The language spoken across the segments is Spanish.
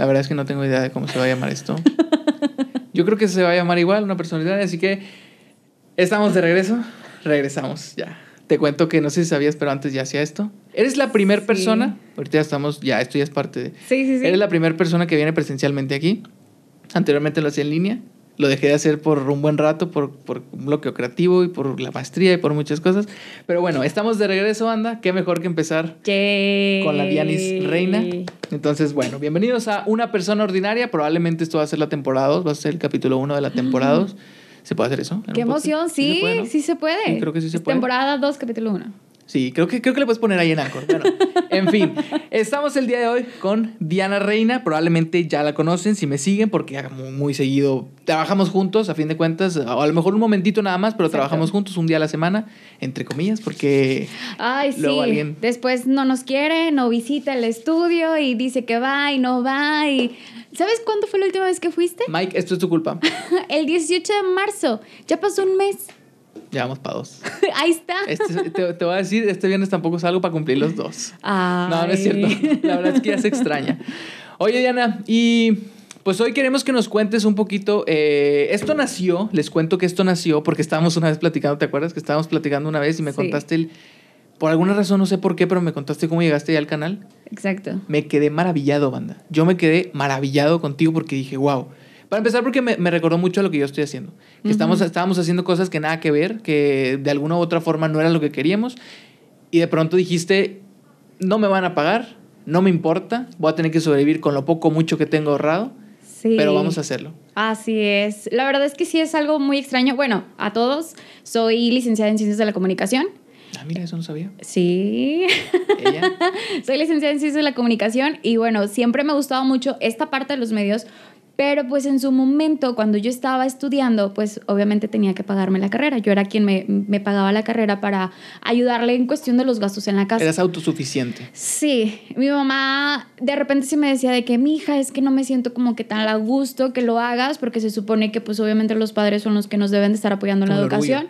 La verdad es que no tengo idea de cómo se va a llamar esto. Yo creo que se va a llamar igual, una personalidad, así que estamos de regreso. Regresamos ya. Te cuento que no sé si sabías, pero antes ya hacía esto. Eres la primera Sí. persona, ahorita ya estamos, ya esto ya es parte de... Sí, sí, sí. Eres la primera persona que viene presencialmente aquí. Anteriormente lo hacía en línea. Lo dejé de hacer por un buen rato, por, por un bloqueo creativo y por la maestría y por muchas cosas. Pero bueno, estamos de regreso, anda. Qué mejor que empezar Yay. con la Dianis Reina. Entonces, bueno, bienvenidos a Una Persona Ordinaria. Probablemente esto va a ser la temporada 2, va a ser el capítulo 1 de la temporada 2. ¿Se puede hacer eso? Qué emoción, sí, se puede, ¿no? sí se puede. Sí, creo que sí se Es puede. Temporada 2, capítulo 1. Sí, creo que, creo que le puedes poner ahí en Anchor. Bueno, en fin, estamos el día de hoy con Diana Reina. Probablemente ya la conocen si me siguen, porque muy, muy seguido trabajamos juntos, a fin de cuentas, o a lo mejor un momentito nada más, pero Exacto. trabajamos juntos un día a la semana, entre comillas, porque Ay, sí. Luego alguien- Después no nos quiere, no visita el estudio y dice que va y no va. Y... ¿Sabes cuándo fue la última vez que fuiste? Mike, esto es tu culpa. El 18 de marzo. Ya pasó un mes. Ya vamos para dos. Ahí está. Este- te, te voy a decir, este viernes tampoco salgo para cumplir los dos. No, no es cierto. La verdad es que ya se extraña. Oye, Diana, y pues hoy queremos que nos cuentes un poquito. eh, esto nació, les cuento que esto nació porque estábamos una vez platicando, ¿te acuerdas? Que estábamos platicando una vez y me Sí. contaste el. Por alguna razón, no sé por qué, pero me contaste cómo llegaste ya al canal. Exacto. Me quedé maravillado, banda. Yo me quedé maravillado contigo porque dije, wow. Para empezar, porque me, me recordó mucho a lo que yo estoy haciendo. Que estamos, estábamos haciendo cosas que nada que ver, que de alguna u otra forma no era lo que queríamos. Y de pronto dijiste, no me van a pagar, no me importa, voy a tener que sobrevivir con lo poco o mucho que tengo ahorrado, Sí. pero vamos a hacerlo. Así es. La verdad es que sí es algo muy extraño. Bueno, a todos. Soy licenciada en Ciencias de la Comunicación. Ah, mira, eso no sabía. Sí. Ella. Soy licenciada en Ciencias de la Comunicación y bueno, siempre me ha gustado mucho esta parte de los medios, pero pues en su momento, cuando yo estaba estudiando, pues obviamente tenía que pagarme la carrera. Yo era quien me, me pagaba la carrera para ayudarle en cuestión de los gastos en la casa. Eras autosuficiente. Sí, mi mamá de repente sí me decía de que mi hija es que no me siento como que tan a gusto que lo hagas porque se supone que pues obviamente los padres son los que nos deben de estar apoyando en la orgullo. educación,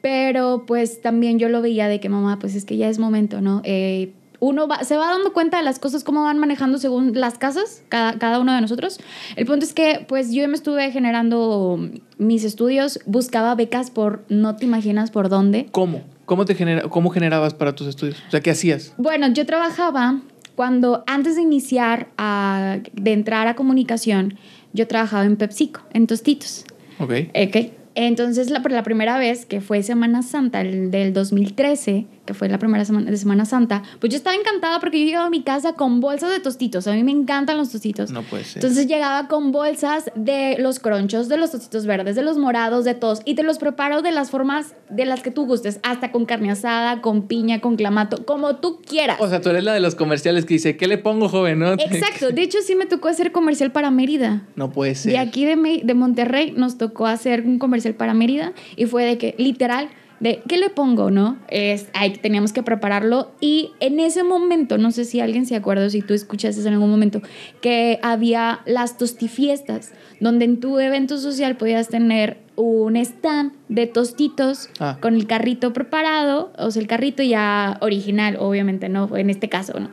pero pues también yo lo veía de que mamá pues es que ya es momento, ¿no? Eh, uno va- se va dando cuenta de las cosas, cómo van manejando según las casas, cada, cada uno de nosotros. El punto es que pues yo me estuve generando mis estudios, buscaba becas por, no te imaginas por dónde. ¿Cómo? ¿Cómo, te genera, ¿Cómo generabas para tus estudios? O sea, ¿qué hacías? Bueno, yo trabajaba cuando antes de iniciar a, de entrar a comunicación, yo trabajaba en PepsiCo, en Tostitos. Ok. Ok. Entonces, la, por la primera vez que fue Semana Santa, el del 2013, que fue la primera semana de Semana Santa, pues yo estaba encantada porque yo llegaba a mi casa con bolsas de tostitos. A mí me encantan los tostitos. No puede ser. Entonces llegaba con bolsas de los cronchos, de los tostitos verdes, de los morados, de todos. Y te los preparo de las formas de las que tú gustes. Hasta con carne asada, con piña, con clamato, como tú quieras. O sea, tú eres la de los comerciales que dice, ¿qué le pongo, joven? ¿No? Exacto. De hecho, sí me tocó hacer comercial para Mérida. No puede ser. De aquí de, de Monterrey nos tocó hacer un comercial para Mérida y fue de que, literal, de ¿qué le pongo, no? Es, ahí teníamos que prepararlo y en ese momento, no sé si alguien se acuerda o si tú escuchaste en algún momento, que había las tostifiestas, donde en tu evento social podías tener un stand de tostitos Ah. con el carrito preparado, o sea, el carrito ya original, obviamente, ¿no? En este caso, ¿no?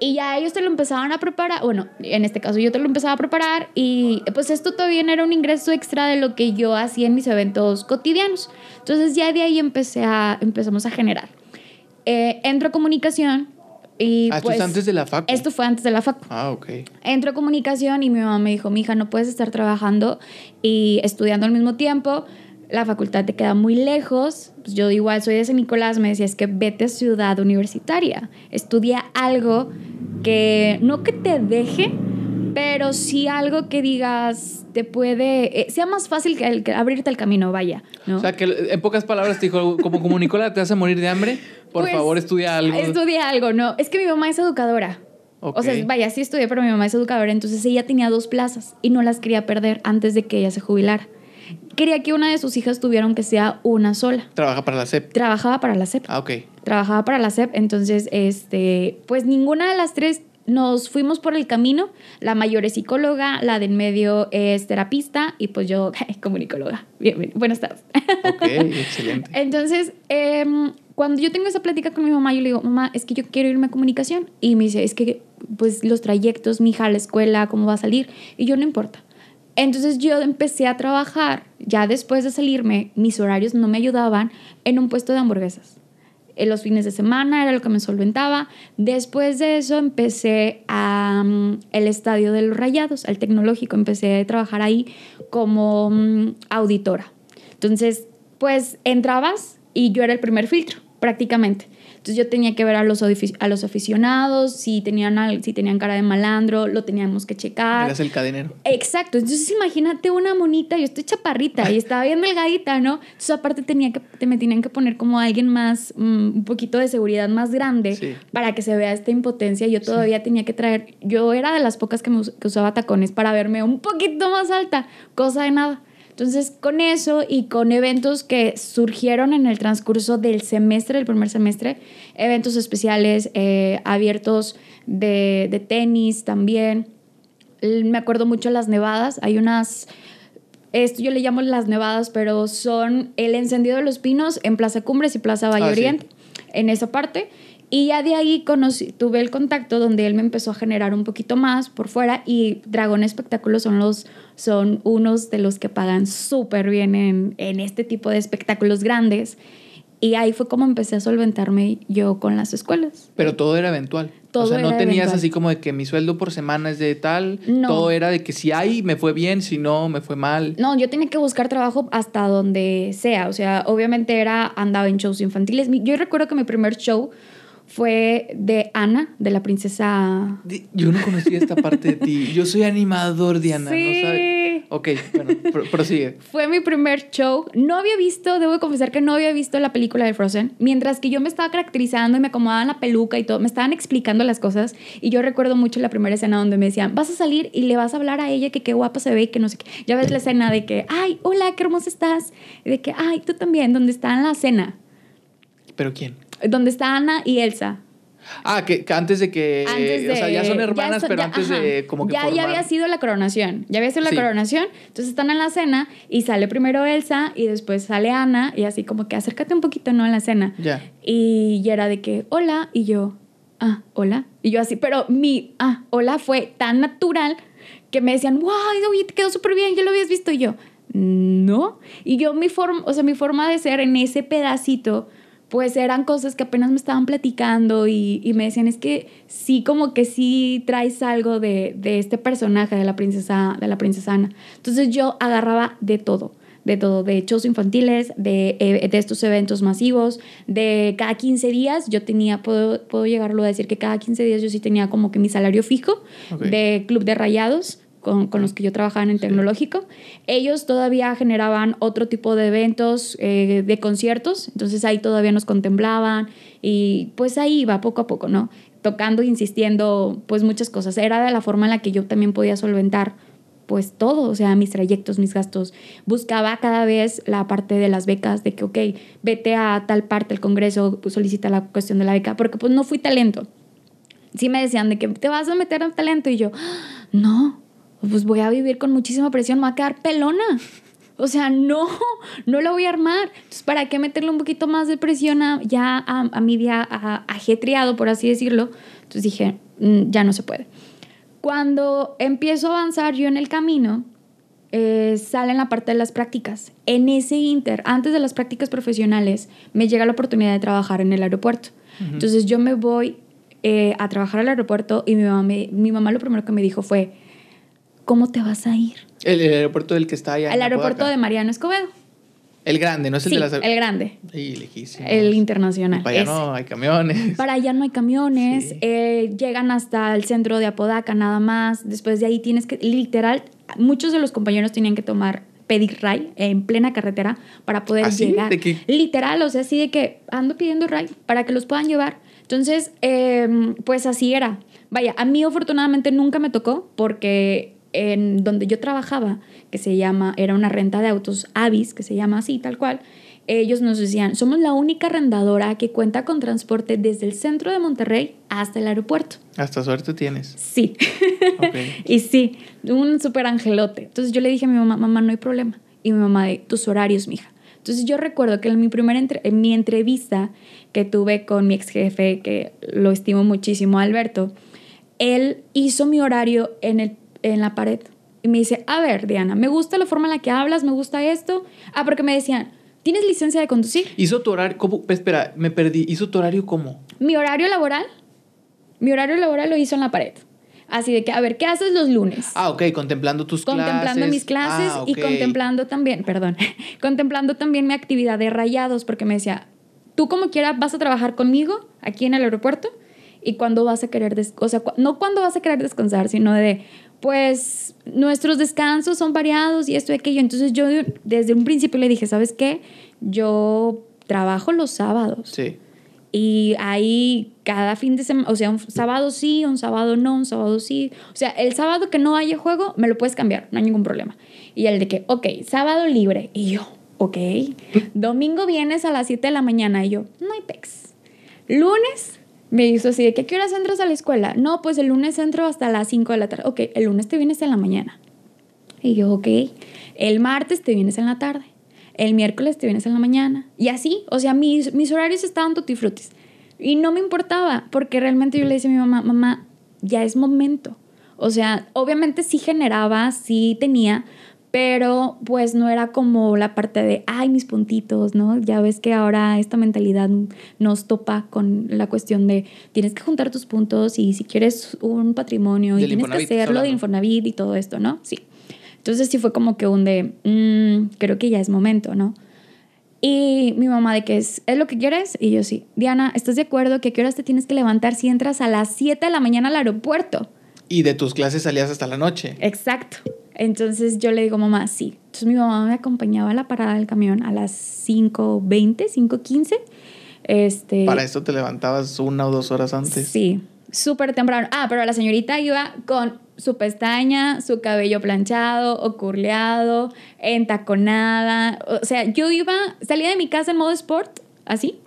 Y ya ellos te lo empezaban a preparar, bueno, en este caso yo te lo empezaba a preparar y pues esto todavía era un ingreso extra de lo que yo hacía en mis eventos cotidianos. Entonces ya de ahí empecé a, empezamos a generar. Eh, entro a comunicación y Ah, esto pues... es antes de la facu. Esto fue antes de la facu. Ah, ok. Entro a comunicación y mi mamá me dijo, mija, no puedes estar trabajando y estudiando al mismo tiempo. La facultad te queda muy lejos. Pues yo igual soy de San Nicolás, me decía, es que vete a ciudad universitaria. Estudia algo que no que te deje, pero sí algo que digas te puede, eh, sea más fácil que, el- que abrirte el camino, vaya, ¿no? O sea, que en pocas palabras te dijo, como comunicóloga, te vas a morir de hambre, por Pues, favor estudia algo. Estudia algo, ¿no? Es que mi mamá es educadora. O sea, vaya, sí estudié, pero mi mamá es educadora, entonces ella tenía dos plazas y no las quería perder antes de que ella se jubilara. Quería que una de sus hijas tuviera aunque sea una sola. Trabaja para la SEP. Trabajaba para la SEP. Ah, ok. Trabajaba para la SEP, entonces, este, pues ninguna de las tres nos fuimos por el camino. La mayor es psicóloga, la del medio es terapista y pues yo comunicóloga. Bien, buenas tardes. Ok, excelente. Entonces, em, cuando yo tengo esa plática con mi mamá, yo le digo, mamá, es que yo quiero irme a comunicación. Y me dice, es que pues los trayectos, mi hija a la escuela, cómo va a salir, y yo no importa. Entonces yo empecé a trabajar, ya después de salirme, mis horarios no me ayudaban en un puesto de hamburguesas. En los fines de semana era lo que me solventaba. Después de eso empecé a mm, el estadio de los Rayados, al tecnológico, empecé a trabajar ahí como mm, auditora. Entonces, pues entrabas y yo era el primer filtro, prácticamente. Entonces yo tenía que ver a los, a los aficionados, si tenían, si tenían cara de malandro, lo teníamos que checar. Eras el cadenero. Exacto. Entonces imagínate una monita, yo estoy chaparrita y estaba bien delgadita, ¿no? Entonces aparte tenía que, me tenían que poner como alguien más, mm, un poquito de seguridad más grande para que se vea esta impotencia. Yo todavía tenía que traer, yo era de las pocas que, me, que usaba tacones para verme un poquito más alta, cosa de nada. Entonces, con eso y con eventos que surgieron en el transcurso del semestre, del primer semestre, eventos especiales eh, abiertos de, de tenis también. Me acuerdo mucho las nevadas. Hay unas esto yo le llamo las nevadas, pero son el encendido de los pinos en Plaza Cumbres y Plaza Valle ah, Oriente, en esa parte. Y ya de ahí conocí, tuve el contacto donde él me empezó a generar un poquito más por fuera y Dragón Espectáculos son, los, son unos de los que pagan súper bien en, en este tipo de espectáculos grandes. Y ahí fue como empecé a solventarme yo con las escuelas. Pero todo era eventual. Todo o sea, no tenías así como de que mi sueldo por semana es de tal. No. Todo era de que si hay, me fue bien, si no, me fue mal. No, yo tenía que buscar trabajo hasta donde sea. O sea, obviamente era, andaba en shows infantiles. Yo recuerdo que mi primer show fue de Ana, de la princesa. Yo no conocía esta parte de ti. Yo soy animador de Ana, sí. ¿no sabes? Ok, bueno, prosigue. Fue mi primer show. No había visto, debo confesar que no había visto la película de Frozen. Mientras que yo me estaba caracterizando y me acomodaban la peluca y todo, me estaban explicando las cosas. Y yo recuerdo mucho la primera escena donde me decían, vas a salir y le vas a hablar a ella que qué guapa se ve y que no sé qué. Ya ves la escena de que, ay, hola, qué hermosa estás. Y de que, ay, tú también, donde está en la cena. ¿Pero quién? Donde está Ana y Elsa. Ah, que, antes de que. o sea, ya son hermanas, pero antes de como que. Ya, ya había sido la coronación. Ya había sido la coronación. Entonces están en la cena y sale primero Elsa y después sale Ana y así como que acércate un poquito, ¿no? En la cena. Ya. Y ya era de que, hola. Y yo, ah, hola. Y yo así, pero mi, ah, hola fue tan natural que me decían, wow, te quedó súper bien, ya lo habías visto. Y yo, no. Y yo, mi forma, o sea, mi forma de ser en ese pedacito pues eran cosas que apenas me estaban platicando y, me decían, es que sí, como que sí traes algo de, este personaje de la princesa, de la princesa Ana. Entonces yo agarraba de todo, de todo, de shows infantiles, de, eh, de estos eventos masivos, de cada 15 días yo tenía, puedo, puedo llegarlo a decir que cada 15 días yo sí tenía como que mi salario fijo de club de rayados con, con, los que yo trabajaba en el tecnológico. Ellos todavía generaban otro tipo de eventos, eh, de conciertos, entonces ahí todavía nos contemplaban y pues ahí iba poco a poco, ¿no? Tocando, insistiendo, pues muchas cosas. Era de la forma en la que yo también podía solventar pues todo, o sea, mis trayectos, mis gastos. Buscaba cada vez la parte de las becas, de que, ok, vete a tal parte del Congreso, pues solicita la cuestión de la beca, porque pues no fui talento. Sí me decían de que te vas a meter en talento y yo, no, pues voy a vivir con muchísima presión, me va a quedar pelona. O sea, no, no lo voy a armar. Entonces, ¿para qué meterle un poquito más de presión ya a, mi día ajetreado, por así decirlo? Entonces dije, mm, ya no se puede. Cuando empiezo a avanzar yo en el camino, eh, sale en la parte de las prácticas. En ese inter, antes de las prácticas profesionales, me llega la oportunidad de trabajar en el aeropuerto. Entonces yo me voy eh, a trabajar al aeropuerto y mi mamá, mi mamá lo primero que me dijo fue, ¿cómo te vas a ir? El, aeropuerto del que está allá. El aeropuerto de Mariano Escobedo. El grande, no es el de las... el grande. Sí, lejísimo. El internacional. para allá no hay camiones. Para allá no hay camiones. Eh, llegan hasta el centro de Apodaca nada más. Después de ahí tienes que, literal, muchos de los compañeros tenían que tomar pedir ray en plena carretera para poder ¿Así? llegar. Literal, o sea, así de que ando pidiendo ray para que los puedan llevar. Entonces, em, pues así era. Vaya, a mí afortunadamente nunca me tocó porque en donde yo trabajaba, que se llama, era una renta de autos Avis, que se llama así, tal cual, ellos nos decían, somos la única arrendadora que cuenta con transporte desde el centro de Monterrey hasta el aeropuerto. Hasta suerte tienes. Sí. y sí, un súper angelote. Entonces yo le dije a mi mamá, mamá, no hay problema. Y mi mamá, tus horarios, mija. Entonces yo recuerdo que en mi primera en mi entrevista que tuve con mi ex jefe, que lo estimo muchísimo, Alberto, él hizo mi horario en, el, en la pared. Y me dice, a ver, Diana, me gusta la forma en la que hablas, me gusta esto. Ah, porque me decían, ¿tienes licencia de conducir? ¿Hizo tu horario? ¿Cómo? Espera, me perdí. ¿Hizo tu horario cómo? Mi horario laboral, mi horario laboral lo hizo en la pared. Así de que, a ver, ¿qué haces los lunes? Ah, ok, contemplando tus contemplando clases. Contemplando mis clases Ah, y contemplando también, perdón, contemplando también mi actividad de rayados, porque me decía, tú como quieras vas a trabajar conmigo aquí en el aeropuerto y cuando vas a querer, o sea, cu- no cuando vas a querer descansar, sino de, pues, nuestros descansos son variados y esto y aquello. Entonces yo desde un principio le dije, ¿sabes qué? Yo trabajo los sábados. Sí. Y ahí cada fin de semana, o sea, un sábado sí, un sábado no, un sábado sí. O sea, el sábado que no haya juego, me lo puedes cambiar, no hay ningún problema. Y el de que, ok, sábado libre. Y yo, ok. Domingo vienes a las 7 de la mañana. Y yo, no hay pex. Lunes, me hizo así de que, ¿a qué horas entras a la escuela? No, pues el lunes entro hasta las 5 de la tarde. Ok, el lunes te vienes en la mañana. Y yo, ok. El martes te vienes en la tarde. El miércoles te vienes en la mañana. Y así, o sea, mis, mis horarios estaban tutti frutis. Y no me importaba, porque realmente yo le decía a mi mamá, mamá, ya es momento. O sea, obviamente sí generaba, sí tenía, pero pues no era como la parte de, ay, mis puntitos, ¿no? Ya ves que ahora esta mentalidad nos topa con la cuestión de tienes que juntar tus puntos y si quieres un patrimonio y tienes que hacerlo de. Infonavit y todo esto, ¿no? Sí. Entonces sí fue como que un de, "Mm, creo que ya es momento, ¿no? Y mi mamá de que es, ¿es lo que quieres? Y yo sí. Diana, ¿estás de acuerdo que a qué horas te tienes que levantar si entras a las 7 de la mañana al aeropuerto? Y de tus clases salías hasta la noche. Exacto. Entonces yo le digo, mamá, sí. Entonces mi mamá me acompañaba a la parada del camión a las 5.20, 5.15. Este, Para esto te levantabas una o dos horas antes. Sí, súper temprano. Ah, pero la señorita iba con su pestaña, su cabello planchado o curleado, entaconada. O sea, yo iba, salía de mi casa en modo sport, así,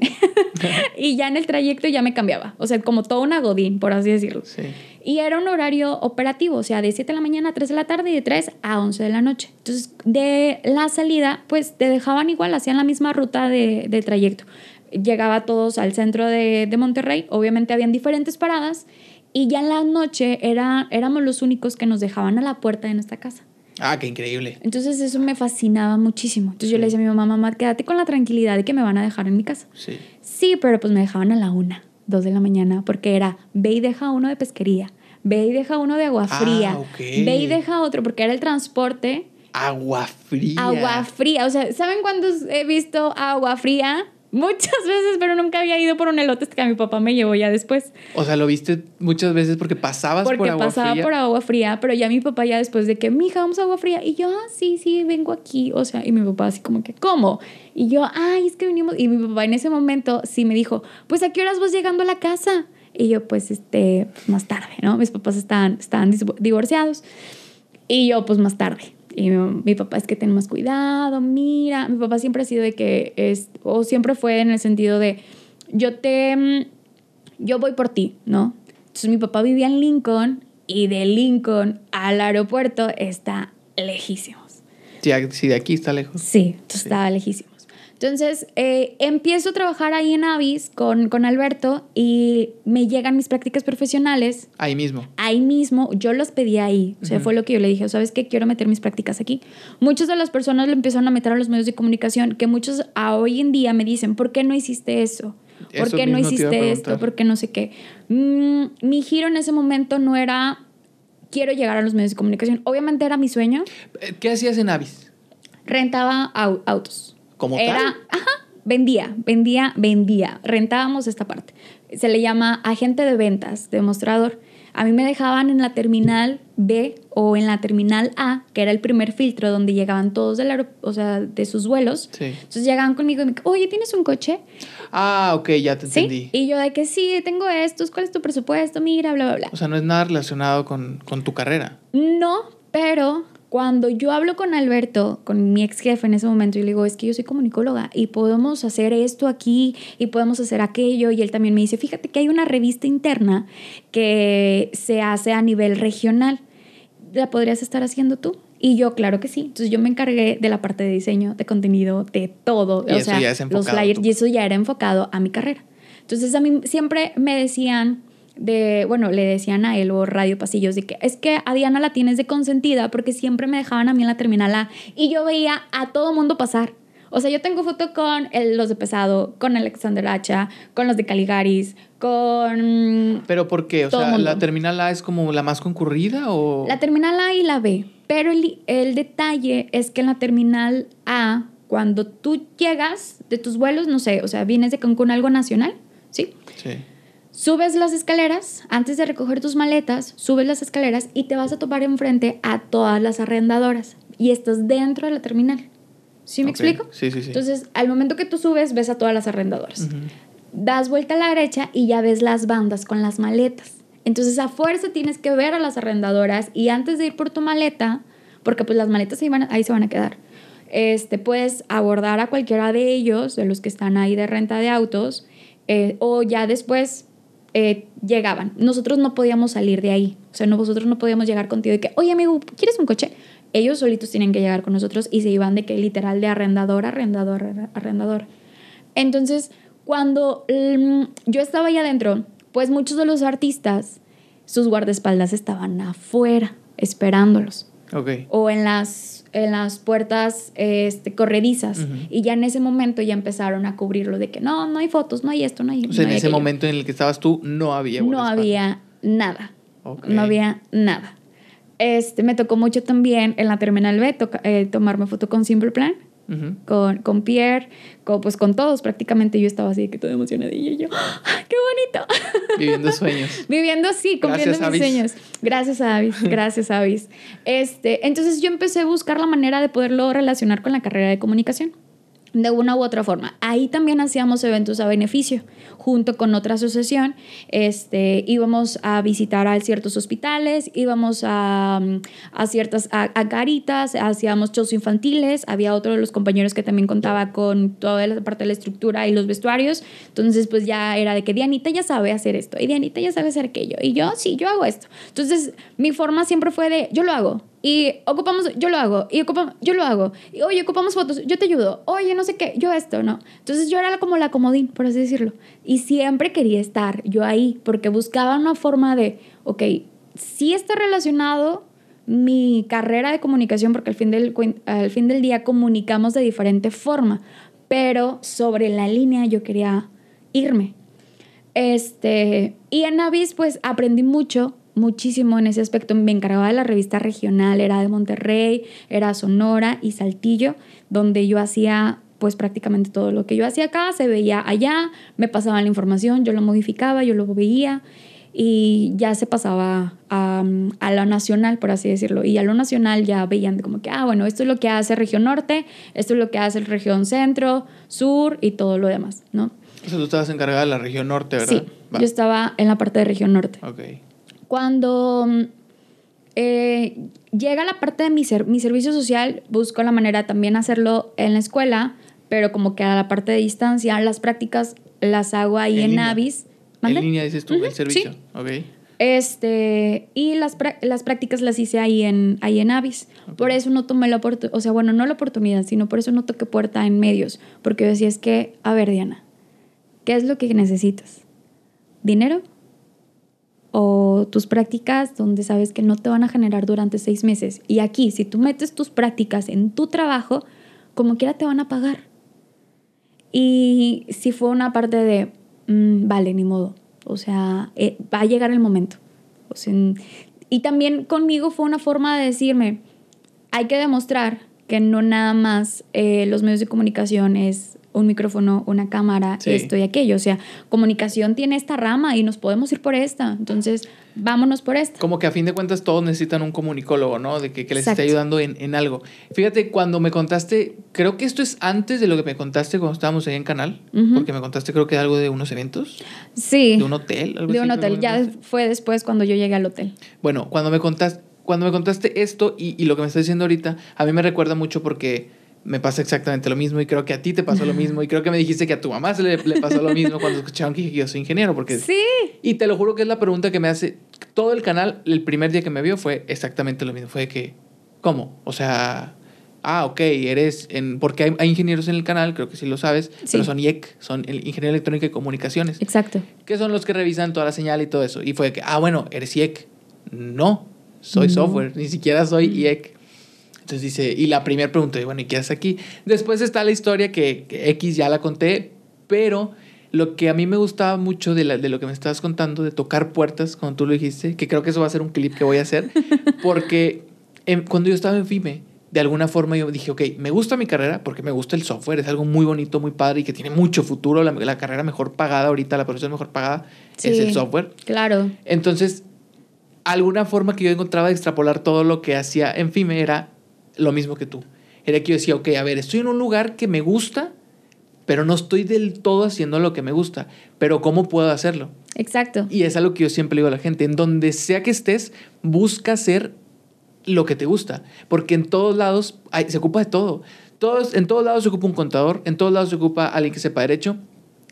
y ya en el trayecto ya me cambiaba. O sea, como todo una godín, por así decirlo. Sí. Y era un horario operativo, o sea, de 7 de la mañana a 3 de la tarde y de 3 a 11 de la noche. Entonces, de la salida, pues te dejaban igual, hacían la misma ruta de, de trayecto. Llegaba todos al centro de, de Monterrey, obviamente habían diferentes paradas, y ya en la noche era, éramos los únicos que nos dejaban a la puerta de nuestra casa. Ah, qué increíble. Entonces eso me fascinaba muchísimo. Entonces yo le decía a mi mamá, mamá, quédate con la tranquilidad de que me van a dejar en mi casa. Sí. Sí, pero pues me dejaban a la una, dos de la mañana, porque era ve y deja uno de pesquería, ve y deja uno de agua Ah, fría, ok. ve y deja otro, porque era el transporte, Agua fría. agua fría. O sea, ¿saben cuándo he visto agua fría? Muchas veces, pero nunca había ido por un elote hasta que mi papá me llevó ya después. O sea, lo viste muchas veces porque pasabas Porque por agua pasaba fría. por agua fría, pero ya mi papá ya después de que, mija, vamos a agua fría. Y yo, ah, sí, sí, vengo aquí. O sea, y mi papá así como que, ¿cómo? Y yo, ay, es que venimos. Y mi papá en ese momento sí me dijo, pues, ¿a qué horas vas llegando a la casa? Y yo, pues, este, pues, más tarde, ¿no? Mis papás estaban, estaban divorciados. Y yo, pues, más tarde. Y mi, mi papá es que ten más cuidado, mira. Mi papá siempre ha sido de que es, o siempre fue en el sentido de, yo te, yo voy por ti, ¿no? Entonces mi papá vivía en Lincoln y de Lincoln al aeropuerto está lejísimos. Sí, de aquí está lejos. Sí, entonces Sí. estaba lejísimos. Entonces eh, empiezo a trabajar ahí en Avis con, con Alberto y me llegan mis prácticas profesionales Ahí mismo. ahí mismo, yo los pedí ahí. O sea, Ujú. fue lo que yo le dije, ¿sabes qué? Quiero meter mis prácticas aquí. Muchas de las personas lo empezaron a meter a los medios de comunicación, que muchos a hoy en día me dicen, ¿por qué no hiciste eso? ¿Por Eso qué no hiciste esto? ¿Por qué no sé qué? Mm, mi giro en ese momento no era, quiero llegar a los medios de comunicación. Obviamente era mi sueño. Eh, ¿Qué hacías en Avis? Rentaba au- autos. ¿Como Era, tal? ajá, vendía, vendía, vendía. Rentábamos esta parte. Se le llama agente de ventas, demostrador. A mí me dejaban en la terminal B o en la terminal A, que era el primer filtro donde llegaban todos del o sea, de sus vuelos. Sí. Entonces llegaban conmigo y me oye, ¿tienes un coche? Ah, ok, ya te Sí. entendí. Y yo de que sí, tengo estos, ¿cuál es tu presupuesto? Mira, bla, bla, bla. O sea, no es nada relacionado con, con tu carrera. No, pero cuando yo hablo con Alberto, con mi ex jefe en ese momento, yo le digo, es que yo soy comunicóloga y podemos hacer esto aquí y podemos hacer aquello. Y él también me dice, fíjate que hay una revista interna que se hace a nivel regional. ¿La podrías estar haciendo tú? Y yo, claro que sí. Entonces yo me encargué de la parte de diseño, de contenido, de todo. Y o eso sea, los flyers. tu- Y eso ya era enfocado a mi carrera. Entonces a mí siempre me decían de, bueno, le decían a él o Radio Pasillos de que es que a Diana la tienes de consentida porque siempre me dejaban a mí en la terminal A y yo veía a todo mundo pasar. O sea, yo tengo foto con los de Pesado, con Alexander Hacha, con los de Caligaris, con... ¿Pero por qué? O sea, ¿la terminal A es como la más concurrida o...? La terminal A y la B. Pero el, el detalle es que en la terminal A, cuando tú llegas de tus vuelos, no sé, o sea, vienes de Cancún algo nacional, ¿sí? Sí Subes las escaleras, antes de recoger tus maletas, subes las escaleras y te vas a topar enfrente a todas las arrendadoras. Y estás dentro de la terminal. ¿Sí me explico? Sí, sí, sí. Entonces, al momento que tú subes, ves a todas las arrendadoras. Das vuelta a la derecha y ya ves las bandas con las maletas. Entonces, a fuerza tienes que ver a las arrendadoras y antes de ir por tu maleta, porque pues las maletas ahí, van, ahí se van a quedar, este, puedes abordar a cualquiera de ellos, de los que están ahí de renta de autos, eh, o ya después eh, llegaban. Nosotros no podíamos salir de ahí. O sea, nosotros no podíamos llegar contigo de que, oye amigo, ¿quieres un coche? Ellos solitos tienen que llegar con nosotros y se iban de que literal de arrendador, arrendador, arrendador. Entonces, cuando mm, yo estaba ahí adentro, pues muchos de los artistas, sus guardaespaldas estaban afuera, esperándolos. O en las en las puertas este, corredizas. Y ya en ese momento ya empezaron a cubrirlo de que no, no hay fotos, no hay esto, no hay. O sea, en ese momento en el que estabas tú no había. No había nada. No había nada. Este, me tocó mucho también en la Terminal B eh, tomarme foto con Simple Plan con, con, Pierre, con, pues con todos prácticamente. Yo estaba así de que todo emocionadilla y yo, ¡Ah, ¡qué bonito! Viviendo sueños. Viviendo, sí, cumpliendo mis sueños. Gracias, Avis. Gracias, Avis. Este, entonces yo empecé a buscar la manera de poderlo relacionar con la carrera de comunicación de una u otra forma. Ahí también hacíamos eventos a beneficio, junto con otra asociación. Este, íbamos a visitar a ciertos hospitales, íbamos a, a ciertas a, caritas, hacíamos shows infantiles. Había otro de los compañeros que también contaba con toda la parte de la estructura y los vestuarios. Entonces, pues ya era de que Dianita ya sabe hacer esto y Dianita ya sabe hacer aquello. Y yo, sí, yo hago esto. Entonces, mi forma siempre fue de, yo lo hago y ocupamos, yo lo hago, y ocupamos, yo lo hago, y oye, ocupamos fotos, yo te ayudo, oye, no sé qué, yo esto, ¿no? Entonces yo era como la comodín, por así decirlo. Y siempre quería estar yo ahí, porque buscaba una forma de, ok, sí está relacionado mi carrera de comunicación, porque al fin del, al fin del día comunicamos de diferente forma, pero sobre la línea yo quería irme. Este, y en Avis pues aprendí mucho muchísimo en ese aspecto. Me encargaba de la revista regional, era de Monterrey, era Sonora y Saltillo, donde yo hacía pues prácticamente todo lo que yo hacía acá se veía allá, me pasaban la información, yo lo modificaba, yo lo veía y ya se pasaba a, a, lo nacional, por así decirlo. Y a lo nacional ya veían como que, ah, bueno, esto es lo que hace región norte, esto es lo que hace región centro, sur y todo lo demás, ¿no? O sea, tú estabas encargada de la región norte, ¿verdad? Sí, yo estaba en la parte de región norte. Ok. Cuando mm, eh, llega la parte de mi, mi servicio social, busco la manera también hacerlo en la escuela, pero como que a la parte de distancia, las prácticas las hago ahí en, Navis. En línea dices tú el servicio. Sí. Este, y las, las prácticas las hice ahí en, ahí en Avis. Por eso no tomé la oportunidad, o sea, bueno, no la oportunidad, sino por eso no toqué puerta en medios. Porque yo decía, es que, a ver, Diana, ¿qué es lo que necesitas? ¿Dinero? O tus prácticas donde sabes que no te van a generar durante seis meses. Y aquí, si tú metes tus prácticas en tu trabajo, como quiera te van a pagar. Y si fue una parte de, mm, vale, ni modo, o sea, eh, va a llegar el momento. y también conmigo fue una forma de decirme, hay que demostrar que no nada más eh, los medios de comunicación es un micrófono, una cámara, esto y aquello. O sea, comunicación tiene esta rama y nos podemos ir por esta. Entonces, vámonos por esta. Como que a fin de cuentas todos necesitan un comunicólogo, ¿no? De que, les esté ayudando en, en, algo. Fíjate, cuando me contaste, creo que esto es antes de lo que me contaste cuando estábamos ahí en Canal, porque me contaste creo que algo de unos eventos. Sí. De un hotel. Algo de un hotel. Ya fue después cuando yo llegué al hotel. Bueno, cuando me contaste, cuando me contaste esto y, y lo que me estás diciendo ahorita, a mí me recuerda mucho porque me pasa exactamente lo mismo y creo que a ti te pasó lo mismo y creo que me dijiste que a tu mamá se le, pasó lo mismo cuando escucharon que yo soy ingeniero porque sí y te lo juro que es la pregunta que me hace todo el canal el primer día que me vio fue exactamente lo mismo fue que cómo o sea Ah, ok, eres en. Porque hay, hay ingenieros en el canal, creo que sí lo sabes, Sí. pero son IEC, son el ingeniero electrónica y comunicaciones, Exacto. que son los que revisan toda la señal y todo eso. Y fue que, ah, bueno, eres IEC. No, soy No. software, ni siquiera soy IEC. Entonces dice, y la primera pregunta, bueno, ¿y qué haces aquí? Después está la historia que, que X ya la conté, pero lo que a mí me gustaba mucho de, la- de lo que me estabas contando, de tocar puertas, cuando tú lo dijiste, que creo que eso va a ser un clip que voy a hacer, porque en- cuando yo estaba en FIME, de alguna forma yo dije, ok, me gusta mi carrera porque me gusta el software, es algo muy bonito, muy padre y que tiene mucho futuro, la, la carrera mejor pagada ahorita, la profesión mejor pagada es Sí. el software. Claro. Entonces, alguna forma que yo encontraba de extrapolar todo lo que hacía en FIME era lo mismo que tú. Era que yo decía, ok, a ver, estoy en un lugar que me gusta, pero no estoy del todo haciendo lo que me gusta. Pero ¿cómo puedo hacerlo? Exacto. Y es algo que yo siempre digo a la gente, en donde sea que estés, busca hacer lo que te gusta, porque en todos lados hay- se ocupa de todo. Todos, en todos lados se ocupa un contador, en todos lados se ocupa alguien que sepa derecho,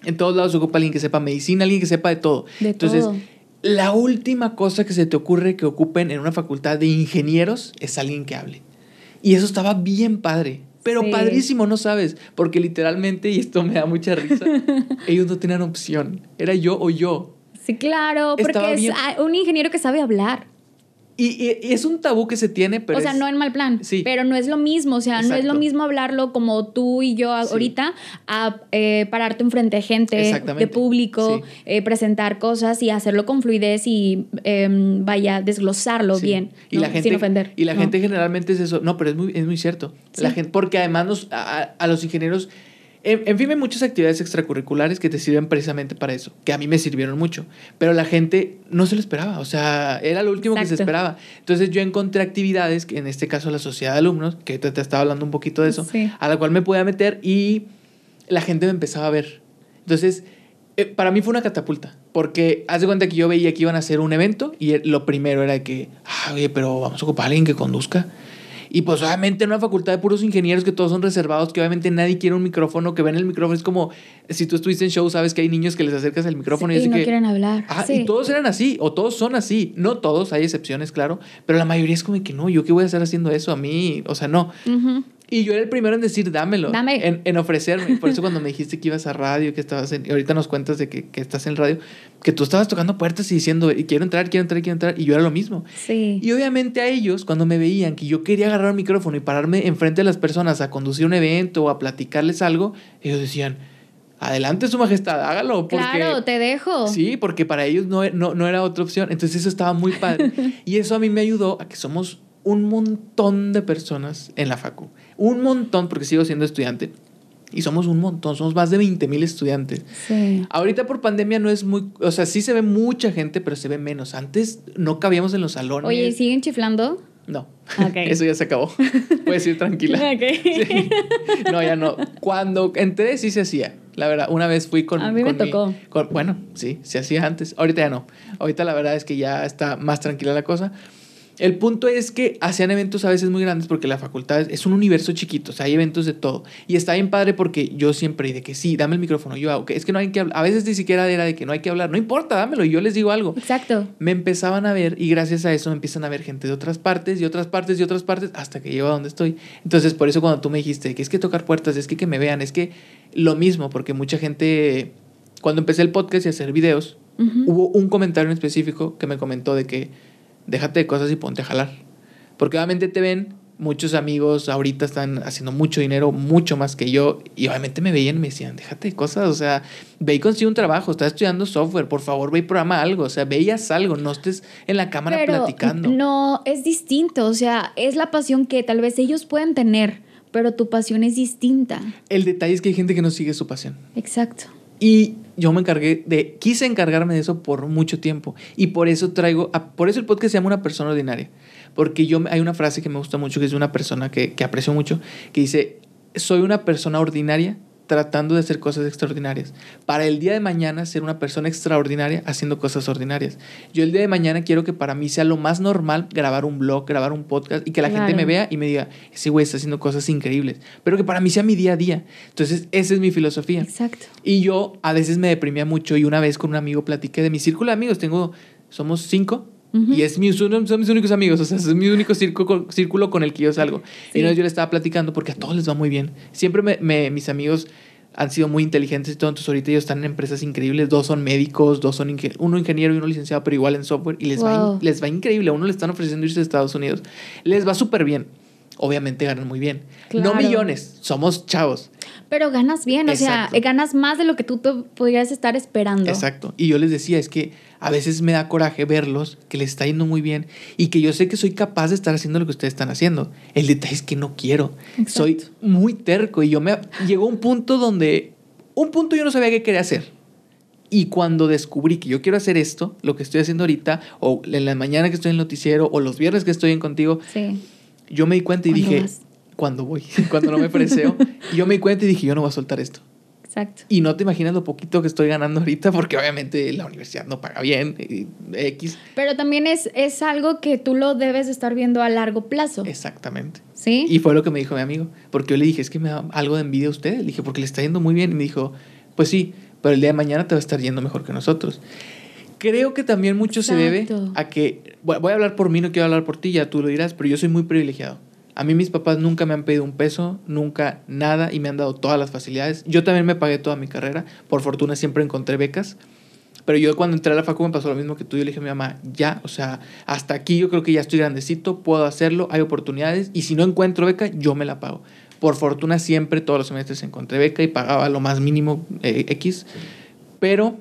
en todos lados se ocupa alguien que sepa medicina, alguien que sepa de todo. De Entonces, todo. la última cosa que se te ocurre que ocupen en una facultad de ingenieros es alguien que hable. Y eso estaba bien padre. Pero Sí. padrísimo, no sabes, porque literalmente, y esto me da mucha risa, ellos no tenían opción. Era yo o yo. Sí, claro, Estaba porque es bien. un ingeniero que sabe hablar. Y, y- y es un tabú que se tiene, pero o sea, es- no en mal plan, Sí. pero no es lo mismo, o sea, no es lo mismo hablarlo como tú y yo Sí. ahorita a eh, pararte enfrente de gente, de público, Sí. eh, presentar cosas y hacerlo con fluidez y em, vaya, desglosarlo bien, Y ¿no? la gente, sin ofender. Y la ¿no? gente generalmente es eso. No, pero es muy, es muy cierto. La gente, porque además nos- a- a los ingenieros... En, en fin, hay muchas actividades extracurriculares que te sirven precisamente para eso, que a mí me sirvieron mucho, pero la gente no se lo esperaba, o sea, era lo último que se esperaba. Entonces yo encontré actividades, que en este caso la sociedad de alumnos, que te, te estaba hablando un poquito de eso, Sí. a la cual me podía meter y la gente me empezaba a ver. Entonces, eh, para mí fue una catapulta, porque haz de cuenta que yo veía que iban a hacer un evento y lo primero era que, ah, oye, pero vamos a ocupar a alguien que conduzca. Y pues obviamente en una facultad de puros ingenieros que todos son reservados, que obviamente nadie quiere un micrófono, que ven el micrófono, es como, si tú estuviste en show, sabes que hay niños que les acercas el micrófono y, y no que, quieren hablar. Ah, sí. y todos eran así, o todos son así. No todos, hay excepciones, claro, pero la mayoría es como que no, ¿yo qué voy a estar haciendo eso a mí? O sea, no. Y yo era el primero en decir, dámelo. Dame. En, en ofrecerme. Por eso cuando me dijiste que ibas a radio, que estabas en... Y ahorita nos cuentas de que, que estás en radio, que tú estabas tocando puertas y diciendo, "Y quiero entrar, quiero entrar, quiero entrar. Y yo era lo mismo. Sí. Y obviamente a ellos, cuando me veían que yo quería agarrar un micrófono y pararme enfrente de las personas a conducir un evento o a platicarles algo, ellos decían, adelante su majestad, hágalo. Porque... claro, te dejo. Sí, porque para ellos no, no, no era otra opción. Entonces eso estaba muy padre. y eso a mí me ayudó a que somos un montón de personas en la facu. Un montón, porque sigo siendo estudiante. Y somos un montón, somos más de 20 mil estudiantes. Sí. Ahorita por pandemia no es muy, o sea, sí se ve mucha gente, pero se ve menos. Antes no cabíamos en los salones. Oye, ¿y ¿siguen chiflando? No, Ok. eso ya se acabó. Puedes ir tranquila. Ok. Sí. No, ya no. Cuando entré sí se hacía. La verdad, una vez fui con... A mí me con mi- tocó. con- bueno, sí, se hacía antes. Ahorita ya no. Ahorita la verdad es que ya está más tranquila la cosa. El punto es que hacían eventos a veces muy grandes porque la facultad es, un universo chiquito, o sea, hay eventos de todo. Y está bien padre porque yo siempre de que sí, dame el micrófono, yo hago, que es que no hay que hablar. A veces ni siquiera era de que no hay que hablar, no importa, dámelo y yo les digo algo. Exacto. Me empezaban a ver y gracias a eso me empiezan a ver gente de otras partes y otras partes y otras partes hasta que llego a donde estoy. Entonces, por eso cuando tú me dijiste que es que tocar puertas, es que que me vean, es que lo mismo, porque mucha gente, cuando empecé el podcast y a hacer videos, hubo un comentario en específico que me comentó de que déjate de cosas y ponte a jalar. Porque obviamente te ven, muchos amigos ahorita están haciendo mucho dinero, mucho más que yo, y obviamente me veían y me decían, déjate de cosas, o sea, ve y consigue un trabajo, estás estudiando software, por favor, ve y programa algo, o sea, ve y haz algo, no estés en la cámara Pero platicando. no, es distinto, o sea, es la pasión que tal vez ellos pueden tener, pero tu pasión es distinta. El detalle es que hay gente que no sigue su pasión. Exacto. Y yo me encargué de, quise encargarme de eso por mucho tiempo. Y por eso traigo, a- por eso el podcast se llama Una persona ordinaria. Porque yo, hay una frase que me gusta mucho, que es de una persona que, que aprecio mucho, que dice, soy una persona ordinaria tratando de hacer cosas extraordinarias. Para el día de mañana ser una persona extraordinaria haciendo cosas ordinarias. Yo el día de mañana quiero que para mí sea lo más normal grabar un blog, grabar un podcast y que la gente me vea y me diga, ese güey está haciendo cosas increíbles. Pero que para mí sea mi día a día. Entonces, esa es mi filosofía. Exacto. Y yo a veces me deprimía mucho y una vez con un amigo platiqué de mi círculo de amigos, tengo, somos cinco Y es mi, son, son mis únicos amigos, o sea, es mi único círculo, círculo con el que yo salgo. Y una vez yo le estaba platicando porque a todos les va muy bien. Siempre me, me, mis amigos han sido muy inteligentes y todo, entonces ahorita ellos están en empresas increíbles, dos son médicos, dos son uno ingeniero y uno licenciado, pero igual en software, y les, va, les va increíble, a uno le están ofreciendo irse a Estados Unidos, les va súper bien obviamente ganan muy bien. No millones, somos chavos. Pero ganas bien, o sea, ganas más de lo que tú podrías estar esperando. Exacto. Y yo les decía, es que a veces me da coraje verlos, que les está yendo muy bien y que yo sé que soy capaz de estar haciendo lo que ustedes están haciendo. El detalle es que no quiero. Soy muy terco y yo me... Llegó un punto donde... Un punto yo no sabía qué quería hacer. Y cuando descubrí que yo quiero hacer esto, lo que estoy haciendo ahorita, o en la mañana que estoy en el noticiero, o los viernes que estoy en contigo, sí yo me di cuenta y dije, cuando voy? cuando no me preseo. y yo me di cuenta y dije, yo no voy a soltar esto. Exacto. Y no te imaginas lo poquito que estoy ganando ahorita, porque obviamente la universidad no paga bien, X. Pero también es, es algo que tú lo debes estar viendo a largo plazo. Exactamente. Sí. Y fue lo que me dijo mi amigo, porque yo le dije, es que me da algo de envidia a usted. Le dije, porque le está yendo muy bien. Y me dijo, pues sí, pero el día de mañana te va a estar yendo mejor que nosotros. Creo que también mucho se debe a que, voy a hablar por mí, no quiero hablar por ti, ya tú lo dirás, pero yo soy muy privilegiado. A mí mis papás nunca me han pedido un peso, nunca nada, y me han dado todas las facilidades. Yo también me pagué toda mi carrera, por fortuna siempre encontré becas. Pero yo cuando entré a la facu me pasó lo mismo que tú. Yo le dije a mi mamá, ya, o sea, hasta aquí yo creo que ya estoy grandecito, puedo hacerlo, hay oportunidades, y si no encuentro beca, yo me la pago. Por fortuna siempre, todos los semestres encontré beca y pagaba lo más mínimo eh, X. Pero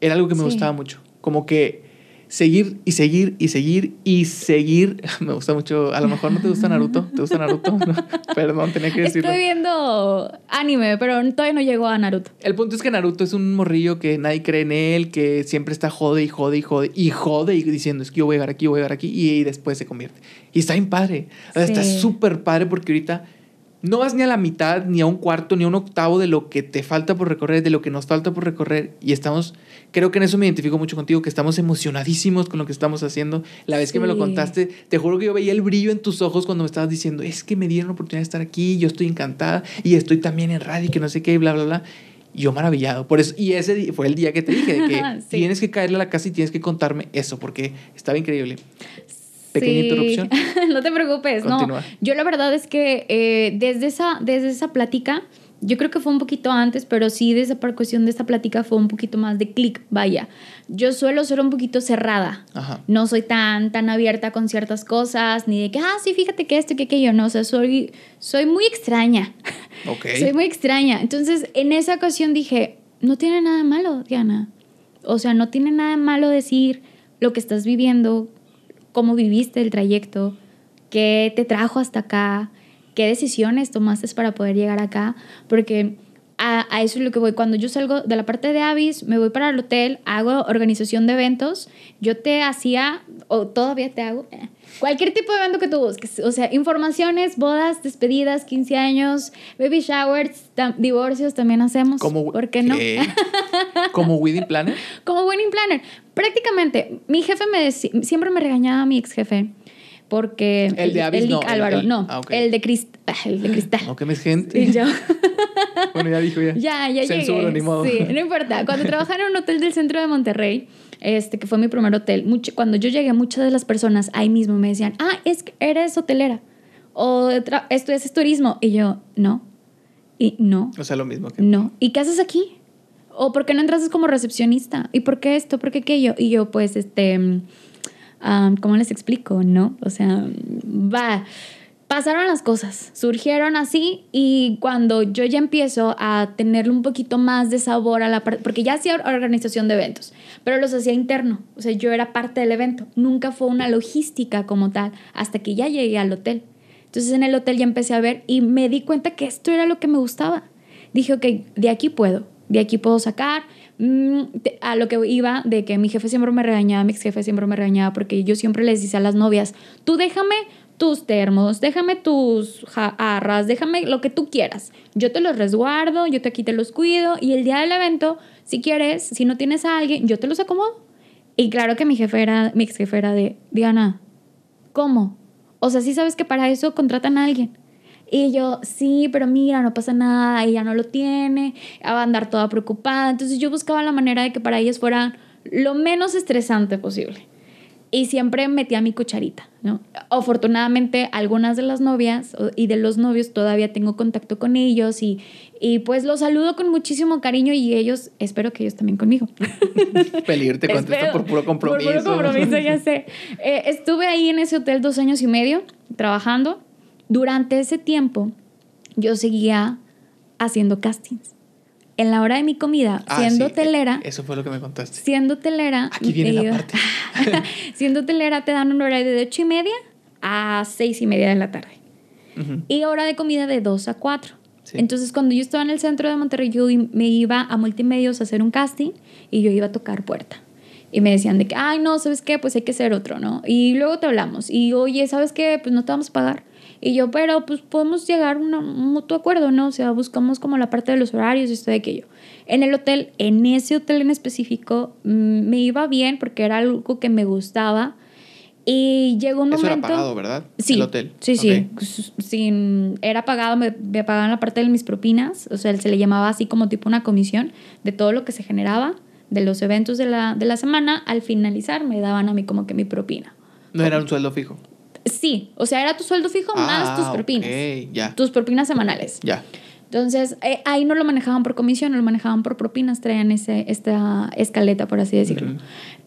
era algo que me gustaba mucho. Como que seguir y seguir y seguir y seguir. Me gusta mucho. A lo mejor no te gusta Naruto. ¿Te gusta Naruto? Perdón, tenía que decirlo. Estoy viendo anime, pero todavía no llegó a Naruto. El punto es que Naruto es un morrillo que nadie cree en él, que siempre está jode y jode y jode y jode y diciendo es que yo voy a llegar aquí, yo voy a llegar aquí y después se convierte. Y está bien padre. Está súper padre porque ahorita no vas ni a la mitad, ni a un cuarto, ni a un octavo de lo que te falta por recorrer, de lo que nos falta por recorrer. Y estamos, creo que en eso me identifico mucho contigo, que estamos emocionadísimos con lo que estamos haciendo. La vez que me lo contaste, te juro que yo veía el brillo en tus ojos cuando me estabas diciendo, es que me dieron la oportunidad de estar aquí, yo estoy encantada y estoy también en radio y que no sé qué, bla, bla, bla. Y yo maravillado. Por eso, y ese fue el día que te dije de que tienes que caerle a la casa y tienes que contarme eso, porque estaba increíble. Pequeña interrupción. no te preocupes, no. Yo la verdad es que eh, desde, esa, desde esa plática, yo creo que fue un poquito antes, pero sí desde esa cuestión de esta plática fue un poquito más de clic, vaya. Yo suelo ser un poquito cerrada. No soy tan, tan abierta con ciertas cosas, ni de que, ah, sí, fíjate que esto, que aquello, no. O sea, soy, soy muy extraña. soy muy extraña. Entonces, en esa ocasión dije, no tiene nada malo, Diana. O sea, no tiene nada malo decir lo que estás viviendo, cómo viviste el trayecto, qué te trajo hasta acá, qué decisiones tomaste para poder llegar acá, porque a, eso es lo que voy. Cuando yo salgo de la parte de Avis, me voy para el hotel, hago organización de eventos, yo te hacía, o todavía te hago, eh, cualquier tipo de evento que tú busques, o sea, informaciones, bodas, despedidas, 15 años, baby showers, divorcios también hacemos. ¿Por qué no? ¿Como wedding planner? Como wedding planner. Prácticamente, mi jefe me decía, siempre me regañaba mi ex jefe porque el de Avis, no, Álvaro, no, ah, el de cristal, el de cristal. No, que me es gente. Y yo. bueno, ya dijo ya. Ya, ya Censuro, ni modo. Sí, no importa. Cuando trabajaba en un hotel del centro de Monterrey, este que fue mi primer hotel, mucho, cuando yo llegué, muchas de las personas ahí mismo me decían, ah, es que eres hotelera o esto es turismo y yo, no. Y no. O sea, lo mismo que. No. ¿Y qué haces aquí? ¿O por qué no entras como recepcionista? ¿Y por qué esto? ¿Por qué aquello? Y yo, pues, este ¿cómo les explico? ¿No? O sea, va. Pasaron las cosas, surgieron así y cuando yo ya empiezo a tenerle un poquito más de sabor a la parte, porque ya hacía organización de eventos, pero los hacía interno, o sea, yo era parte del evento, nunca fue una logística como tal, hasta que ya llegué al hotel. Entonces en el hotel ya empecé a ver y me di cuenta que esto era lo que me gustaba. Dije, ok, de aquí puedo, de aquí puedo sacar, Mm, a lo que iba de que mi jefe siempre me regañaba, mi ex jefe siempre me regañaba porque yo siempre les decía a las novias, tú déjame tus termos, déjame tus jarras, déjame lo que tú quieras. Yo te los resguardo, yo te aquí te los cuido y el día del evento, si quieres, si no tienes a alguien, yo te los acomodo. Y claro que mi jefe era, mi ex jefe era de, Diana, ¿cómo? O sea, sí sabes que para eso contratan a alguien. Y yo, sí, pero mira, no pasa nada, ella no lo tiene, va a andar toda preocupada. Entonces yo buscaba la manera de que para ellas fuera lo menos estresante posible. y siempre metía mi cucharita, ¿no? Afortunadamente, algunas de las novias y de los novios todavía tengo contacto con ellos y, y pues los saludo con muchísimo cariño y ellos, espero que ellos también conmigo. Peligro te contesta por puro compromiso. Por puro compromiso, ya sé. Eh, estuve ahí en ese hotel dos años y medio trabajando. Durante ese tiempo, yo seguía haciendo castings en la hora de mi comida, Ah, siendo sí, telera, Eso fue lo que me contaste. siendo telera, Aquí viene la iba- parte. siendo telera te dan un horario de ocho y media a seis y media de la tarde Ujú. y hora de comida de 2 a 4. Sí. Entonces, cuando yo estaba en el centro de Monterrey, yo me iba a multimedios a hacer un casting y yo iba a tocar puerta. Y me decían de que, ay, no, ¿sabes qué? Pues hay que hacer otro, ¿no? Y luego te hablamos. Y, oye, ¿sabes qué? Pues no te vamos a pagar. Y yo, pero pues podemos llegar a un mutuo acuerdo, ¿no? O sea, buscamos como la parte de los horarios y esto y aquello. En el hotel, en ese hotel en específico, mm, me iba bien porque era algo que me gustaba. Y llegó un Eso era momento... pagado, ¿verdad? Sí, El hotel. sí, sí. Ok. S- Sin, era pagado, me, me pagaban la parte de mis propinas, o sea, se le llamaba así como tipo una comisión de todo lo que se generaba de los eventos de la, de la semana. Al finalizar me daban a mí como que mi propina. No era un sueldo fijo. Sí, o sea, era tu sueldo fijo más tus Ah, propinas. ok, ya. Tus propinas semanales. Ya. Entonces, eh, ahí no lo manejaban por comisión, lo manejaban por propinas, traían ese, esta escaleta, por así decirlo.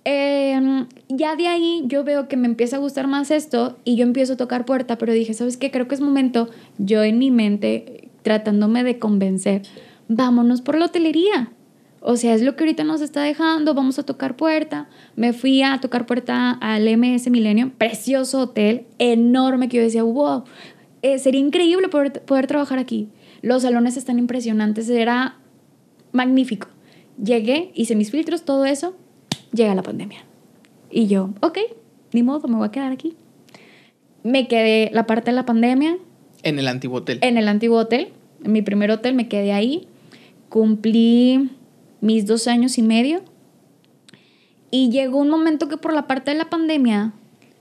Eh, ya de ahí yo veo que me empieza a gustar más esto y yo empiezo a tocar puerta, pero dije, ¿sabes qué? Creo que es momento, yo en mi mente, tratándome de convencer, vámonos por la hotelería. O sea, es lo que ahorita nos está dejando, vamos a tocar puerta. Me fui a tocar puerta al MS Millennium, precioso hotel, enorme, que yo decía, wow, eh, sería increíble poder, poder trabajar aquí. Los salones están impresionantes, era magnífico. Llegué, hice mis filtros, todo eso, llega la pandemia. Y yo, ok, ni modo, me voy a quedar aquí. Me quedé la parte de la pandemia En el antiguo hotel. en el antiguo hotel, en mi primer hotel, me quedé ahí. Cumplí mis dos años y medio. Y llegó un momento que por la parte de la pandemia,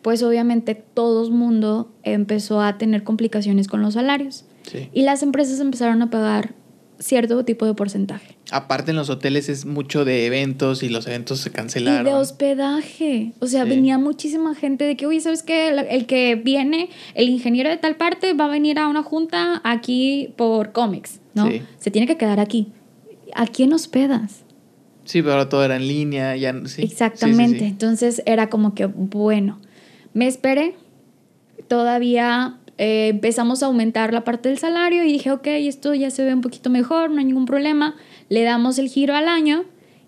pues obviamente todo el mundo empezó a tener complicaciones con los salarios. Sí. Y las empresas empezaron a pagar cierto tipo de porcentaje. Aparte en los hoteles es mucho de eventos y los eventos se cancelaron. Y de hospedaje. O sea, Sí. venía muchísima gente de que, oye, ¿sabes qué? El, el que viene, el ingeniero de tal parte, va a venir a una junta aquí por cómics, ¿no? Sí. Se tiene que quedar aquí. ¿A quién hospedas? Sí, pero ahora todo era en línea, ya sí. Sí, sí, Exactamente. sí. Entonces era como que, bueno, me esperé. Todavía eh, empezamos a aumentar la parte del salario y dije, ok, esto ya se ve un poquito mejor, no hay ningún problema. Le damos el giro al año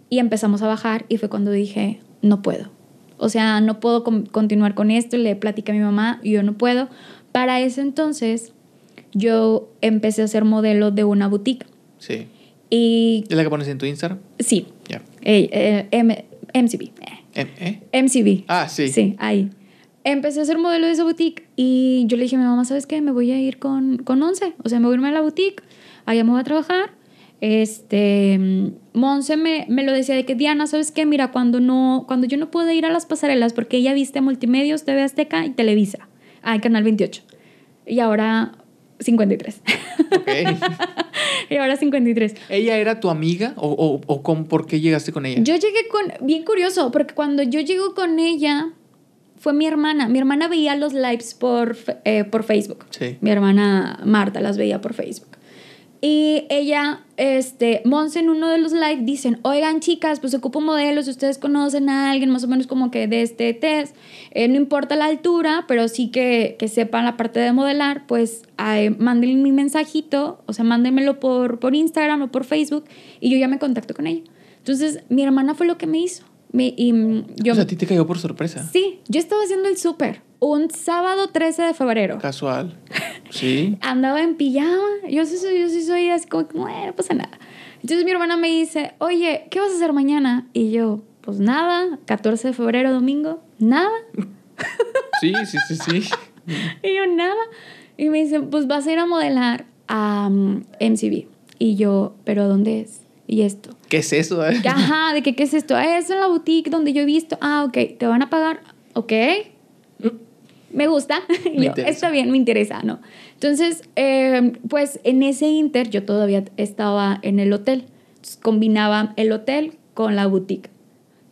y empezamos a bajar y fue cuando dije, no puedo. O sea, no puedo con- continuar con esto. Le platicé a mi mamá, yo no puedo. Para ese entonces, yo empecé a ser modelo de una boutique. Sí. Y ¿Es la que pones en tu Instagram? sí, Ya. eh, eh, MCB. eh. MCB. Ah, sí. Sí, ahí. Empecé a ser modelo de esa boutique y yo le dije a mi mamá, ¿sabes qué? Me voy a ir con, con Monse. O sea, me voy a irme a la boutique, allá me voy a trabajar. Este, Monse me, me lo decía de que, Diana, ¿sabes qué? Mira, cuando, no, cuando yo no puedo ir a las pasarelas, porque ella viste Multimedios, TV Azteca y Televisa. Ah, Canal 28. Y ahora 53. Ok. y ahora 53. ¿Ella era tu amiga o, o, o con, por qué llegaste con ella? Yo llegué con, bien curioso, porque cuando yo llego con ella, fue mi hermana. Mi hermana veía los lives por, eh, por Facebook. Sí. Mi hermana Marta las veía por Facebook. Y ella, este, Monse en uno de los lives dicen, oigan chicas, pues ocupo modelos, ustedes conocen a alguien más o menos como que de este test, eh, no importa la altura, pero sí que, que sepan la parte de modelar, pues ay, mándenle mi mensajito, o sea, mándenmelo por, por Instagram o por Facebook y yo ya me contacto con ella. Entonces, mi hermana fue lo que me hizo. Me- y mm, yo, o sea, a ti te cayó por sorpresa. sí, yo estaba haciendo el súper un sábado 13 de febrero. Casual. Sí. Andaba en pijama. Yo sí soy, yo sí soy así como, que, bueno, no pasa nada. Entonces mi hermana me dice, oye, ¿qué vas a hacer mañana? Y yo, pues nada, 14 de febrero, domingo, nada. Sí, sí, sí, sí. Y yo, nada. Y me dice, pues vas a ir a modelar a um, MCB. Y yo, ¿pero dónde es? Y esto. ¿Qué es eso? eh? Ajá, de que, ¿qué es esto? Ah, es en la boutique donde yo he visto. Ah, ok, ¿te van a pagar? Ok. Me gusta. Me yo, está bien, me interesa, ¿no? Entonces, eh, pues en ese inter yo todavía estaba en el hotel. Entonces, combinaba el hotel con la boutique.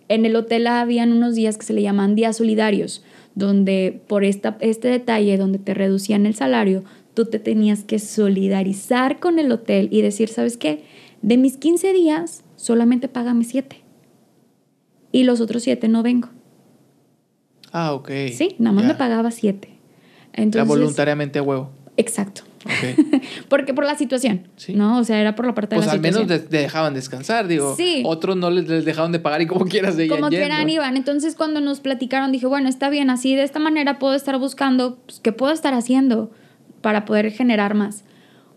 En el hotel habían unos días que se le llaman días solidarios, donde por esta, este detalle, donde te reducían el salario, tú te tenías que solidarizar con el hotel y decir, ¿sabes qué? De mis 15 días, solamente págame 7. Y los otros 7 no vengo. Ah, ok. Sí, nada más Ya. me pagaba 7. Era Entonces, voluntariamente a huevo. Exacto. Ok. Porque por la situación, Sí. ¿no? O sea, era por la parte Pues de la al menos situación. te, dejaban descansar, digo. Sí. Otros no les, les dejaron de pagar y como quieras seguían como quieran iban. Entonces cuando nos platicaron dije, bueno, está bien, así de esta manera puedo estar buscando, pues, ¿qué puedo estar haciendo para poder generar más?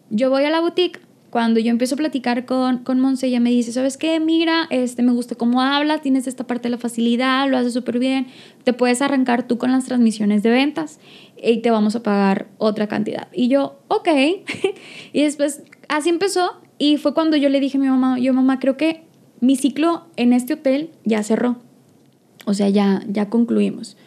Yo voy a la boutique, cuando yo empiezo a platicar con, con Monse, ella me dice, ¿sabes qué? Mira, este, me gusta cómo hablas, tienes esta parte de la facilidad, lo haces súper bien, te puedes arrancar tú con las transmisiones de ventas y te vamos a pagar otra cantidad. Y yo, ok. y después, así empezó y fue cuando yo le dije a mi mamá, yo mamá, creo que mi ciclo en este hotel ya cerró. O sea, ya, ya concluimos.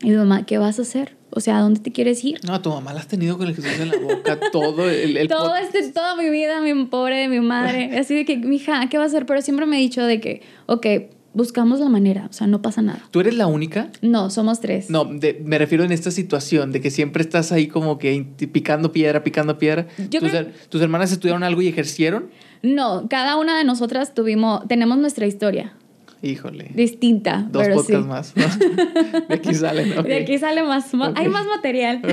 Y mi mamá, ¿qué vas a hacer? O sea, ¿a dónde te quieres ir? No, tu mamá la has tenido con el Jesús en la boca todo el, el Todo este, toda mi vida, mi pobre de mi madre. Así de que, mija, ¿qué va a hacer? Pero siempre me he dicho de que, ok, buscamos la manera. O sea, no pasa nada. ¿Tú eres la única? No, somos tres. No, de- me refiero en esta situación de que siempre estás ahí como que picando piedra, picando piedra. Yo ¿Tus, creo- her- tus hermanas estudiaron algo y ejercieron? No, cada una de nosotras tuvimos, tenemos nuestra historia Híjole. distinta. Dos pero podcasts sí. más. ¿no? De aquí salen. ok. De aquí sale más, hay más material.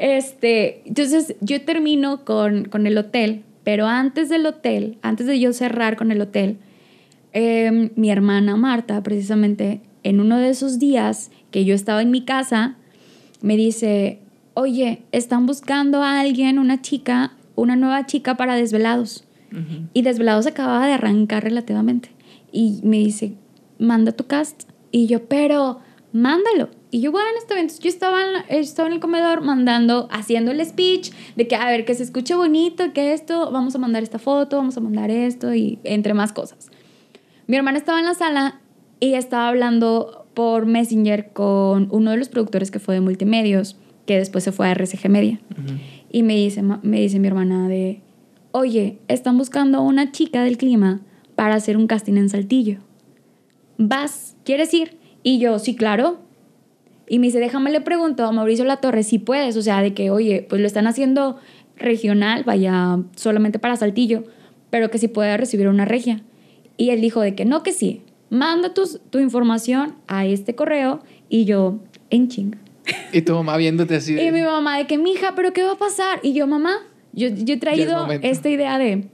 Este, entonces yo termino con, con el hotel, pero antes del hotel, antes de yo cerrar con el hotel, em, mi hermana Marta, precisamente, en uno de esos días que yo estaba en mi casa, me dice, oye, están buscando a alguien, una chica, una nueva chica para desvelados. Y Desvelados acababa de arrancar relativamente. Y me dice, manda tu cast. Y yo, pero mándalo. Y yo, bueno, está bien. Entonces yo estaba en, la- estaba en el comedor mandando, haciendo el speech de que, a ver, que se escuche bonito, que esto, vamos a mandar esta foto, vamos a mandar esto y entre más cosas. Mi hermana estaba en la sala y estaba hablando por Messenger con uno de los productores que fue de Multimedios, que después se fue a RCG Media. Ujú. Y me dice, me dice mi hermana de, oye, están buscando a una chica del clima para hacer un casting en Saltillo. ¿Vas? ¿Quieres ir? Y yo, sí, claro. Y me dice, déjame le pregunto a Mauricio Latorre si puedes. O sea, de que, oye, pues lo están haciendo regional, vaya, solamente para Saltillo, pero que si puede recibir una regia. Y él dijo de que no, que sí. Manda tus- tu información a este correo y yo, en ching. Y tu mamá viéndote así. de- Y mi mamá de que, mija, ¿pero qué va a pasar? Y yo, mamá, yo, yo he traído esta idea de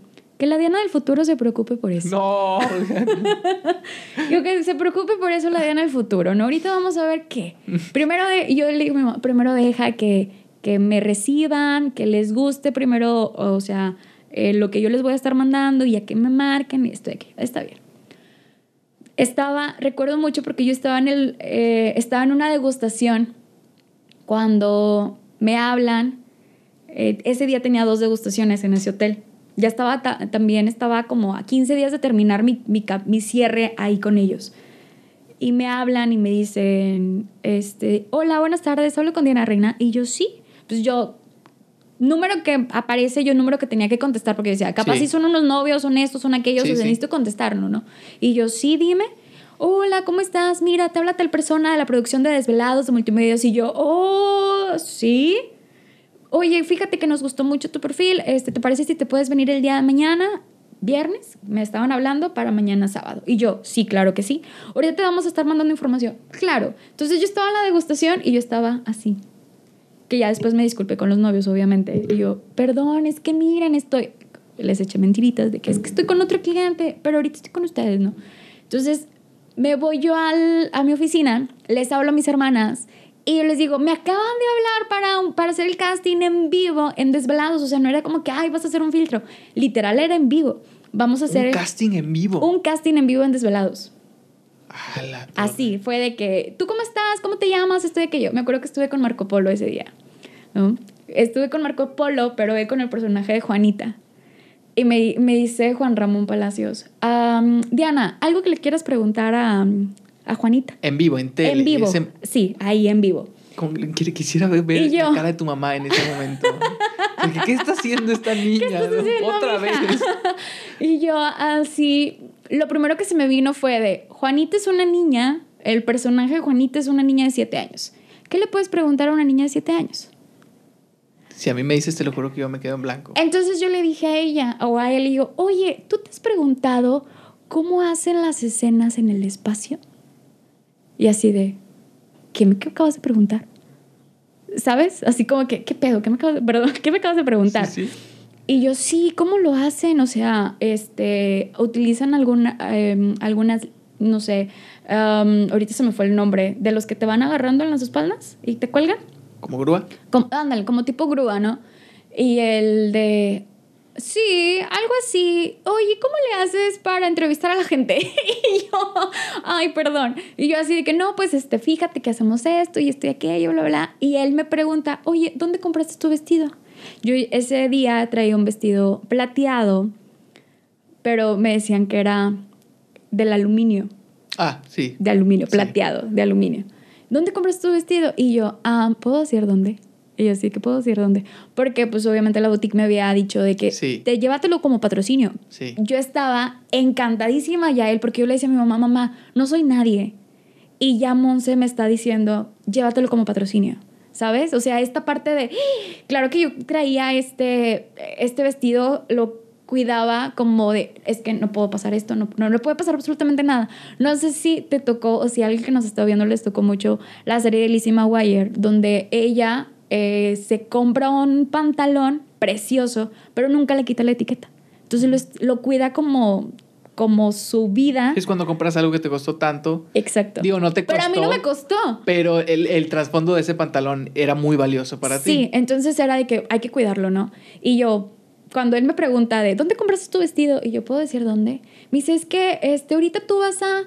que la Diana del futuro se preocupe por eso. No. Yo que se preocupe por eso la Diana del futuro, ¿no? Ahorita vamos a ver qué. Primero, de, yo le digo a primero deja que, que me reciban, que les guste primero, o sea, eh, lo que yo les voy a estar mandando y ya que me marquen y esto de aquí. Está bien. Estaba, recuerdo mucho porque yo estaba en, el, eh, estaba en una degustación cuando me hablan. eh, ese día tenía dos degustaciones en ese hotel. Ya estaba, ta- también estaba como a 15 días de terminar mi, mi, mi cierre ahí con ellos. Y me hablan y me dicen, este, hola, buenas tardes, hablo con Diana Reina. Y yo, sí. Pues yo, número que aparece, yo número que tenía que contestar, porque decía, capaz Sí. si son unos novios, son estos, son aquellos, Sí, o sea, necesito contestarlo, ¿no? Y yo, sí, dime. Hola, ¿cómo estás? Mira, te habla tal persona de la producción de Desvelados de Multimedios. Y yo, oh, sí. Oye, fíjate que nos gustó mucho tu perfil. Este, ¿Te parece si te puedes venir el día de mañana? Viernes, me estaban hablando para mañana sábado. Y yo, sí, claro que sí. Ahorita te vamos a estar mandando información. Claro. Entonces yo estaba en la degustación y yo estaba así. Que ya después me disculpé con los novios, obviamente. Y yo, perdón, es que miren, estoy. Les eché mentiritas de que es que estoy con otro cliente, pero ahorita estoy con ustedes, ¿no? Entonces me voy yo al, a mi oficina, les hablo a mis hermanas y yo les digo, me acaban de hablar para, un- para hacer el casting en vivo, en Desvelados. O sea, no era como que, ay, vas a hacer un filtro. Literal era en vivo. Vamos a hacer Un el- casting en vivo. un casting en vivo en Desvelados. La. Así, fue de que, ¿tú cómo estás? ¿Cómo te llamas? Estoy de que yo. Me acuerdo que estuve con Marco Polo ese día. ¿no? Estuve con Marco Polo, pero con el personaje de Juanita. Y me, me dice Juan Ramón Palacios, "Am, Diana, ¿algo que le quieras preguntar a, a Juanita? En vivo, en tele. en vivo. Sí, ahí en vivo. quisiera ver, la cara de tu mamá en ese momento. Porque, ¿Qué está haciendo esta niña? haciendo, Otra mija? vez. Y yo así, lo primero que se me vino fue de, Juanita es una niña, el personaje de Juanita es una niña de 7 años. ¿Qué le puedes preguntar a una niña de 7 años? Si a mí me dices, te lo juro que yo me quedo en blanco. Entonces yo le dije a ella o a él, le digo, oye, ¿tú te has preguntado cómo hacen las escenas en el espacio? Y así de, ¿qué me acabas de preguntar? ¿Sabes? Así como que, ¿qué pedo? ¿Qué me acabas de, perdón, ¿qué me acabas de preguntar? Sí, sí. Y yo, sí, ¿cómo lo hacen? O sea, este, utilizan alguna, em, algunas, no sé, em, ahorita se me fue el nombre, de los que te van agarrando en las espaldas y te cuelgan. ¿Como grúa? Como, ándale, como tipo grúa, ¿no? Y el de, sí, algo así. Oye, ¿cómo le haces para entrevistar a la gente? y yo, ay, perdón. Y yo así de que, no, pues, este, fíjate que hacemos esto y esto y aquello, bla, bla. Y él me pregunta, oye, ¿dónde compraste tu vestido? Yo ese día traía un vestido plateado, pero me decían que era del aluminio. Ah, sí. De aluminio, Sí. plateado, de aluminio. ¿Dónde compraste tu vestido? Y yo, ah, ¿puedo decir dónde? Y yo, sí, que puedo decir dónde. Porque, pues, obviamente la boutique me había dicho de que Sí. te llévatelo como patrocinio. Sí. Yo estaba encantadísima ya él, porque yo le decía a mi mamá, mamá, no soy nadie. Y ya Monse me está diciendo, llévatelo como patrocinio. ¿Sabes? O sea, esta parte de, claro que yo traía este, este vestido, lo cuidaba como de, es que no puedo pasar esto, no, no le puede pasar absolutamente nada. No sé si te tocó o si a alguien que nos está viendo les tocó mucho la serie de Lizzie McGuire, donde ella eh, se compra un pantalón precioso, pero nunca le quita la etiqueta. Entonces lo, lo cuida como, como su vida. Es cuando compras algo que te costó tanto. Exacto. Digo, no te costó. pero a mí no me costó. Pero el, el trasfondo de ese pantalón era muy valioso para Sí, ti. entonces era de que hay que cuidarlo, ¿no? Y yo, cuando él me pregunta de, ¿dónde compraste tu vestido? Y yo puedo decir dónde. Me dice, es que este, ahorita tú vas a...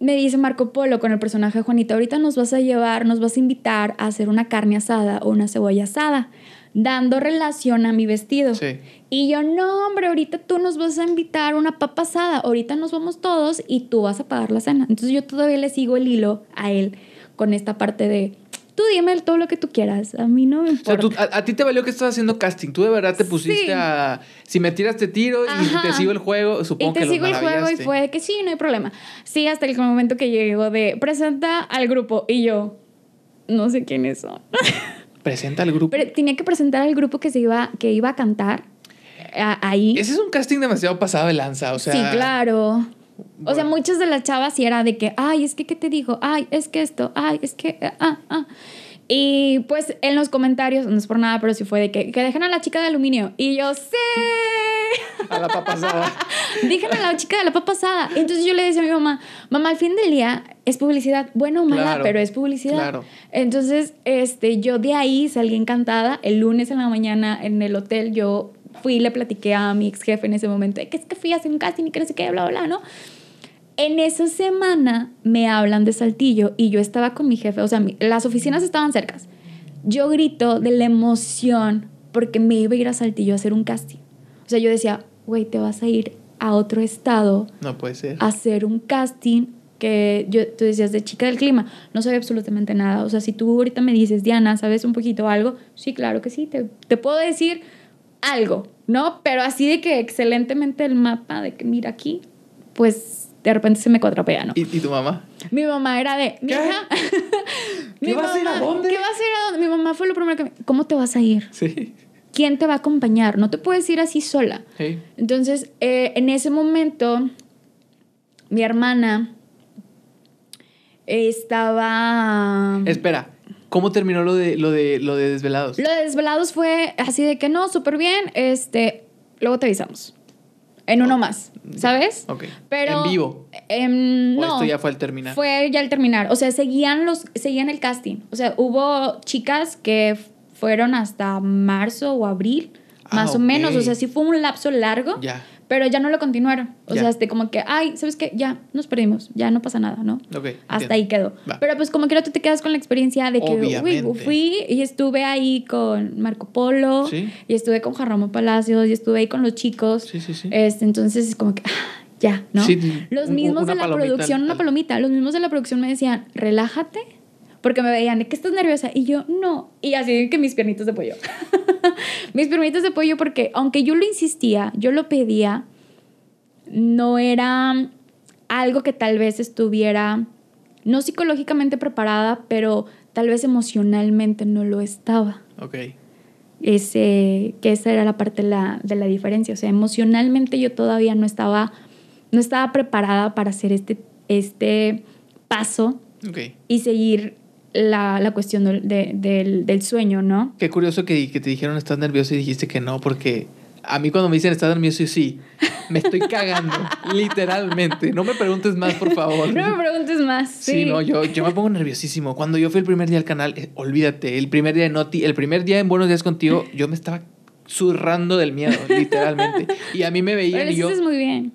Me dice Marco Polo con el personaje de Juanita, ahorita nos vas a llevar, nos vas a invitar a hacer una carne asada o una cebolla asada, dando relación a mi vestido. Sí. Y yo, no, hombre, ahorita tú nos vas a invitar a una papa asada, ahorita nos vamos todos y tú vas a pagar la cena. Entonces yo todavía le sigo el hilo a él con esta parte de, tú dime todo lo que tú quieras, a mí no me O sea, importa. tú- a, a ti te valió que estás haciendo casting. Tú de verdad te pusiste Sí. a. Si me tiras, te tiro y te sigo el juego. Supongo y te que sigo el juego y fue que sí, no hay problema. Sí, hasta el momento que llegó de presenta al grupo y yo, no sé quiénes son. Presenta al grupo. Pero tenía que presentar al grupo que se iba, que iba a cantar a- ahí. Ese es un casting demasiado pasado de lanza. O sea. sí, claro. O sea, muchas de las chavas sí era de que, ay, es que, ¿qué te digo? Ay, es que esto, ay, es que, ah, ah. Y pues en los comentarios, no es por nada, pero sí fue de que, que dejen a la chica de aluminio. Y yo, sí. A la papasada. Dejen a la chica de la papa pasada. Entonces yo le decía a mi mamá, mamá, al fin del día es publicidad, buena o mala, Claro, pero es publicidad. claro. Entonces, este, yo de ahí salí encantada. El lunes en la mañana en el hotel yo fui y le platiqué a mi ex jefe en ese momento, que es que fui a hacer un casting y que no sé qué, bla, bla, bla, ¿no? En esa semana me hablan de Saltillo y yo estaba con mi jefe, o sea, mi- las oficinas estaban cercas. Yo grito de la emoción porque me iba a ir a Saltillo a hacer un casting. O sea, yo decía, güey, te vas a ir a otro estado No puede ser. a hacer un casting que yo, tú decías de chica del clima, no sabía absolutamente nada. O sea, si tú ahorita me dices, Diana, ¿sabes un poquito algo? Sí, claro que sí, te, te puedo decir algo, ¿no? Pero así de que excelentemente el mapa, de que mira aquí, pues de repente se me cuatrapea, ¿no? ¿Y, y tu mamá? Mi mamá era de, ¿Qué vas a ir a dónde? ¿Qué vas a ir a dónde? Mi mamá fue lo primero que me, ¿cómo te vas a ir? Sí. ¿Quién te va a acompañar? No te puedes ir así sola. Sí. Entonces, eh, en ese momento, mi hermana estaba... Espera. ¿Cómo terminó lo de, lo de, lo de desvelados? Lo de desvelados fue así de que no, súper bien, este, luego te avisamos. En uno más, ¿sabes? Ok. Pero, ¿En vivo? em, ¿O no, esto ya fue al terminar? Fue ya al terminar. O sea, seguían, los, seguían el casting. O sea, hubo chicas que fueron hasta marzo o abril, Ah, más o menos. O sea, sí fue un lapso largo. Ya. Pero ya no lo continuaron. O sea, este, como que, ay, ¿sabes qué? Ya nos perdimos, ya no pasa nada, ¿no? Ok. Hasta entiendo. ahí quedó. Va. Pero pues como quiera tú te quedas con la experiencia de que uy, fui y estuve ahí con Marco Polo Sí. y estuve con Juan Ramón Palacios y estuve ahí con los chicos. Sí, sí, sí. Este, entonces es como que ah, ya, ¿no? Sí, los Un- mismos una de la producción, al- una al- palomita, los mismos de la producción me decían, "Relájate." Porque me veían, ¿de qué estás nerviosa? Y yo, no. Y así que mis piernitas de pollo. mis piernitas de pollo porque aunque yo lo insistía, yo lo pedía, no era algo que tal vez estuviera, no psicológicamente preparada, pero tal vez emocionalmente no lo estaba. Ok. Ese, que esa era la parte de la, de la diferencia. O sea, emocionalmente yo todavía no estaba, no estaba preparada para hacer este, este paso y seguir la, la cuestión del, de- del, del sueño, ¿no? Qué curioso que, que te dijeron estás nervioso y dijiste que no, porque a mí cuando me dicen estás nervioso, yo sí, me estoy cagando, literalmente. No me preguntes más, por favor. No me preguntes más. Sí, Sí, no, yo, yo me pongo nerviosísimo. Cuando yo fui el primer día al canal, eh, olvídate, el primer día de Noti, el primer día en Buenos Días contigo, yo me estaba zurrando del miedo, literalmente. Y a mí me Pero veían lo y yo, hiciste muy bien.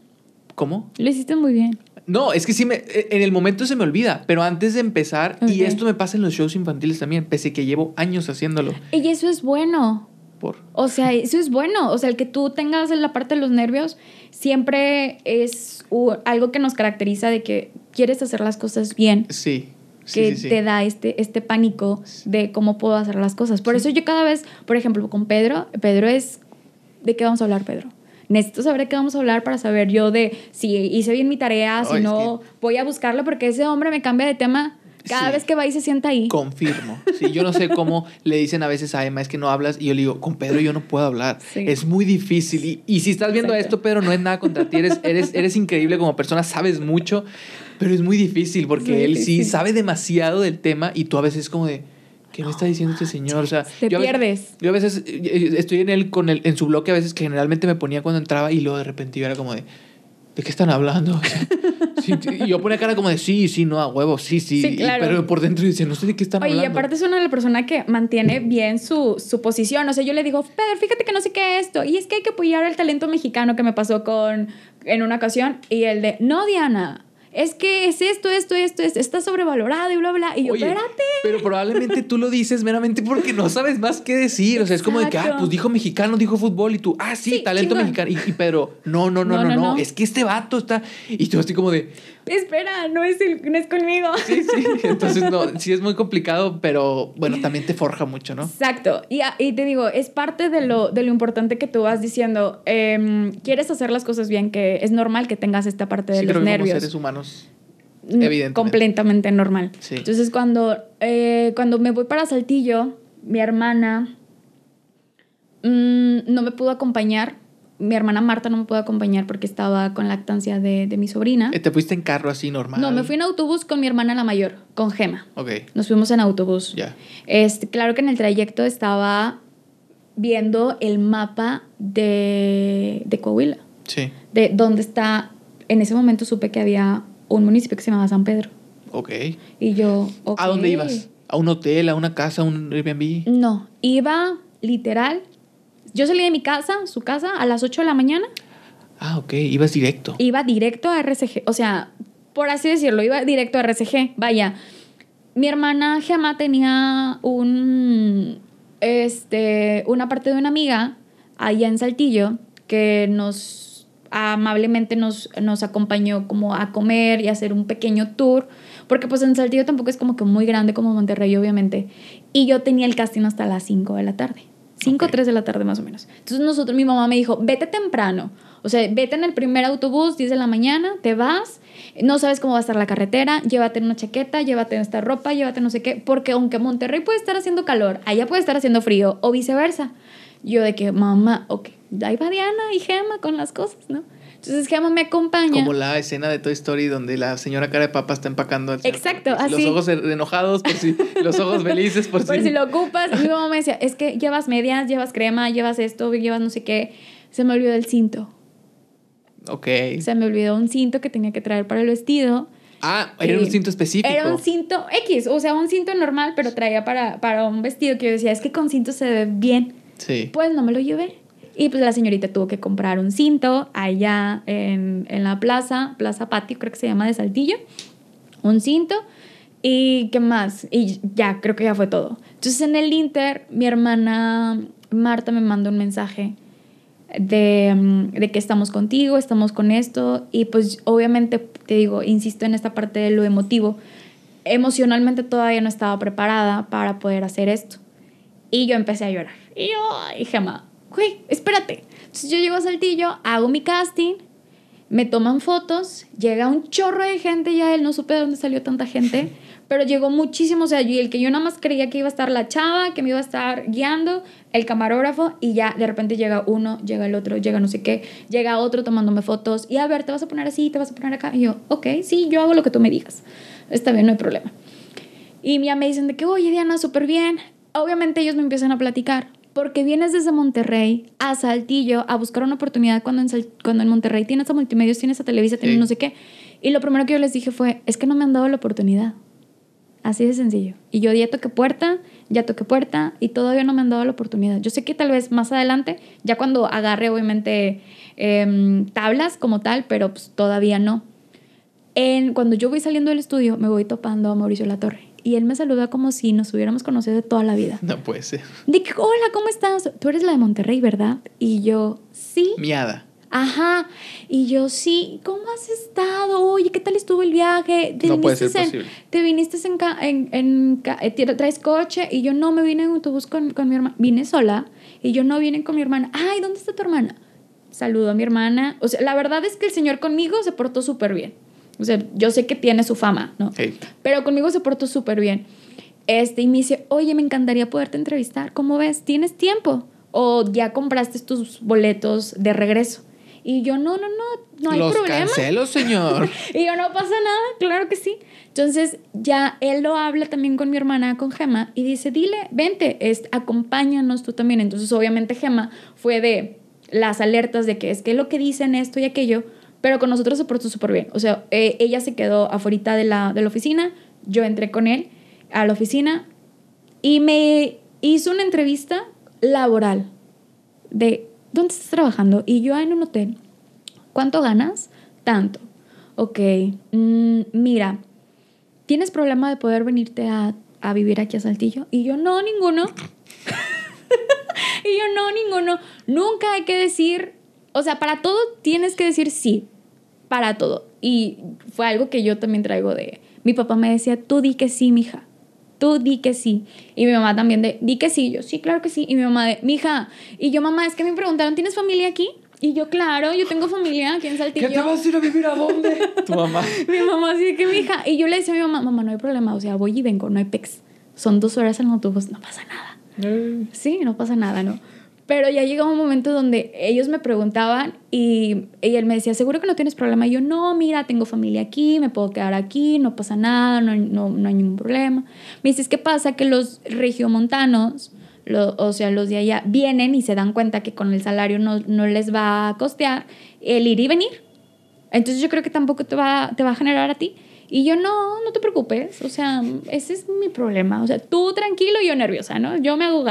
¿cómo? Lo hiciste muy bien. No, es que sí me, eh, en el momento se me olvida, pero antes de empezar, y esto me pasa en los shows infantiles también, pese que llevo años haciéndolo. Y eso es bueno. Por, O sea, eso es bueno. O sea, el que tú tengas en la parte de los nervios siempre es algo que nos caracteriza de que quieres hacer las cosas bien. sí, sí, que sí, sí. te da este, este pánico de cómo puedo hacer las cosas. Por eso yo cada vez, por ejemplo, con Pedro, Pedro es, ¿de qué vamos a hablar, Pedro? Necesito saber de qué vamos a hablar para saber yo de si hice bien mi tarea, si Ay, es no, voy a buscarlo porque ese hombre me cambia de tema cada Sí. vez que va y se sienta ahí. Confirmo. Sí, yo no sé cómo le dicen a veces a Emma, es que no hablas. Y yo le digo, con Pedro yo no puedo hablar. Sí. Es muy difícil. Y, y si estás viendo Exacto. esto, Pedro, no es nada contra ti. Eres, eres, eres increíble como persona, sabes mucho, pero es muy difícil porque él sí sabe demasiado del tema y tú a veces es como de, ¿qué me está diciendo este señor? O sea, Te yo a veces- pierdes. yo a veces eh, estoy en él con el, en su bloque a veces que generalmente me ponía cuando entraba y luego de repente yo era como de ¿de qué están hablando? O sea, sí, y yo ponía cara como de sí, sí, no, a huevo, sí, sí. Y- pero por dentro decía, no sé de qué están Oye, y hablando. aparte es una de las personas que mantiene bien su, su posición. O sea, yo le digo, Pedro, fíjate que no sé qué es esto. Y es que hay que apoyar el talento mexicano que me pasó con en una ocasión. Y el de, no, Diana, es que es esto, esto, esto, esto, está sobrevalorado y bla, bla. Y yo, Oye, espérate. Pero probablemente tú lo dices meramente porque no sabes más qué decir. O sea, es como de que, ah, pues dijo mexicano, dijo fútbol y tú, ah, sí, Sí, talento chingón. mexicano. Y, y Pedro, no, no, no, no, no, No, no, no. Es que este vato está. Y tú así como de, Espera, no es, el- no es conmigo. sí, sí. Entonces, no, sí es muy complicado, pero bueno, también te forja mucho, ¿no? Exacto. Y, a- y te digo, es parte de lo, de lo importante que tú vas diciendo. em, quieres hacer las cosas bien, que es normal que tengas esta parte de Sí, los creo que como nervios. seres humanos. Mm, Evidentemente. Completamente normal. Sí. Entonces, cuando, eh, cuando me voy para Saltillo, mi hermana mm, no me pudo acompañar. Mi hermana Marta no me pudo acompañar porque estaba con lactancia de, de mi sobrina. Eh, ¿Te fuiste en carro así normal? No, me fui en autobús con mi hermana la mayor, con Gema. Ok, Nos fuimos en autobús. ya. Este, claro que en el trayecto estaba viendo el mapa de, de Coahuila, Sí, de dónde está. En ese momento supe que había un municipio que se llamaba San Pedro. ok. Y yo, ¿A dónde ibas? ¿A un hotel, a una casa, a un Airbnb? No, iba literal. Yo salí de mi casa, su casa, a las 8 de la mañana. Ah, ok, ibas directo. Iba directo a RCG. O sea, por así decirlo, iba directo a RCG. Vaya, mi hermana Gemma tenía un, este, una parte de una amiga allá en Saltillo que nos amablemente nos, nos acompañó como a comer y a hacer un pequeño tour, porque pues en Saltillo tampoco es como que muy grande como Monterrey, obviamente. Y yo tenía el casting hasta las 5 de la tarde. 5 o Ok. 3 de la tarde más o menos. Entonces nosotros, mi mamá me dijo, vete temprano. O sea, vete en el primer autobús, 10 de la mañana, te vas, no sabes cómo va a estar la carretera, llévate una chaqueta, llévate esta ropa, llévate no sé qué, porque aunque Monterrey puede estar haciendo calor, allá puede estar haciendo frío o viceversa. Yo de que, mamá, ok, ahí va Diana y Gema con las cosas, ¿no? Entonces Gema me acompaña. Como la escena de Toy Story donde la señora cara de papa está empacando. al Exacto, Papa. Los así. ojos enojados por si, los ojos felices por, Por si. si lo ocupas. Y mi mamá me decía, es que llevas medias, llevas crema, llevas esto, llevas no sé qué. Se me olvidó el cinto. Ok. Se me olvidó un cinto que tenía que traer para el vestido. Ah, era un Y cinto específico. Era un cinto X, o sea, un cinto normal, pero traía para, para un vestido que yo decía, es que con cinto se ve bien. Sí. Pues no me lo llevé. Y pues la señorita tuvo que comprar un cinto allá en, en la plaza, Plaza Patio, creo que se llama de Saltillo. Un cinto. ¿Y qué más? Y ya, creo que ya fue todo. Entonces en el Inter, mi hermana Marta me mandó un mensaje de, de que estamos contigo, estamos con esto. Y pues obviamente, te digo, insisto en esta parte de lo emotivo. Emocionalmente todavía no estaba preparada para poder hacer esto. Y yo empecé a llorar. Y yo, ay, Gemma, güey, espérate. Entonces yo llego a Saltillo, hago mi casting, me toman fotos, llega un chorro de gente, ya él no supe de dónde salió tanta gente, pero llegó muchísimo, o sea, y el que yo nada más creía que iba a estar la chava, que me iba a estar guiando, el camarógrafo, y ya de repente llega uno, llega el otro, llega no sé qué, llega otro tomándome fotos, y a ver, te vas a poner así, te vas a poner acá, y yo, ok, sí, yo hago lo que tú me digas, está bien, no hay problema. Y ya me dicen de que, oye, Diana, súper bien. Obviamente ellos me empiezan a platicar, porque vienes desde Monterrey a Saltillo a buscar una oportunidad cuando en, cuando en Monterrey tienes a multimedios, tienes a Televisa, tienes no sé qué. Y lo primero que yo les dije fue, es que no me han dado la oportunidad. Así de sencillo. Y yo ya toqué puerta, ya toqué puerta y todavía no me han dado la oportunidad. Yo sé que tal vez más adelante, ya cuando agarre obviamente em, tablas como tal, pero pues todavía no. En, cuando yo voy saliendo del estudio, me voy topando a Mauricio Latorre y él me saluda como si nos hubiéramos conocido de toda la vida. No puede ser. Dije, hola, ¿cómo estás? Tú eres la de Monterrey, ¿verdad? Y yo, sí. Miada. Ajá. Y yo, sí, ¿cómo has estado? Oye, ¿qué tal estuvo el viaje? ¿Te no puede ser posible. ¿Te viniste en, en, eh, traes coche? Y yo, no, me vine en autobús con, con mi hermana. Vine sola. Y yo, no, vine con mi hermana. Ay, ¿dónde está tu hermana? Saludo a mi hermana. O sea, la verdad es que el señor conmigo se portó súper bien. O sea, yo sé que tiene su fama, ¿no? Pero conmigo se portó súper bien. Este, y me dice, oye, me encantaría poderte entrevistar. ¿Cómo ves? ¿Tienes tiempo? ¿O ya compraste tus boletos de regreso? Y yo, no, no, no, no hay Los problema. cancelo, señor. y yo, no pasa nada, claro que sí. Entonces, ya él lo habla también con mi hermana, con Gema, y dice, dile, vente, es, acompáñanos tú también. Entonces, obviamente, Gema fue de las alertas de que es que lo que dicen esto y aquello, pero con nosotros se portó súper bien. O sea, eh, ella se quedó afuera de la, de la oficina, yo entré con él a la oficina y me hizo una entrevista laboral de ¿dónde estás trabajando? Y yo en un hotel. ¿Cuánto ganas? Tanto. Ok, mm, mira, ¿tienes problema de poder venirte a, a vivir aquí a Saltillo? Y yo, no, ninguno. y yo, no, ninguno. Nunca hay que decir, o sea, para todo tienes que decir sí para todo. Y fue algo que yo también traigo de... Mi papá me decía, tú di que sí, mija. Tú di que sí. Y mi mamá también de, di que sí. Yo, sí, claro que sí. Y mi mamá de, mija. Y yo, mamá, es que me preguntaron, ¿tienes familia aquí? Y yo, claro, yo tengo familia aquí en Saltillo. ¿Qué te vas a ir a vivir a dónde? tu mamá. mi mamá así que, mija. Y yo le decía a mi mamá, mamá, no hay problema. O sea, voy y vengo, no hay pex. Son dos horas en el autobús, no pasa nada. Sí, no pasa nada, ¿no? Pero ya llegó un momento donde ellos me preguntaban y, él me decía, ¿seguro que no tienes problema? Y yo, no, mira, tengo familia aquí, me puedo quedar aquí, no pasa nada, no, no, no hay ningún problema. Me dices, ¿qué pasa? Que los regiomontanos, o sea, los de allá, vienen y se dan cuenta que con el salario no, no les va a costear el ir y venir. Entonces yo creo que tampoco te va, te va a generar a ti. Y yo, no, no te preocupes, o sea, ese es mi problema. O sea, tú tranquilo y yo nerviosa, ¿no? Yo me hago.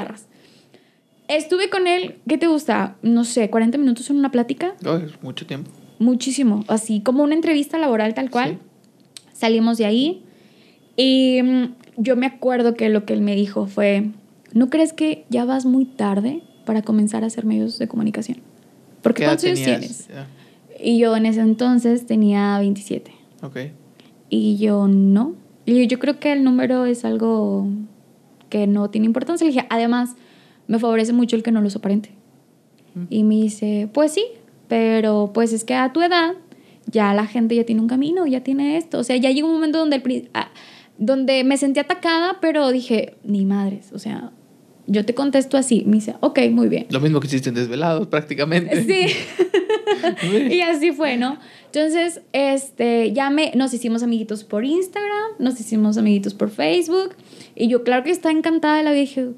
Estuve con él, ¿qué te gusta? No sé, 40 minutos en una plática. Oh, es mucho tiempo. Muchísimo, así como una entrevista laboral tal cual. Salimos de ahí y mm, yo me acuerdo que lo que él me dijo fue, ¿no crees que ya vas muy tarde para comenzar a hacer medios de comunicación? Porque ¿cuántos años tienes? Y yo en ese entonces tenía 27. Ok. Y yo no. Y yo creo que el número es algo que no tiene importancia. Le dije, además, me favorece mucho el que no los aparente. Y me dice, pues sí, pero pues es que a tu edad ya la gente ya tiene un camino, ya tiene esto. O sea, ya llegó un momento donde, el, ah, donde me sentí atacada, pero dije, ni madres, o sea, yo te contesto así. Me dice, ok, muy bien. Lo mismo que hiciste en Desvelados, prácticamente. Sí. y así fue, ¿no? Entonces, este, ya me, nos hicimos amiguitos por Instagram, nos hicimos amiguitos por Facebook. Y yo, claro que estaba encantada de la vida. Dije,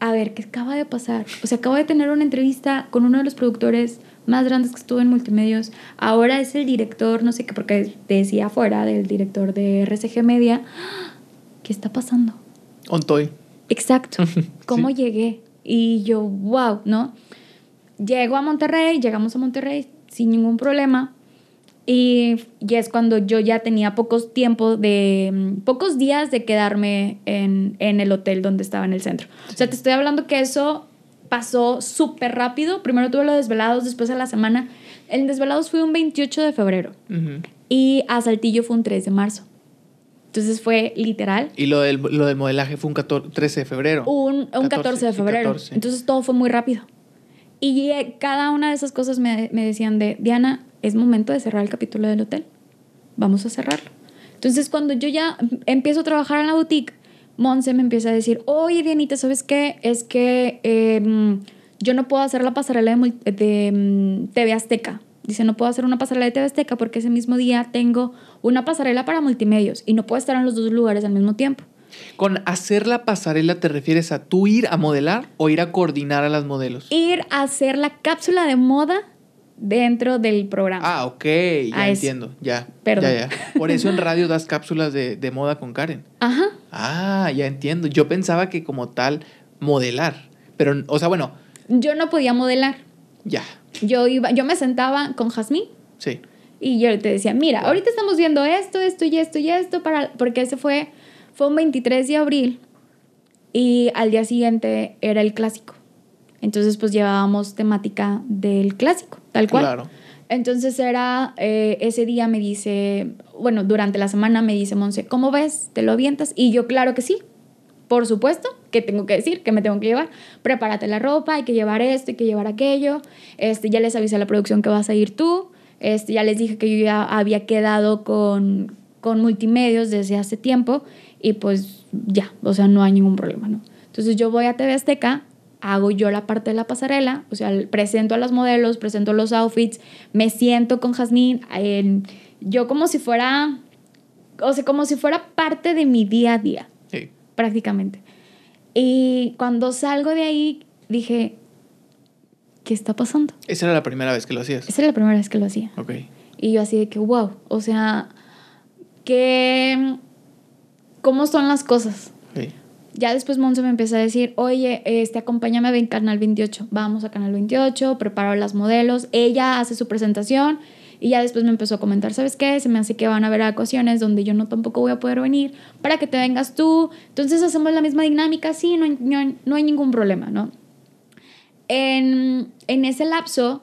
a ver, ¿qué acaba de pasar? O sea, acabo de tener una entrevista con uno de los productores más grandes que estuvo en multimedios. Ahora es el director, no sé qué, porque decía afuera del director de RCG Media. ¿Qué está pasando? Ontoy. Exacto. ¿Cómo llegué? Y yo, wow, ¿no? Llego a Monterrey, llegamos a Monterrey sin ningún problema. Y, ya es cuando yo ya tenía pocos tiempo de, mm, pocos días de quedarme en, en el hotel donde estaba en el centro. O sea, te estoy hablando que eso pasó súper rápido. Primero tuve los desvelados, después a la semana. El desvelados fue un 28 de febrero y a Saltillo fue un 3 de marzo. Entonces fue literal. Y lo del, lo del modelaje fue un 14, 13 de febrero. Un, un 14, de febrero. Entonces todo fue muy rápido. Y cada una de esas cosas me, me decían de, Diana, es momento de cerrar el capítulo del hotel. Vamos a cerrarlo. Entonces, cuando yo ya empiezo a trabajar en la boutique, Monse me empieza a decir, oye, Dianita, ¿sabes qué? Es que em, yo no puedo hacer la pasarela de, de mm, TV Azteca. Dice, no puedo hacer una pasarela de TV Azteca porque ese mismo día tengo una pasarela para multimedios y no puedo estar en los dos lugares al mismo tiempo. Con hacer la pasarela te refieres a tú ir a modelar o ir a coordinar a las modelos. Ir a hacer la cápsula de moda dentro del programa. Ah, ok, ya entiendo, ya. Perdón. Ya, ya. Por eso en radio das cápsulas de, de, moda con Karen. Ajá. Ah, ya entiendo. Yo pensaba que como tal modelar, pero, o sea, bueno. Yo no podía modelar. Ya. Yo iba, yo me sentaba con Jazmín. Sí. Y yo te decía, mira, ahorita estamos viendo esto, esto y esto y esto, para, porque ese fue, fue un 23 de abril y al día siguiente era el clásico. Entonces, pues llevábamos temática del clásico, tal cual. Claro. Entonces era, eh, ese día me dice, bueno, durante la semana me dice Monse, ¿cómo ves? ¿Te lo avientas? Y yo, claro que sí. Por supuesto, que tengo que decir, que me tengo que llevar. Prepárate la ropa, hay que llevar esto, hay que llevar aquello. Este, ya les avisé a la producción que vas a ir tú. Este, ya les dije que yo ya había quedado con, con multimedios desde hace tiempo y pues ya, o sea, no hay ningún problema, ¿no? Entonces yo voy a TV Azteca hago yo la parte de la pasarela, o sea, presento a los modelos, presento los outfits, me siento con Jazmín, yo como si fuera, o sea, como si fuera parte de mi día a día, sí. prácticamente. Y cuando salgo de ahí, dije, ¿qué está pasando? Esa era la primera vez que lo hacías. Esa era la primera vez que lo hacía. Ok. Y yo así de que, wow, o sea, que, ¿cómo son las cosas? Ya después Monse me empieza a decir, oye, este, acompáñame a Canal 28. Vamos a Canal 28, preparo las modelos. Ella hace su presentación y ya después me empezó a comentar, ¿sabes qué? Se me hace que van a haber ocasiones donde yo no tampoco voy a poder venir para que te vengas tú. Entonces hacemos la misma dinámica, sí, no hay, no, hay ningún problema, ¿no? En, en ese lapso,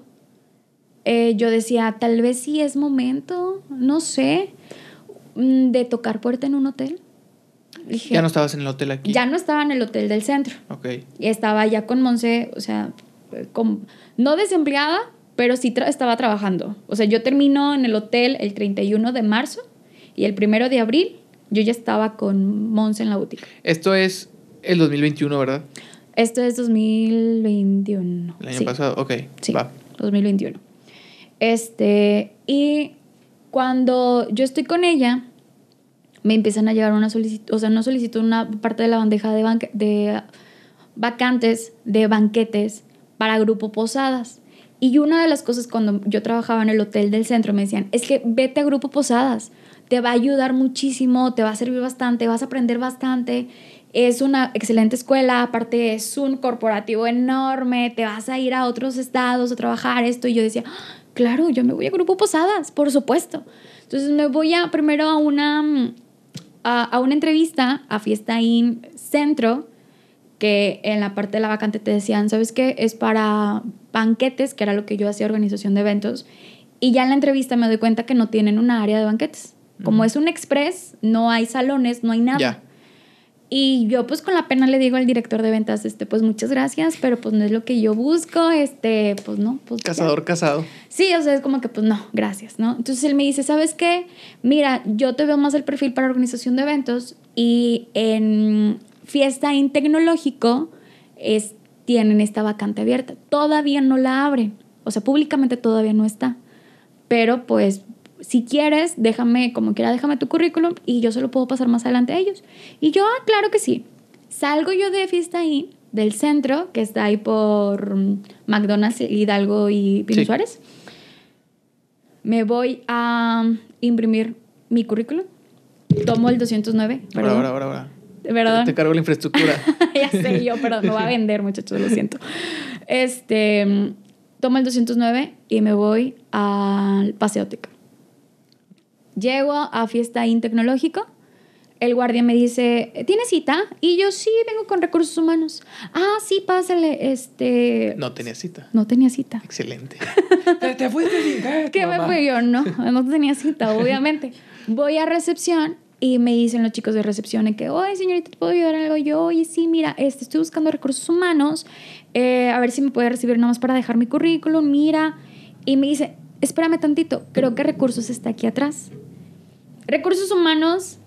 eh, yo decía, tal vez sí es momento, no sé, mm, de tocar puerta en un hotel ya no estabas en el hotel aquí. Ya no estaba en el hotel del centro. Ok. Y estaba ya con Monse, o sea, no desempleada, pero sí estaba trabajando. O sea, yo termino en el hotel el 31 de marzo y el primero de abril yo ya estaba con Monse en la boutique. Esto es el 2021, ¿verdad? Esto es 2021. El año pasado, ok. Sí, va. 2021. Este, y cuando yo estoy con ella, me empiezan a llegar una solicitud, o sea, no solicitud, una parte de la bandeja de, de vacantes, de banquetes para grupo Posadas. Y una de las cosas cuando yo trabajaba en el hotel del centro me decían, es que vete a Grupo Posadas, te va a ayudar muchísimo, te va a servir bastante, vas a aprender bastante. Es una excelente escuela, aparte es un corporativo enorme, te vas a ir a otros estados a trabajar esto. Y yo decía, ah, claro, yo me voy a Grupo Posadas, por supuesto. Entonces me voy a primero a una a, una entrevista a Fiesta In Centro, que en la parte de la vacante te decían, ¿sabes qué? Es para banquetes, que era lo que yo hacía, organización de eventos. Y ya en la entrevista me doy cuenta que no tienen una área de banquetes. Como es un express, no hay salones, no hay nada. Y yo pues con la pena le digo al director de ventas, este, pues muchas gracias, pero pues no es lo que yo busco, este, pues no. Pues, Cazador casado. Sí, o sea, es como que pues no, gracias, ¿no? Entonces él me dice, ¿sabes qué? Mira, yo te veo más el perfil para organización de eventos y en Fiesta In Tecnológico es, tienen esta vacante abierta. Todavía no la abren, o sea, públicamente todavía no está, pero pues si quieres, déjame, como quiera, déjame tu currículum y yo se lo puedo pasar más adelante a ellos. Y yo, ah, claro que sí. Salgo yo de Fiesta ahí, del centro, que está ahí por McDonald's, Hidalgo y Pino Suárez. Me voy a imprimir mi currículum. Tomo el 209. Ahora, ahora, ahora, ahora. ¿Verdad? Te, cargo la infraestructura. ya sé, yo, perdón, me voy a vender, muchachos, lo siento. Este, tomo el 209 y me voy al Paseoteca. Llego a fiesta in tecnológico. El guardia me dice, ¿tiene cita? Y yo, sí, vengo con recursos humanos. Ah, sí, pásale, este... No tenía cita. No tenía cita. Excelente. ¿Te, fuiste sin ¿Qué me fui yo? No, no tenía cita, obviamente. Voy a recepción y me dicen los chicos de recepción que, oye, señorita, ¿te puedo ayudar en algo? Yo, oye, sí, mira, este, estoy buscando recursos humanos, eh, a ver si me puede recibir nada más para dejar mi currículum, mira. Y me dice, espérame tantito, creo que recursos está aquí atrás. Recursos humanos,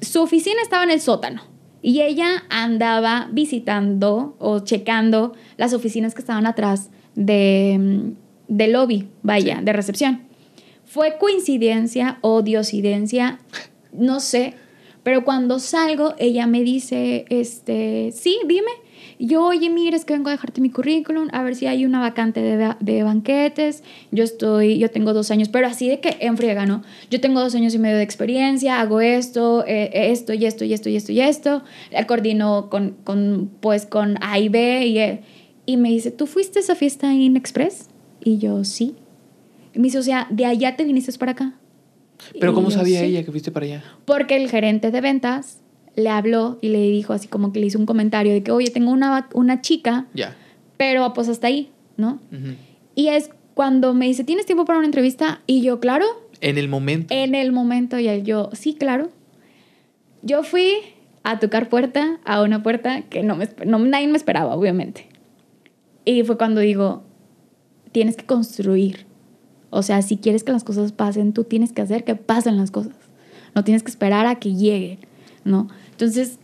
su oficina estaba en el sótano y ella andaba visitando o checando las oficinas que estaban atrás de, mm, del lobby, vaya, de recepción. Fue coincidencia o diosidencia, no sé, pero cuando salgo, ella me dice, este, sí, dime. Y yo, oye, mira, es que vengo a dejarte mi currículum, a ver si hay una vacante de, de banquetes. Yo estoy, yo tengo dos años, pero así de que en friega, ¿no? Yo tengo dos años y medio de experiencia, hago esto, eh, esto y esto y esto y esto y esto. La coordino con, con, pues, con A y B y, eh, y me dice, ¿tú fuiste a esa fiesta en Express? Y yo, sí. Y me dice, o sea, de allá te viniste para acá. Pero Y ¿cómo yo, sabía "Sí". ella que fuiste para allá? Porque el gerente de ventas le habló y le dijo así como que le hizo un comentario de que, oye, tengo una, una chica, Ya. pero pues hasta ahí, ¿no? Y es cuando me dice, ¿tienes tiempo para una entrevista? Y yo, claro, En el momento. en el momento, y yo, sí, claro. Yo fui a tocar puerta, a una puerta que no me, no, nadie me esperaba, obviamente. Y fue cuando digo, tienes que construir. O sea, si quieres que las cosas pasen, tú tienes que hacer que pasen las cosas. No tienes que esperar a que lleguen, ¿no? Entonces,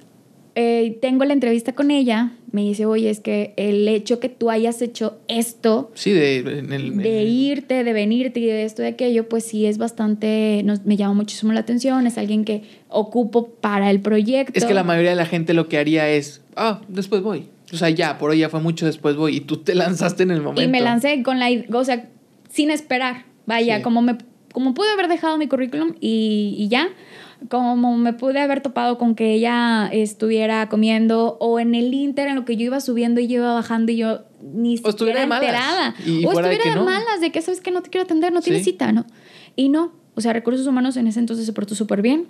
eh, tengo la entrevista con ella, me dice, oye, es que el hecho que tú hayas hecho esto, Sí, de, en el, en de el- irte, de venirte y de esto, de aquello, pues sí es bastante, nos, me llama muchísimo la atención, es alguien que ocupo para el proyecto. Es que la mayoría de la gente lo que haría es, ah, después voy. O sea, ya, por hoy ya fue mucho, después voy. Y tú te lanzaste en el momento. Y me lancé con la, o sea, sin esperar, vaya, Sí. como me, como pude haber dejado mi currículum y, y ya, como me pude haber topado con que ella estuviera comiendo o en el inter en lo que yo iba subiendo y yo iba bajando y yo ni O siquiera enterada. Y o estuviera de no. malas, de que sabes que no te quiero atender, no tienes Sí. cita, ¿no? Y no, o sea, recursos humanos en ese entonces se portó súper bien.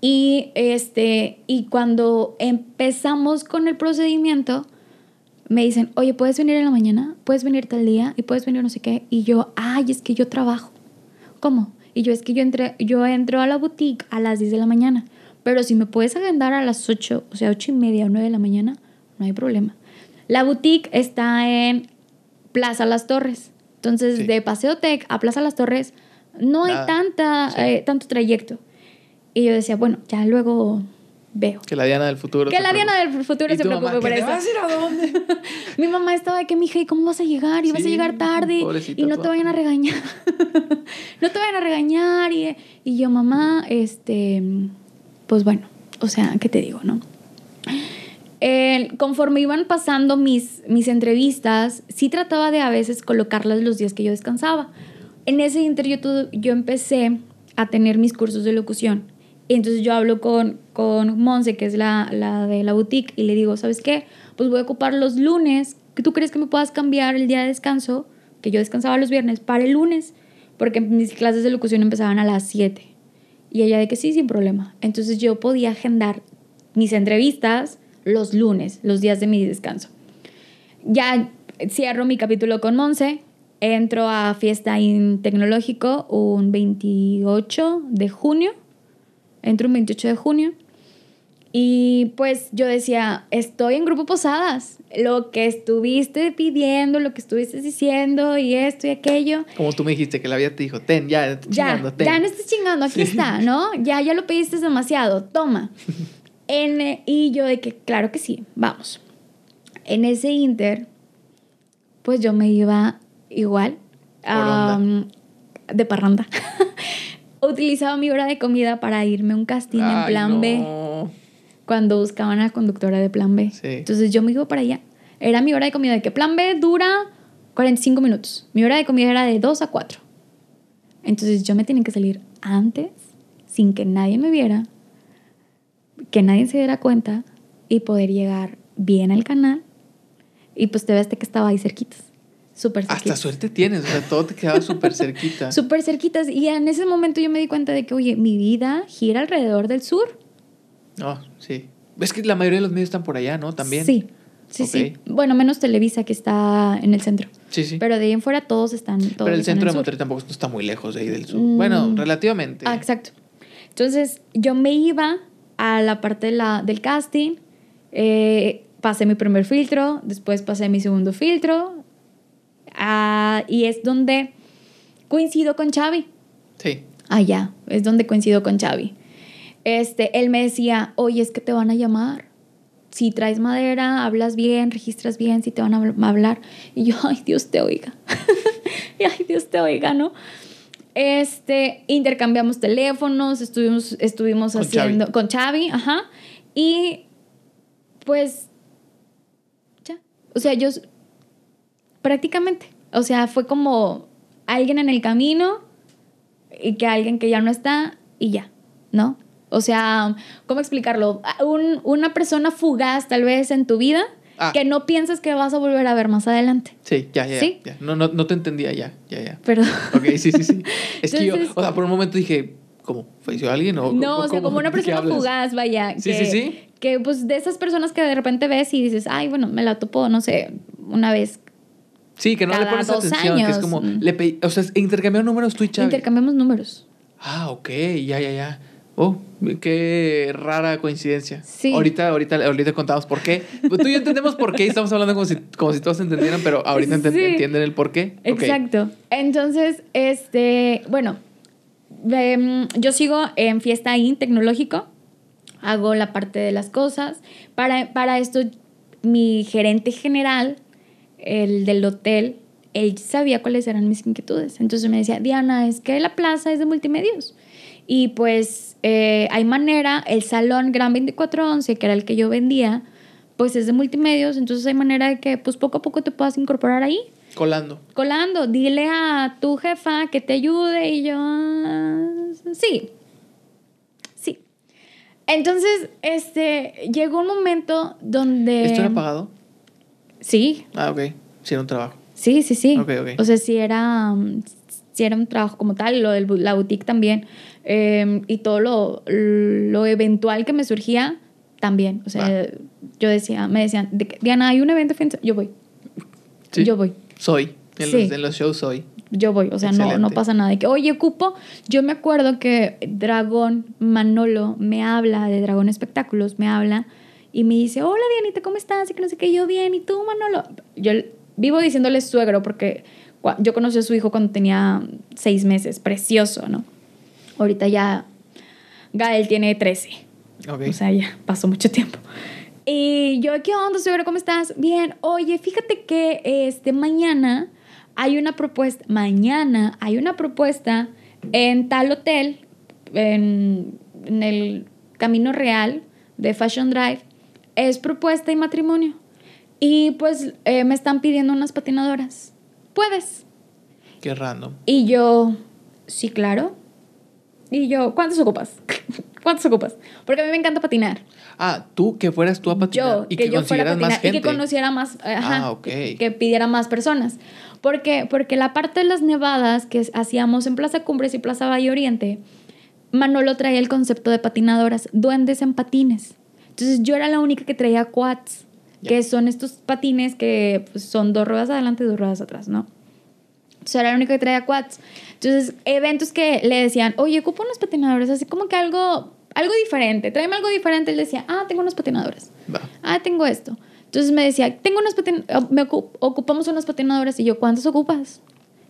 Y, este, y cuando empezamos con el procedimiento, me dicen, oye, ¿puedes venir en la mañana? ¿Puedes venir tal día? ¿Y puedes venir no sé qué? Y yo, ay, es que yo trabajo. ¿Cómo? Y yo, es que yo, entré, yo entro a la boutique a las 10 de la mañana. Pero si me puedes agendar a las 8, o sea, 8 y media o 9 de la mañana, no hay problema. La boutique está en Plaza Las Torres. Entonces, Sí. de Paseo Tech a Plaza Las Torres, no hay tanta, Sí. eh, tanto trayecto. Y yo decía, bueno, ya luego veo. Que la Diana del futuro. Que se la Diana preocupe. del futuro ¿Y se preocupe mamá, por ¿que te eso. vas a ir a dónde? Mi mamá estaba de que, mija, ¿y cómo vas a llegar? Y vas a Sí, llegar tarde. Y no te vayan a regañar. no te vayan a regañar. Y, y yo, mamá, este. Pues bueno, o sea, ¿qué te digo, no? Eh, conforme iban pasando mis, mis entrevistas, sí trataba de a veces colocarlas los días que yo descansaba. En ese inter yo, yo empecé a tener mis cursos de locución. Entonces yo hablo con, con Monse, que es la, la de la boutique, y le digo, ¿sabes qué? Pues voy a ocupar los lunes. ¿Que ¿Tú crees que me puedas cambiar el día de descanso? Que yo descansaba los viernes para el lunes, porque mis clases de locución empezaban a las 7. Y ella de que sí, sin problema. Entonces yo podía agendar mis entrevistas los lunes, los días de mi descanso. Ya cierro mi capítulo con Monse, entro a Fiesta in Tecnológico un 28 de junio, entro un 28 de junio y pues yo decía, estoy en Grupo Posadas, lo que estuviste pidiendo, lo que estuviste diciendo y esto y aquello, Como tú me dijiste que la vida te dijo, ten, ya, te ya, chingando, ten. ya no estés chingando, aquí está, ¿no? Ya, ya lo pediste demasiado, toma. En, eh, y yo de que, claro que sí, vamos. En ese inter, pues yo me iba igual, am, de parranda. Utilizaba mi hora de comida para irme a un casting en plan B cuando buscaban a la conductora de plan B. Sí. Entonces yo me iba para allá. Era mi hora de comida, de que plan B dura 45 minutos. Mi hora de comida era de 2 a 4. Entonces yo me tenía que salir antes, sin que nadie me viera, que nadie se diera cuenta y poder llegar bien al canal. Y pues te ves que estaba ahí cerquitas. Súper Hasta suerte tienes, o sea, todo te quedaba súper cerquita. Súper cerquitas. Y en ese momento yo me di cuenta de que, oye, mi vida gira alrededor del sur. No, sí. Es que la mayoría de los medios están por allá, ¿no? También. Sí, sí, sí. Ok. Bueno, menos Televisa que está en el centro. Sí, sí. Pero de ahí en fuera todos están. Todos Pero el están centro de sur. Monterrey tampoco está muy lejos de ahí del sur. Mm. Bueno, relativamente. Ah, exacto. Entonces yo me iba a la parte de la, del casting, eh, pasé mi primer filtro, después pasé mi segundo filtro, ah, y es donde coincido con Xavi. Sí. Allá, es donde coincido con Xavi. Este, él me decía, oye, es que te van a llamar. Si traes madera, hablas bien, registras bien, si te van a habl- a hablar. Y yo, ay, Dios te oiga. y ay, Dios te oiga, ¿no? Este, intercambiamos teléfonos, estuvimos, estuvimos Con haciendo Xavi. con Xavi, ajá. Y pues ya, o sea, yo prácticamente, o sea, fue como alguien en el camino y que alguien que ya no está y ya, ¿no? O sea, ¿cómo explicarlo? Un- una persona fugaz tal vez en tu vida Ah. que no piensas que vas a volver a ver más adelante. Sí, ya, ya. ¿Sí? ya. No, no, no te entendía ya, ya, ya. Pero Ok, sí, sí, sí. Es que yo, Entonces- o sea, por un momento dije, ¿cómo? ¿Falleció alguien? O, no, o sea, cómo- como una persona fugaz, vaya. Sí, que, sí, sí. Que pues de esas personas que de repente ves y dices, ay, bueno, me la topo, no sé, una vez. Sí, que no le pones atención, que es años. como, Mm. le pedí, o sea, intercambiaron números tú y Xavi. Intercambiamos números. Ah, ok, ya, ya, ya. Oh, qué rara coincidencia. Sí. Ahorita, ahorita, ahorita contamos por qué. Pues tú y yo entendemos por qué y estamos hablando como si, como si todos entendieran, pero ahorita enten- Sí. entienden el por qué. Ok. Exacto. Entonces, este, bueno, em, yo sigo en Fiesta IN tecnológico, hago la parte de las cosas. Para, para esto, mi gerente general, el del hotel, él sabía cuáles eran mis inquietudes. Entonces me decía, Diana, es que la plaza es de multimedios. Y pues eh, hay manera, el salón Gran 2411, que era el que yo vendía, pues es de multimedios, entonces hay manera de que pues poco a poco te puedas incorporar ahí Colando. colando, dile a tu jefa que te ayude y yo, "Ah, sí, sí. Entonces, este, llegó un momento donde... ¿Esto era pagado? Sí, Ah, ok. Sí, era un trabajo. sí, sí, sí. Ok, ok. O sea, sí era, mm, sí era un trabajo como tal, lo de la boutique también, eh, y todo lo, lo eventual que me surgía también. O sea, Va. yo decía, me decían, "De que, Diana, hay un evento, fin de se-". yo voy, Sí. yo voy. Soy. En, Sí. los, en los shows soy. Yo voy, o sea, no, no pasa nada. De que, oye, ocupo. Yo me acuerdo que Dragón Manolo me habla de Dragón Espectáculos, me habla y me dice, hola Dianita, ¿cómo estás? Y que no sé qué, yo bien, ¿y tú, Manolo? Yo vivo diciéndole suegro porque yo conocí a su hijo cuando tenía seis meses, precioso, ¿no? Ahorita ya Gael tiene 13. Ok. O sea, ya pasó mucho tiempo. Y yo, ¿qué onda, suegro? ¿Cómo estás? Bien. Oye, fíjate que este mañana hay una propuesta, mañana hay una propuesta en tal hotel, en, en el Camino Real de Fashion Drive. Es propuesta y matrimonio. Y pues eh, me están pidiendo unas patinadoras. ¿Puedes? Qué random. Y yo, sí, claro. Y yo, ¿cuántos ocupas? ¿Cuántos ocupas? Porque a mí me encanta patinar. Ah, tú que fueras tú a patinar Yo, y que, que, yo fuera a consiguieras patinar más gente. y que conociera más, ajá, Ah, ok. que, que pidiera más personas. ¿Por qué? Porque la parte de las nevadas que hacíamos en Plaza Cumbres y Plaza Valle Oriente, Manolo traía el concepto de patinadoras, duendes en patines. Entonces yo era la única que traía quads, Ya. que son estos patines que pues, son dos ruedas adelante y dos ruedas atrás, ¿no? Entonces era la única que traía quads. Entonces, eventos que le decían, oye, ocupo unos patinadores, así como que algo, algo diferente, tráeme algo diferente. Él decía, ah, tengo unos patinadores. Va. Ah, tengo esto. Entonces me decía, tengo unos patin me ocu- ocupamos unas patinadoras. Y yo, ¿cuántos ocupas?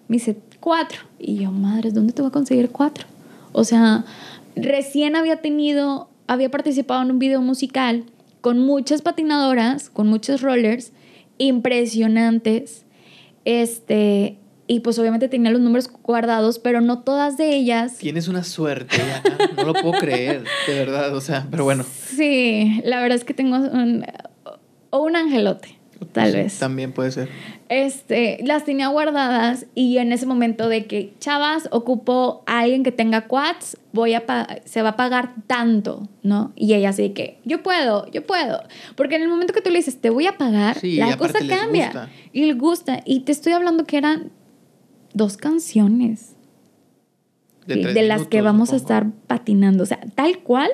Me dice, cuatro. Y yo, madres, ¿dónde te voy a conseguir cuatro? O sea, recién había tenido, había participado en un video musical con muchas patinadoras, con muchos rollers impresionantes. Este, y pues obviamente tenía los números guardados, pero no todas de ellas. Tienes una suerte. No lo puedo creer, de verdad. O sea, pero bueno. Sí, la verdad es que tengo un, o un angelote, tal Sí, vez. También puede ser. Este, las tenía guardadas y en ese momento de que, chavas, ocupo a alguien que tenga quads, voy a se va a pagar tanto, ¿no? Y ella así que, yo puedo, yo puedo. Porque en el momento que tú le dices, te voy a pagar, Sí, la cosa cambia. gusta. Y le gusta. Y te estoy hablando que eran dos canciones De, las que vamos a estar patinando. O sea, tal cual,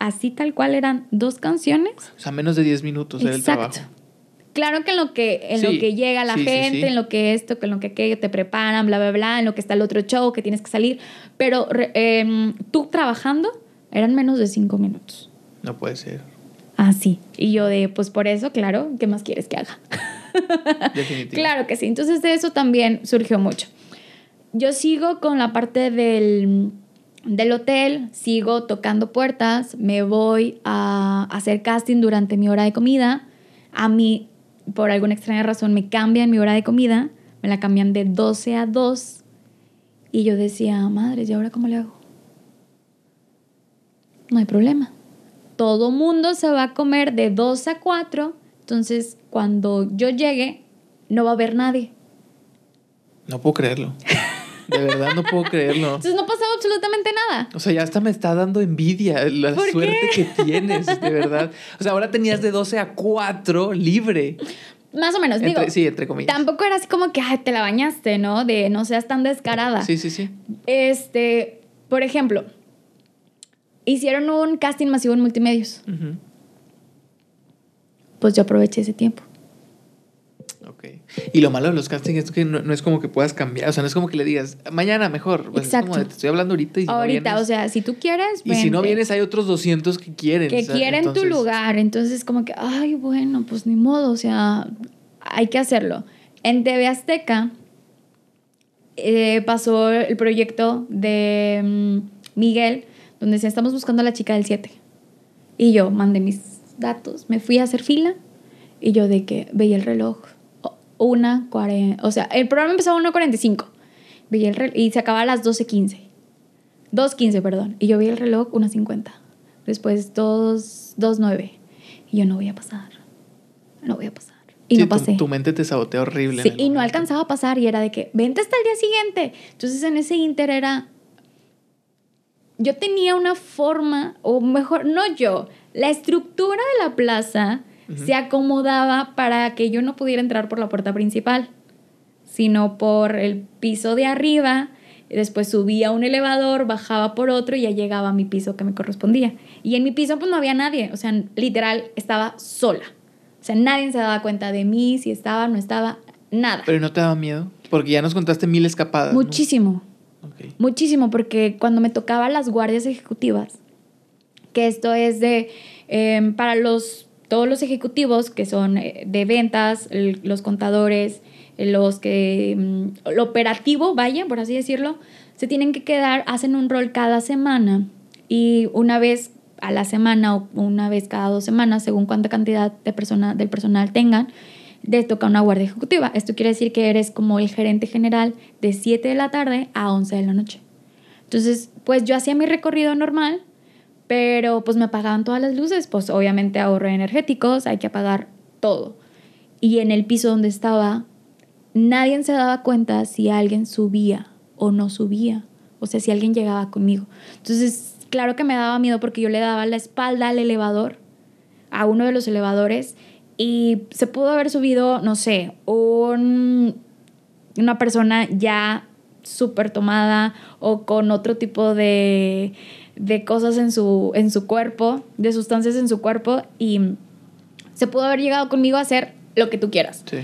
así tal cual eran dos canciones. O sea, menos de 10 minutos era el trabajo. Claro que en lo que, en lo Sí, que llega la sí, sí, gente, sí. en lo que esto, en lo que aquello te preparan, bla, bla, bla, en lo que está el otro show, que tienes que salir. Pero em, tú trabajando eran menos de cinco minutos. No puede ser. Así. Y yo de, pues por eso, claro, ¿qué más quieres que haga? Definitivo. Claro que sí. Entonces de eso también surgió mucho. yo sigo con la parte del, del hotel, sigo tocando puertas, me voy a hacer casting durante mi hora de comida. A mí, por alguna extraña razón, me cambian mi hora de comida, me la cambian de 12 a 2. Y yo decía, madre, ¿y ahora cómo le hago? No hay problema. Todo mundo se va a comer de 2 a 4, entonces cuando yo llegue, no va a haber nadie. No puedo creerlo. De verdad no puedo creerlo. Entonces no pasaba absolutamente nada. O sea, ya hasta me está dando envidia la ¿Por suerte qué? que tienes, de verdad. O sea, ahora tenías de 12 a 4 libre. Más o menos, digo. Entre- sí, entre comillas. Tampoco era así como que "Ay, te la bañaste, ¿no? De no seas tan descarada. Sí, sí, sí. Este, por ejemplo, hicieron un casting masivo en multimedios. Pues yo aproveché ese tiempo. Y lo malo de los castings es que no, no es como que puedas cambiar. O sea, no es como que le digas, mañana mejor. Pues es como Exacto. de, te estoy hablando ahorita y si Ahorita, no vienes, o sea, si tú quieres, Y si no vienes, hay otros 200 que quieren. que o sea, quieren tu lugar. Entonces, como que, ay, bueno, pues ni modo, o sea, hay que hacerlo. En TV Azteca eh, pasó el proyecto de mm, Miguel, donde decía, estamos buscando a la chica del 7. Y yo mandé mis datos, me fui a hacer fila y yo de que veía el reloj, o- una cuarenta, o sea, el programa empezaba a 1.45 veía el reloj y se acababa a las 12.15. 2.15, perdón. Y yo vi el reloj 1.50. Después 2, 2.9. Y yo no voy a pasar. No voy a pasar. Y Sí, no tu- pasé. Tu, mente te sabotea horrible. Sí, y no momento. alcanzaba a pasar y era de que, vente hasta el día siguiente. Entonces en ese inter era... Yo tenía una forma, o mejor, no yo, la estructura de la plaza se acomodaba para que yo no pudiera entrar por la puerta principal, sino por el piso de arriba. Después subía a un elevador, bajaba por otro y ya llegaba a mi piso que me correspondía. Y en mi piso pues no había nadie, o sea, literal estaba sola. O sea, nadie se daba cuenta de mí, si estaba, no estaba, nada. Pero no te daba miedo. Porque ya nos contaste mil escapadas. ¿no? Muchísimo, muchísimo, porque cuando me tocaba las guardias ejecutivas, que esto es de, eh, para los, todos los ejecutivos que son eh, de ventas, los contadores, los que, mm, lo operativo, vaya, por así decirlo, se tienen que quedar, hacen un rol cada semana y una vez a la semana o una vez cada dos semanas, según cuánta cantidad de persona, del personal tengan, les toca una guardia ejecutiva. Esto quiere decir que eres como el gerente general de 7 de la tarde a 11 de la noche. Entonces, pues yo hacía mi recorrido normal, pero pues me apagaban todas las luces, pues obviamente ahorro energéticos, hay que apagar todo. Y en el piso donde estaba, nadie se daba cuenta si alguien subía o no subía, o sea, si alguien llegaba conmigo. Entonces, claro que me daba miedo porque yo le daba la espalda al elevador, a uno de los elevadores, y se pudo haber subido, no sé, un, una persona ya súper tomada o con otro tipo de, de cosas en su, en su cuerpo, de sustancias en su cuerpo, y se pudo haber llegado conmigo a hacer lo que tú quieras. Sí.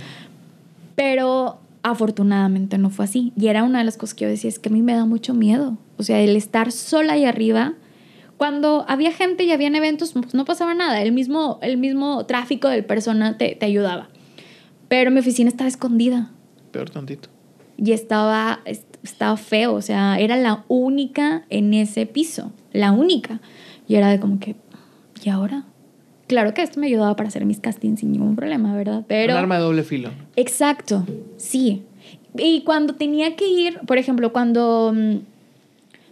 Pero afortunadamente no fue así. Y era una de las cosas que yo decía, es que a mí me da mucho miedo. O sea, el estar sola ahí arriba, cuando había gente y habían eventos, pues no pasaba nada. El mismo, el mismo tráfico del persona te, te ayudaba. Pero mi oficina estaba escondida Peor tantito. y estaba, est- estaba feo. O sea, era la única en ese piso. La única. Y era de como que, ¿y ahora? Claro que esto me ayudaba para hacer mis castings sin ningún problema, ¿verdad? Pero... Un arma de doble filo. Exacto, sí. Y cuando tenía que ir, por ejemplo, cuando mm,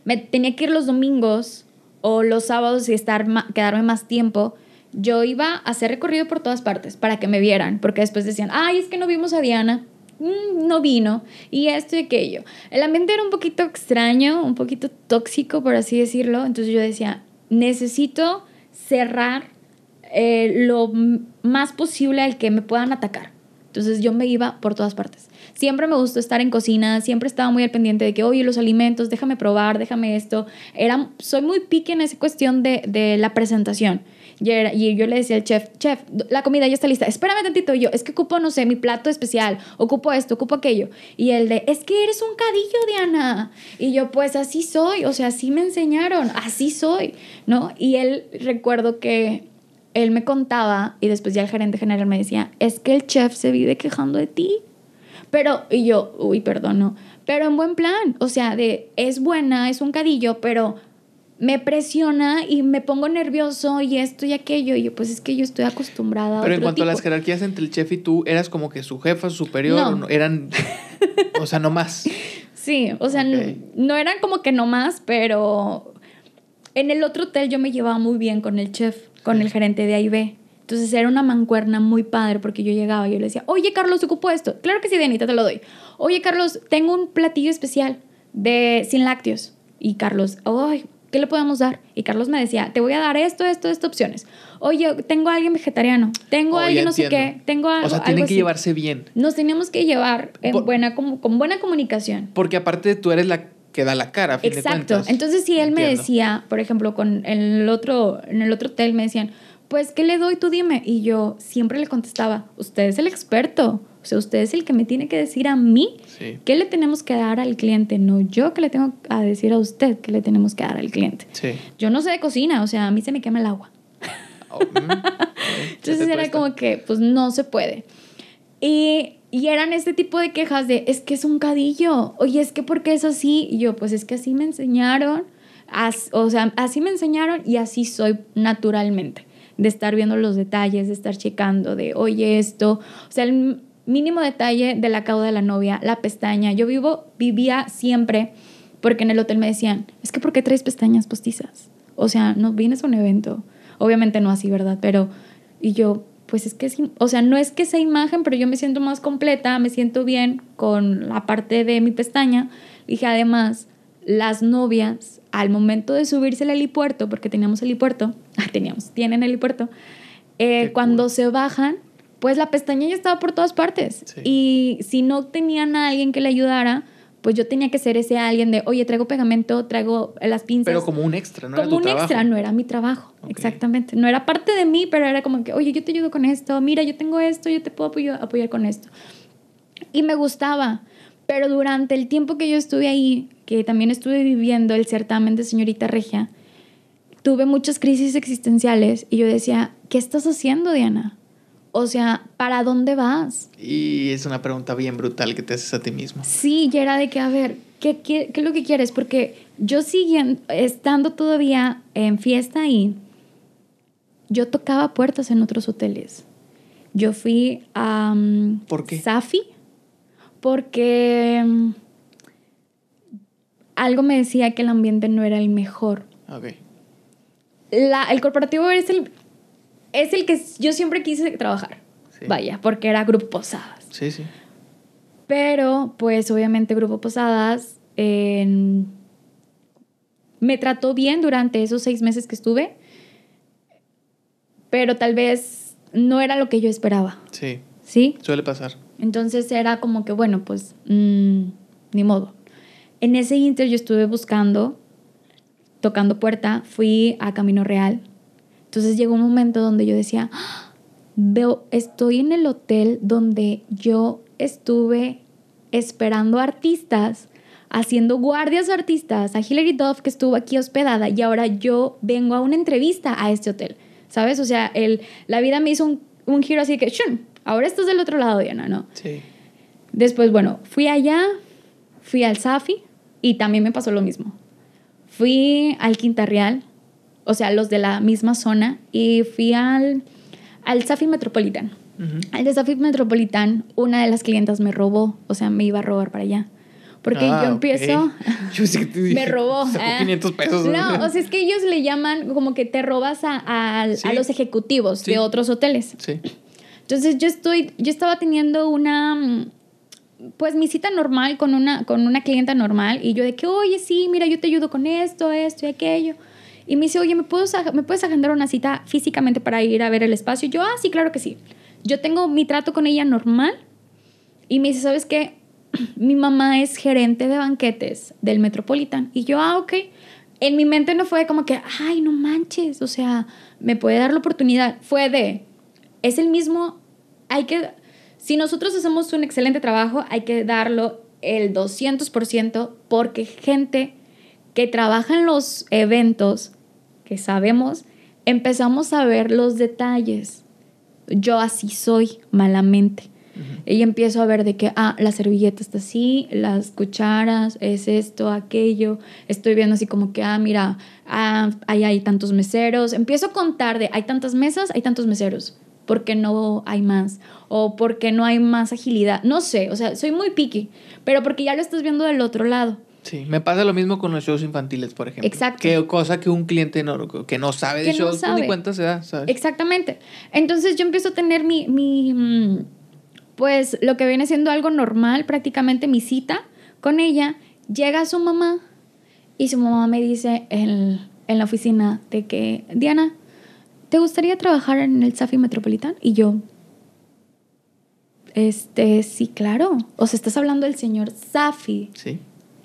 me tenía que ir los domingos o los sábados y estar quedarme más tiempo, yo iba a hacer recorrido por todas partes para que me vieran, porque después decían, ay, es que no vimos a Diana, Mm, no vino, y esto y aquello. El ambiente era un poquito extraño, un poquito tóxico, por así decirlo, entonces yo decía, necesito cerrar eh, lo más posible al que me puedan atacar. Entonces yo me iba por todas partes. Siempre me gustó estar en cocina, siempre estaba muy al pendiente de que, oye, los alimentos, déjame probar, déjame esto. Era, soy muy pique en esa cuestión de, de la presentación. Y, yo le decía al chef, chef, la comida ya está lista, espérame tantito. Y yo, es que ocupo, no sé, mi plato especial, ocupo esto, ocupo aquello. Y él de, es que eres un cadillo, Diana. Y yo, pues así soy, o sea, así me enseñaron, así soy, ¿no? Y él, recuerdo que él me contaba y después ya el gerente general me decía, es que el chef se vive quejando de ti Pero, y yo, uy, perdón. Pero en buen plan, o sea, de, es buena, es un cadillo, pero me presiona y me pongo nervioso y esto y aquello. Y yo, pues es que yo estoy acostumbrada Pero a en otro cuanto a las jerarquías entre el chef y tú, ¿eras como que su jefa, su superior? No. no? Eran. o sea, no más. Sí, o sea, no- no, eran como que nomás, pero en el otro hotel yo me llevaba muy bien con el chef, con el gerente de AIB. Entonces era una mancuerna muy padre porque yo llegaba y yo le decía, oye Carlos, ocupo esto. Claro que sí, Dianita, te lo doy. Oye Carlos, tengo un platillo especial de sin lácteos. Y Carlos, ay, ¿qué le podemos dar? Y Carlos me decía, te voy a dar esto, esto, esto opciones. Oye, tengo a alguien vegetariano, tengo Oh, a ya alguien no sé qué, tengo algo. O sea, tienen algo que así. llevarse bien. Nos teníamos que llevar en Por- buena, como, con buena comunicación. Porque aparte tú eres la que da la cara, a fin Exacto. Entonces, si él me decía, por ejemplo, con el otro, en el otro hotel me decían, pues, ¿qué le doy? Tú dime. Y yo siempre le contestaba, usted es el experto. O sea, usted es el que me tiene que decir a mí Sí. qué le tenemos que dar al cliente, no yo que le tengo a decir a usted qué le tenemos que dar al cliente. Sí. Yo no sé de cocina, o sea, a mí se me quema el agua. Oh, mm, Entonces era como que, pues no se puede. Y, y eran este tipo de quejas de, es que es un cadillo, oye, es que ¿por qué es así? Y yo, pues es que así me enseñaron, as- o sea, así me enseñaron y así soy naturalmente, de estar viendo los detalles, de estar checando, de, oye, esto, o sea, el mínimo detalle de la cauda de la novia, la pestaña. Yo vivo, vivía siempre, porque en el hotel me decían, es que ¿por qué traes pestañas postizas? O sea, no vienes a un evento. Obviamente no así, ¿verdad? Pero, y yo, pues es que, o sea, no es que sea imagen, pero yo me siento más completa, me siento bien con la parte de mi pestaña. Dije, además, las novias, al momento de subirse al helipuerto, porque teníamos helipuerto, ah, teníamos, tienen helipuerto, eh, cuando cool. se bajan, pues la pestaña ya estaba por todas partes. Sí. Y si no tenían a alguien que le ayudara, pues yo tenía que ser ese alguien de, oye, traigo pegamento, traigo las pinzas. Pero como un extra, ¿no? como era tu un trabajo. extra, no era mi trabajo, exactamente. No era parte de mí, pero era como que, oye, yo te ayudo con esto, mira, yo tengo esto, yo te puedo apoyo- apoyar con esto. Y me gustaba, pero durante el tiempo que yo estuve ahí, que también estuve viviendo el certamen de señorita Regia, tuve muchas crisis existenciales y yo decía, ¿qué estás haciendo, Diana? O sea, ¿para dónde vas? Y es una pregunta bien brutal que te haces a ti mismo. Sí, y era de que, a ver, ¿qué, qué, qué es lo que quieres? Porque yo siguiendo, estando todavía en fiesta ahí, yo tocaba puertas en otros hoteles. Yo fui a um, ¿Por qué? Safi porque um, algo me decía que el ambiente no era el mejor. Ok. La- el corporativo es el, es el que yo siempre quise trabajar. Sí. Vaya, porque era Grupo Posadas. Sí, sí. Pero, pues obviamente Grupo Posadas me trató bien durante esos seis meses que estuve, pero tal vez no era lo que yo esperaba, Sí. ¿sí? Suele pasar. Entonces era como que, bueno, pues mm, ni modo. En ese inter yo estuve buscando, tocando puerta, fui a Camino Real. Entonces llegó un momento donde yo decía, "Ah, veo, estoy en el hotel donde yo estuve esperando artistas, haciendo guardias a artistas, a Hilary Duff que estuvo aquí hospedada y ahora yo vengo a una entrevista a este hotel, ¿sabes? O sea, el, la vida me hizo un, un giro así que, ¡shun! ahora estás del otro lado, Diana, ¿no? Sí. Después, bueno, fui allá, fui al Safi y también me pasó lo mismo. Fui al Quinta Real, o sea, los de la misma zona, y fui al, al Safi Metropolitan. Al de Safi Metropolitan, una de las clientas me robó, o sea, me iba a robar para allá. Porque Ah, yo ok. empiezo... Yo que te dije, Me robó. Sacó ah. 500 pesos. No, o sea, es que ellos le llaman como que te robas a, a- Sí. a los ejecutivos Sí. de otros hoteles. Sí. Entonces yo estoy, yo estaba teniendo una, pues mi cita normal con una, con una clienta normal y yo de que, oye, sí, mira, yo te ayudo con esto, esto y aquello. Y me dice, oye, ¿me, puedo, ¿me puedes agendar una cita físicamente para ir a ver el espacio? Yo, ah, sí, claro que sí. Yo tengo mi trato con ella normal y me dice, ¿sabes qué? Mi mamá es gerente de banquetes del Metropolitan. Y yo, ah, ok. En mi mente no fue como que, ay, no manches, o sea, me puede dar la oportunidad. Fue de, es el mismo, hay que, si nosotros hacemos un excelente trabajo, hay que darlo el 200% porque gente que trabaja en los eventos, que sabemos, empezamos a ver los detalles. Yo así soy, malamente. Y empiezo a ver de que, ah, la servilleta está así, las cucharas, es esto, aquello. Estoy viendo así como que, ah, mira, ah, ahí hay tantos meseros. Empiezo a contar de, hay tantas mesas, hay tantos meseros. ¿Por qué no hay más? ¿O por qué no hay más agilidad? No sé, o sea, soy muy picky, pero porque ya lo estás viendo del otro lado. Sí, me pasa lo mismo con los shows infantiles, por ejemplo. Exacto. Que cosa que un cliente no, que no sabe de shows, pues, ni cuenta se da, ¿sabes? Exactamente. Entonces yo empiezo a tener mi, mi, mm, pues lo que viene siendo algo normal, prácticamente mi cita con ella. Llega su mamá y su mamá me dice en, en la oficina de que, Diana, ¿te gustaría trabajar en el Safi Metropolitan? Y yo, este, sí, claro. O sea, estás hablando del señor Safi. Sí.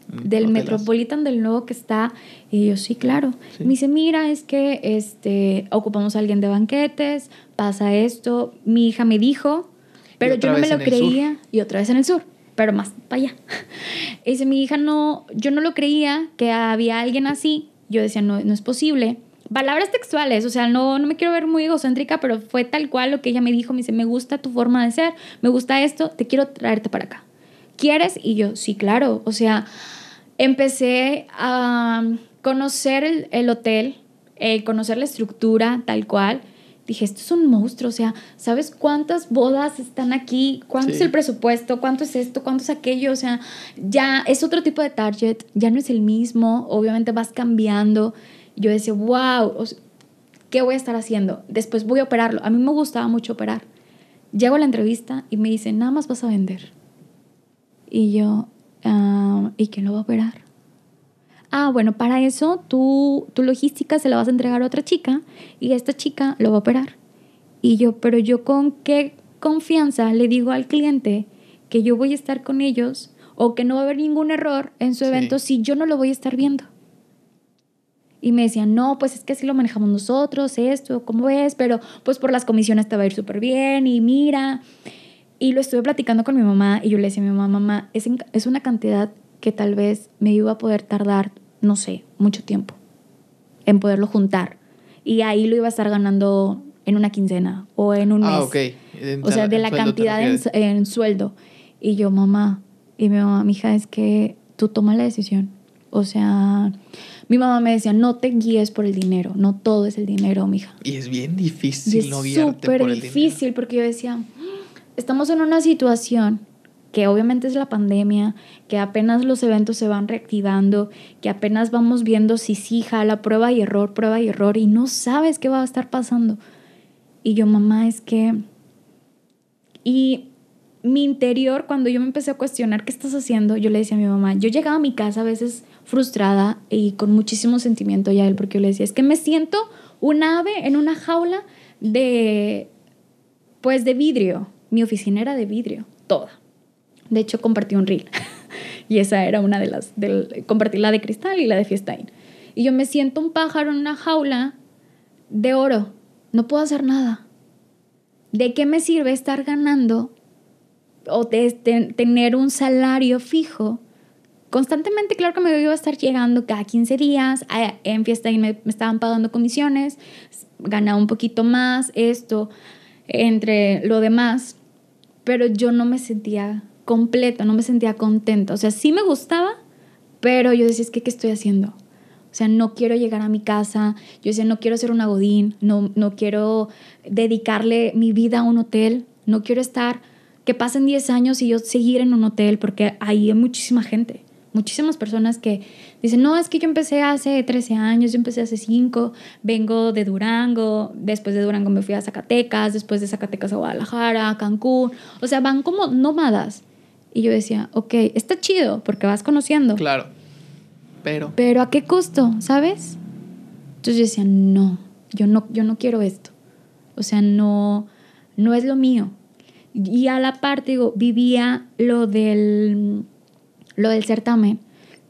Del Metropolitan del nuevo que está. Y yo, sí, claro. Me dice, mira, es que este, ocupamos a alguien de banquetes, pasa esto. Mi hija me dijo, pero yo no me lo creía. Y otra vez en el sur, pero más para allá. Y dice, mi hija no, yo no lo creía que había alguien así. Yo decía, no, no es posible palabras textuales, o sea, no, no me quiero ver muy egocéntrica, pero fue tal cual lo que ella me dijo, me dice, me gusta tu forma de ser, me gusta esto, te quiero traerte para acá. ¿Quieres? Y yo, sí, claro, o sea, empecé a conocer el, hotel, eh, conocer la estructura tal cual. Dije, esto es un monstruo, o sea, ¿sabes cuántas bodas están aquí? ¿Cuánto es el presupuesto? ¿Cuánto es esto? ¿Cuánto es aquello? O sea, ya es otro tipo de target, ya no es el mismo, obviamente vas cambiando yo decía, wow, ¿qué voy a estar haciendo? Después voy a operarlo. A mí me gustaba mucho operar. Llego a la entrevista y me dicen, nada más vas a vender. Y yo, ah, ¿y quién lo va a operar? Ah, bueno, para eso tu, tu logística se la vas a entregar a otra chica y esta chica lo va a operar. Y yo, pero yo con qué confianza le digo al cliente que yo voy a estar con ellos o que no va a haber ningún error en su evento si yo no lo voy a estar viendo. Y me decían, no, pues es que así lo manejamos nosotros, esto, ¿cómo ves? Pero pues por las comisiones te va a ir súper bien y mira. Y lo estuve platicando con mi mamá y yo le decía a mi mamá, mamá, es, es una cantidad que tal vez me iba a poder tardar, no sé, mucho tiempo en poderlo juntar. Y ahí lo iba a estar ganando en una quincena o en un ah, mes. Ah, ok. o sea, de la cantidad en, en, sueldo. Y yo, mamá, y mi mamá, mi hija, es que tú tomas la decisión. O sea, mi mamá me decía, no te guíes por el dinero, no todo es el dinero, mija. Y es bien difícil no guiarte por el difícil porque yo decía, estamos en una situación que obviamente es la pandemia, que apenas los eventos se van reactivando, que apenas vamos viendo si sí jala, prueba y error, prueba y error, y no sabes qué va a estar pasando. Y yo, mamá, es que... Y mi interior, cuando yo me empecé a cuestionar qué estás haciendo, yo le decía a mi mamá, yo llegaba a mi casa a veces frustrada y con muchísimo sentimiento ya él, porque yo le decía, es que me siento un ave en una jaula de, pues de vidrio. Mi oficina era de vidrio, toda. De hecho, compartí un reel. y esa era una de las, del, compartí la de cristal y la de fiestain. Y yo me siento un pájaro en una jaula de oro. No puedo hacer nada. ¿De qué me sirve estar ganando o tener un salario fijo constantemente, claro que me iba a estar llegando cada 15 días, en fiesta y me, estaban pagando comisiones, ganaba un poquito más, esto, entre lo demás, pero yo no me sentía completa, no me sentía contenta. O sea, sí me gustaba, pero yo decía, es que, ¿qué estoy haciendo? O sea, no quiero llegar a mi casa, yo decía, no quiero ser una godín, no, no quiero dedicarle mi vida a un hotel, no quiero estar, que pasen 10 años y yo seguir en un hotel, porque ahí hay muchísima gente muchísimas personas que dicen, no, es que yo empecé hace 13 años, yo empecé hace 5, vengo de Durango, después de Durango me fui a Zacatecas, después de Zacatecas a Guadalajara, a Cancún, o sea, van como nómadas. Y yo decía, ok, está chido porque vas conociendo. Claro, pero... Pero ¿a qué costo? ¿Sabes? Entonces yo decía, no, yo no, yo no quiero esto. O sea, no, no es lo mío. Y a la parte, digo, vivía lo del lo del certamen,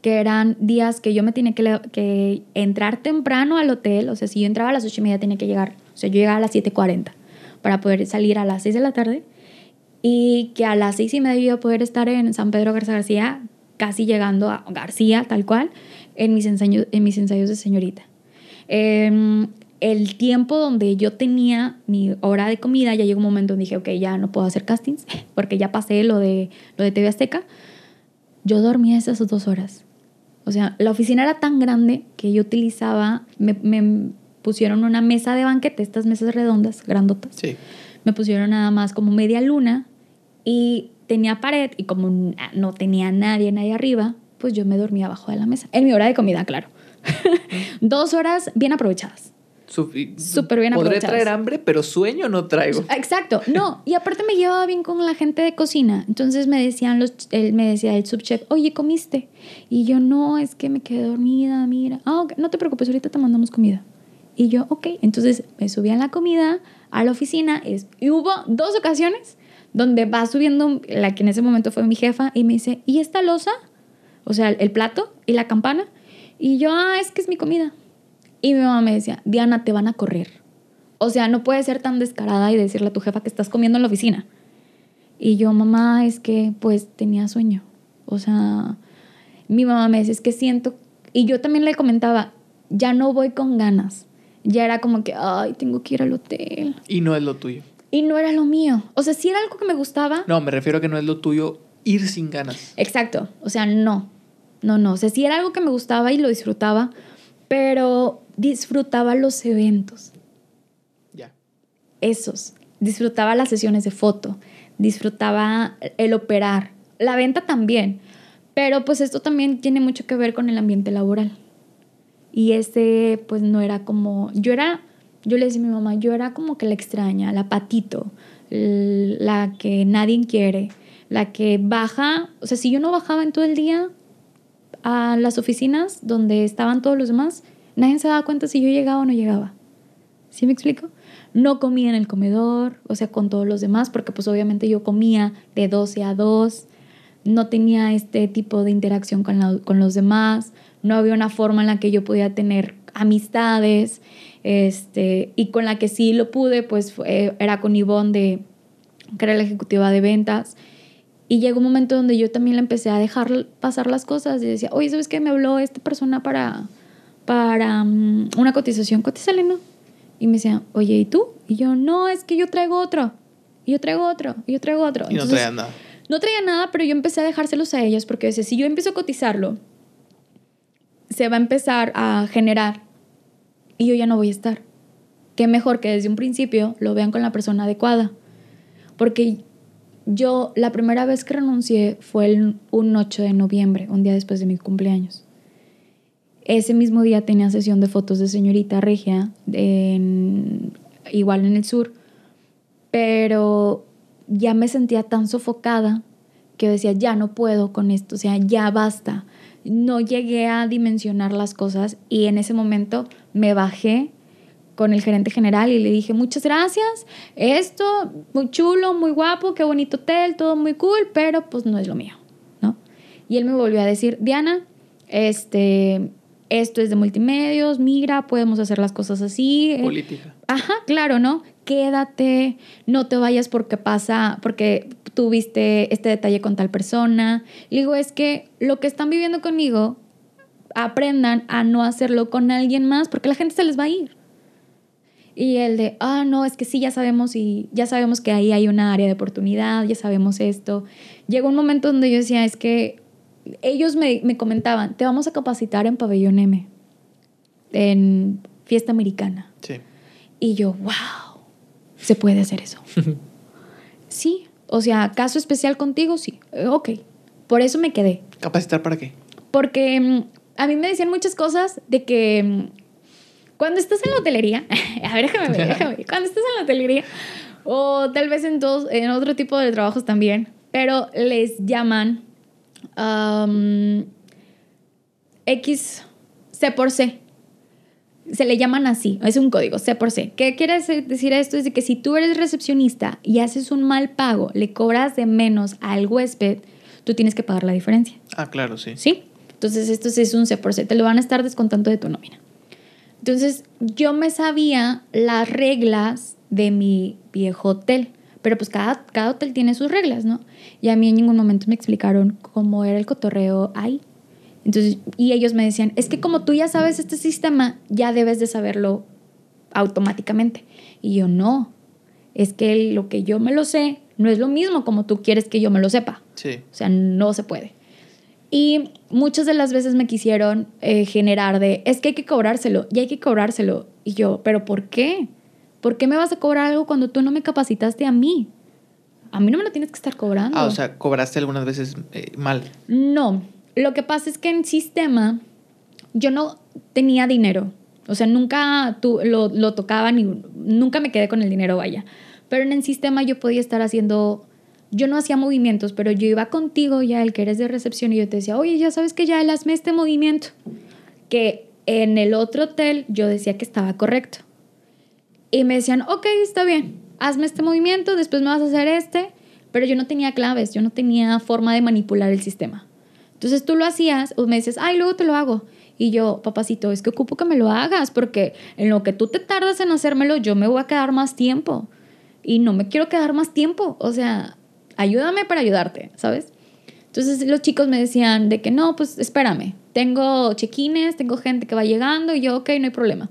que eran días que yo me tenía que, entrar temprano al hotel, o sea, si yo entraba a las 8 y media tenía que llegar, o sea, yo llegaba a las 7.40 para poder salir a las 6 de la tarde y que a las 6 y media poder estar en San Pedro Garza García, casi llegando a García, tal cual, en mis ensayos, en mis ensayos de señorita. Em, el tiempo donde yo tenía mi hora de comida, ya llegó un momento donde dije, ok, ya no puedo hacer castings, porque ya pasé lo de, lo de TV Azteca. Yo dormía esas dos horas. O sea, la oficina era tan grande que yo utilizaba, me, me pusieron una mesa de banquete, estas mesas redondas, grandotas. Sí. Me pusieron nada más como media luna y tenía pared y como no tenía nadie, nadie arriba, pues yo me dormía abajo de la mesa. En mi hora de comida, claro. Dos horas bien aprovechadas. Súper bien Podré traer hambre, pero sueño no traigo. Exacto. No, y aparte me llevaba bien con la gente de cocina. Entonces me decían los, él me decía el subchef, oye, ¿comiste? Y yo, no, es que me quedé dormida, mira. Ah, no te preocupes, ahorita te mandamos comida. Y yo, ok. Entonces me subí a la comida, a la oficina. Es, y hubo dos ocasiones donde va subiendo la que en ese momento fue mi jefa y me dice, ¿y esta losa? O sea, el plato y la campana. Y yo, ah, es que es mi comida. Y mi mamá me decía, Diana, te van a correr. O sea, no puedes ser tan descarada y decirle a tu jefa que estás comiendo en la oficina. Y yo, mamá, es que pues tenía sueño. O sea, mi mamá me decía, es que siento... Y yo también le comentaba, ya no voy con ganas. Ya era como que, ay, tengo que ir al hotel. Y no es lo tuyo. Y no era lo mío. O sea, si era algo que me gustaba. No, me refiero a que no es lo tuyo ir sin ganas. Exacto. O sea, no. No, no. O sea, sí era algo que me gustaba y lo disfrutaba, pero disfrutaba los eventos. Ya. Esos. Disfrutaba las sesiones de foto, disfrutaba el operar, la venta también. Pero pues esto también tiene mucho que ver con el ambiente laboral. Y ese pues no era como, yo era, yo le decía a mi mamá, yo era como que la extraña, la patito, la que nadie quiere, la que baja, o sea, si yo no bajaba en todo el día a las oficinas donde estaban todos los demás, nadie se daba cuenta si yo llegaba o no llegaba. ¿Sí me explico? No comía en el comedor, o sea, con todos los demás, porque pues obviamente yo comía de 12 a 2, no tenía este tipo de interacción con, con los demás, no había una forma en la que yo podía tener amistades, este, y con la que sí lo pude, pues era con Ivonne, de, que era la ejecutiva de ventas, y llegó un momento donde yo también le empecé a dejar pasar las cosas y decía, oye, ¿sabes qué? Me habló esta persona para para mm, una cotización, cotízale, ¿no? Y me decía, oye, ¿y tú? Y yo, no, es que yo traigo otro, y yo traigo otro, y yo traigo otro. Y no traía nada. No traía nada, pero yo empecé a dejárselos a ellos porque decía, si yo empiezo a cotizarlo, se va a empezar a generar y yo ya no voy a estar. Qué mejor que desde un principio lo vean con la persona adecuada. Porque yo, la primera vez que renuncié fue el, un 8 de noviembre, un día después de mi cumpleaños. Ese mismo día tenía sesión de fotos de señorita regia, igual en el sur, pero ya me sentía tan sofocada que decía, ya no puedo con esto, o sea, ya basta. No llegué a dimensionar las cosas y en ese momento me bajé con el gerente general y le dije, muchas gracias, esto, muy chulo, muy guapo, qué bonito hotel, todo muy cool, pero pues no es lo mío, ¿no? Y él me volvió a decir, Diana, este, esto es de multimedios, migra, podemos hacer las cosas así. Eh, Política. Ajá, claro, ¿no? Quédate, no te vayas porque pasa, porque tuviste este detalle con tal persona. Digo, es que lo que están viviendo conmigo, aprendan a no hacerlo con alguien más, porque la gente se les va a ir. Y el de, ah, no, es que sí, ya sabemos y ya sabemos que ahí hay una área de oportunidad, ya sabemos esto. Llegó un momento donde yo decía, es que ellos me, me, comentaban, te vamos a capacitar en Pabellón M, en fiesta americana. Sí. Y yo, wow, se puede hacer eso. sí, o sea, caso especial contigo, sí, eh, ok. Por eso me quedé. ¿Capacitar para qué? Porque mm, a mí me decían muchas cosas de que mm, cuando estás en la hotelería, a ver, déjame ver, déjame ver, cuando estás en la hotelería, o tal vez en, todos, en otro tipo de trabajos también, pero les llaman X C por C. Se le llaman así, es un código C por C. ¿Qué quiere decir esto? Es de que si tú eres recepcionista y haces un mal pago, le cobras de menos al huésped, tú tienes que pagar la diferencia. Ah, claro, sí. ¿Sí? Entonces esto es un C por C, te lo van a estar descontando de tu nómina. Entonces yo me sabía las reglas de mi viejo hotel. Pero pues cada, cada hotel tiene sus reglas, ¿no? Y a mí en ningún momento me explicaron cómo era el cotorreo ahí. Entonces, y ellos me decían, es que como tú ya sabes este sistema, ya debes de saberlo automáticamente. Y yo no, es que lo que yo me lo sé no es lo mismo como tú quieres que yo me lo sepa. Sí. O sea, no se puede. Y muchas de las veces me quisieron eh, generar de, es que hay que cobrárselo y hay que cobrárselo. Y yo, pero ¿por qué? ¿Por qué me vas a cobrar algo cuando tú no me capacitaste a mí? A mí no me lo tienes que estar cobrando. Ah, o sea, cobraste algunas veces eh, mal. No, lo que pasa es que en sistema yo no tenía dinero. O sea, nunca tú, lo, lo tocaba ni nunca me quedé con el dinero, vaya. Pero en el sistema yo podía estar haciendo, yo no hacía movimientos, pero yo iba contigo ya, el que eres de recepción, y yo te decía, oye, ya sabes que ya él hazme este movimiento. Que en el otro hotel yo decía que estaba correcto. Y me decían, ok, está bien, hazme este movimiento, después me vas a hacer este, pero yo no tenía claves, yo no tenía forma de manipular el sistema. Entonces tú lo hacías o me dices, ay, luego te lo hago. Y yo, papacito, es que ocupo que me lo hagas porque en lo que tú te tardas en hacérmelo, yo me voy a quedar más tiempo. Y no me quiero quedar más tiempo. O sea, ayúdame para ayudarte, ¿sabes? Entonces los chicos me decían de que no, pues espérame, tengo chequines, tengo gente que va llegando y yo, ok, no hay problema.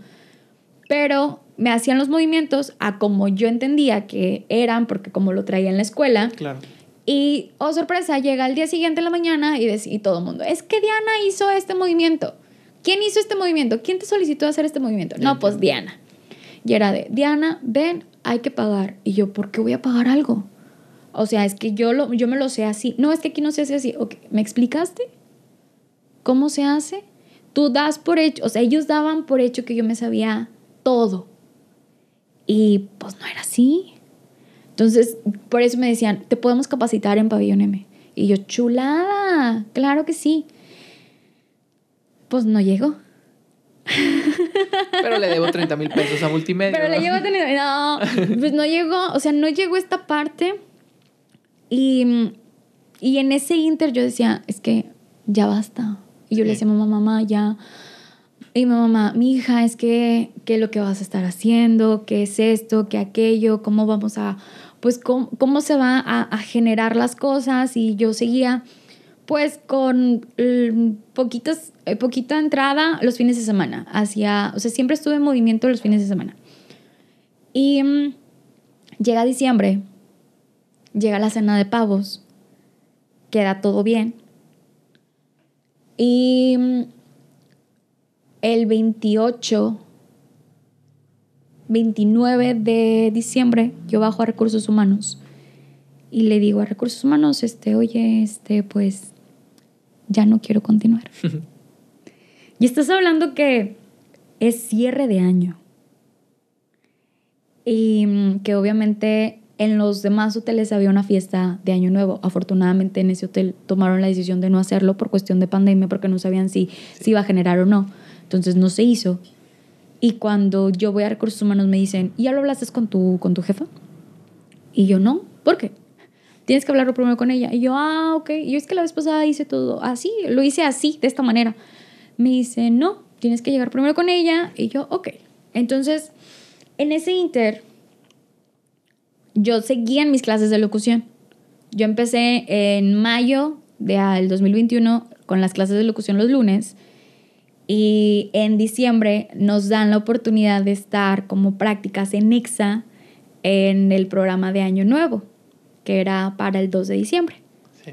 Pero me hacían los movimientos a como yo entendía que eran, porque como lo traía en la escuela. Claro. Y, oh sorpresa, llega el día siguiente en la mañana y, dec- y todo el mundo, es que Diana hizo este movimiento. ¿Quién hizo este movimiento? ¿Quién te solicitó hacer este movimiento? No, pues Diana. Y era de, Diana, ven, hay que pagar. Y yo, ¿por qué voy a pagar algo? O sea, es que yo, lo, yo me lo sé así. No, es que aquí no se hace así. Ok, ¿Me explicaste? ¿Cómo se hace? Tú das por hecho, o sea, ellos daban por hecho que yo me sabía todo. Y pues no era así. Entonces, por eso me decían, te podemos capacitar en Pabellón M. Y yo, chulada, claro que sí. Pues no llegó. Pero le debo 30 mil pesos a multimedia. Pero le a tener. No, pues no llegó, o sea, no llegó esta parte. Y, y en ese inter yo decía, es que ya basta. Y yo le decía, mamá, mamá, ya. Y mi mamá, mi hija, es que, ¿qué es lo que vas a estar haciendo? ¿Qué es esto? ¿Qué aquello? ¿Cómo vamos a, pues, cómo, cómo se va a, generar las cosas? Y yo seguía, pues, con mm, poquitas, eh, poquita entrada los fines de semana. Hacia, o sea, siempre estuve en movimiento los fines de semana. Y mm, llega diciembre, llega la cena de pavos, queda todo bien. Y mm, el 28, 29 de diciembre, yo bajo a recursos humanos y le digo a recursos humanos, este, oye, este, pues ya no quiero continuar. y estás hablando que es cierre de año. Y mm, que obviamente en los demás hoteles había una fiesta de Año Nuevo. Afortunadamente en ese hotel tomaron la decisión de no hacerlo por cuestión de pandemia porque no sabían si se iba a generar o no. Entonces no se hizo. Y cuando yo voy a recursos humanos me dicen, ¿y ya lo hablaste con tu, con tu jefa? Y yo no, ¿por qué? Tienes que hablarlo primero con ella. Y yo, ah, ok. Y yo es que la vez pasada hice todo así, lo hice así, de esta manera. Me dice, no, tienes que llegar primero con ella. Y yo, ok. Entonces, en ese inter, yo seguía mis clases de locución. Yo empecé en mayo del 2021 con las clases de locución los lunes y en diciembre nos dan la oportunidad de estar como prácticas en EXA en el programa de Año Nuevo, que era para el 2 de diciembre. Sí.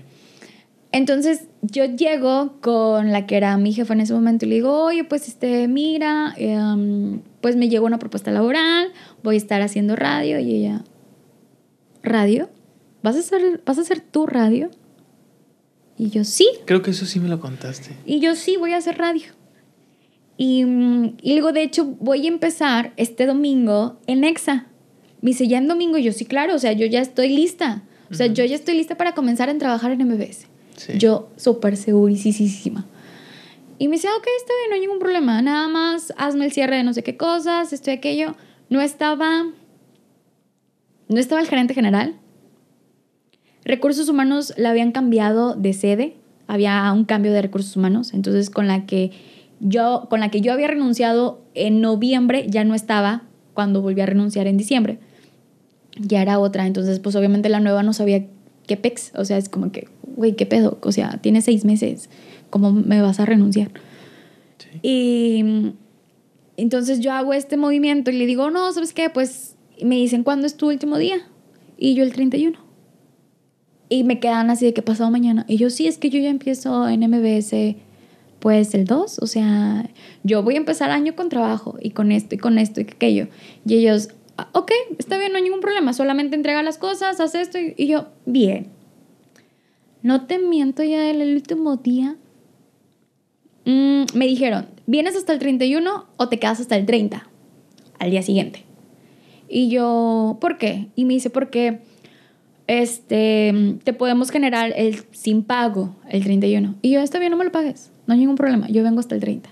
Entonces yo llego con la que era mi jefa en ese momento y le digo, oye, pues este, mira, em, pues me llegó una propuesta laboral, voy a estar haciendo radio y ella, ¿radio? ¿Vas a hacer, vas a hacer tu radio? Y yo, sí. Creo que eso sí me lo contaste. Y yo, sí, voy a hacer radio. Y, y luego, de hecho, voy a empezar este domingo en EXA. Me dice, ya en domingo, yo sí, claro, o sea, yo ya estoy lista. O sea, yo ya estoy lista para comenzar a trabajar en MBS. Sí. Yo súper segurísima. Y me dice, ok, está bien, no hay ningún problema. Nada más hazme el cierre de no sé qué cosas, esto y aquello. No estaba. No estaba el gerente general. Recursos humanos la habían cambiado de sede. Había un cambio de recursos humanos. Entonces, con la que yo, con la que yo había renunciado en noviembre, ya no estaba cuando volví a renunciar en diciembre. Ya era otra. Entonces, pues obviamente la nueva no sabía qué pex. O sea, es como que, güey, ¿qué pedo? O sea, tienes seis meses. ¿Cómo me vas a renunciar? Sí. Y, Entonces yo hago este movimiento y le digo, no, ¿sabes qué? Pues me dicen, ¿cuándo es tu último día? Y yo el 31. Y me quedan así de que pasado mañana. Y yo, sí, es que yo ya empiezo en MBS pues el 2, o sea, yo voy a empezar año con trabajo y con esto y con esto y aquello. Y ellos, ah, ok, está bien, no hay ningún problema, solamente entrega las cosas, haz esto y, yo, bien. No te miento ya el, último día. Mm, me dijeron, ¿vienes hasta el 31 o te quedas hasta el 30? Al día siguiente. Y yo, ¿por qué? Y me dice, porque este, te podemos generar el sin pago el 31. Y yo, está bien, no me lo pagues. No hay ningún problema. Yo vengo hasta el 30.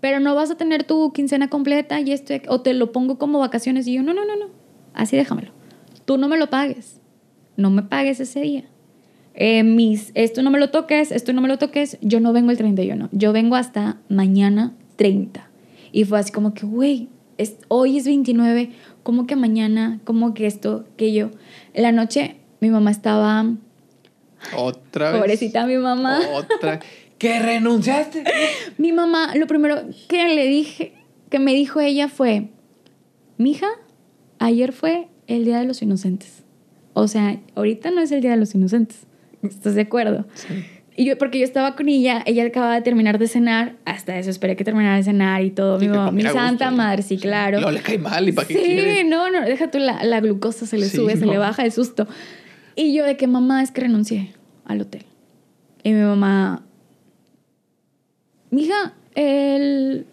Pero no vas a tener tu quincena completa y esto, o te lo pongo como vacaciones. Y yo, no, no, no, no. Así déjamelo. Tú no me lo pagues. No me pagues ese día. Eh, mis, esto no me lo toques, esto no me lo toques. Yo no vengo el 31. Yo vengo hasta mañana 30. Y fue así como que, güey, hoy es 29 ¿cómo que mañana? ¿Cómo que esto? Que yo. En la noche mi mamá estaba... Otra vez. Pobrecita mi mamá. Otra. ¿Que renunciaste? mi mamá, lo primero que le dije, que me dijo ella fue, mija, ayer fue el Día de los Inocentes. O sea, ahorita no es el Día de los Inocentes. ¿Estás de acuerdo? Sí. Y yo, porque yo estaba con ella, ella acababa de terminar de cenar, hasta eso esperé que terminara de cenar y todo. mi, santa madre, sí, claro. No le cae mal y para qué Sí, no, no, deja tú la, la glucosa, se le sube, se le baja de susto. Y yo de que mamá es que renuncié al hotel. Y mi mamá, mija, el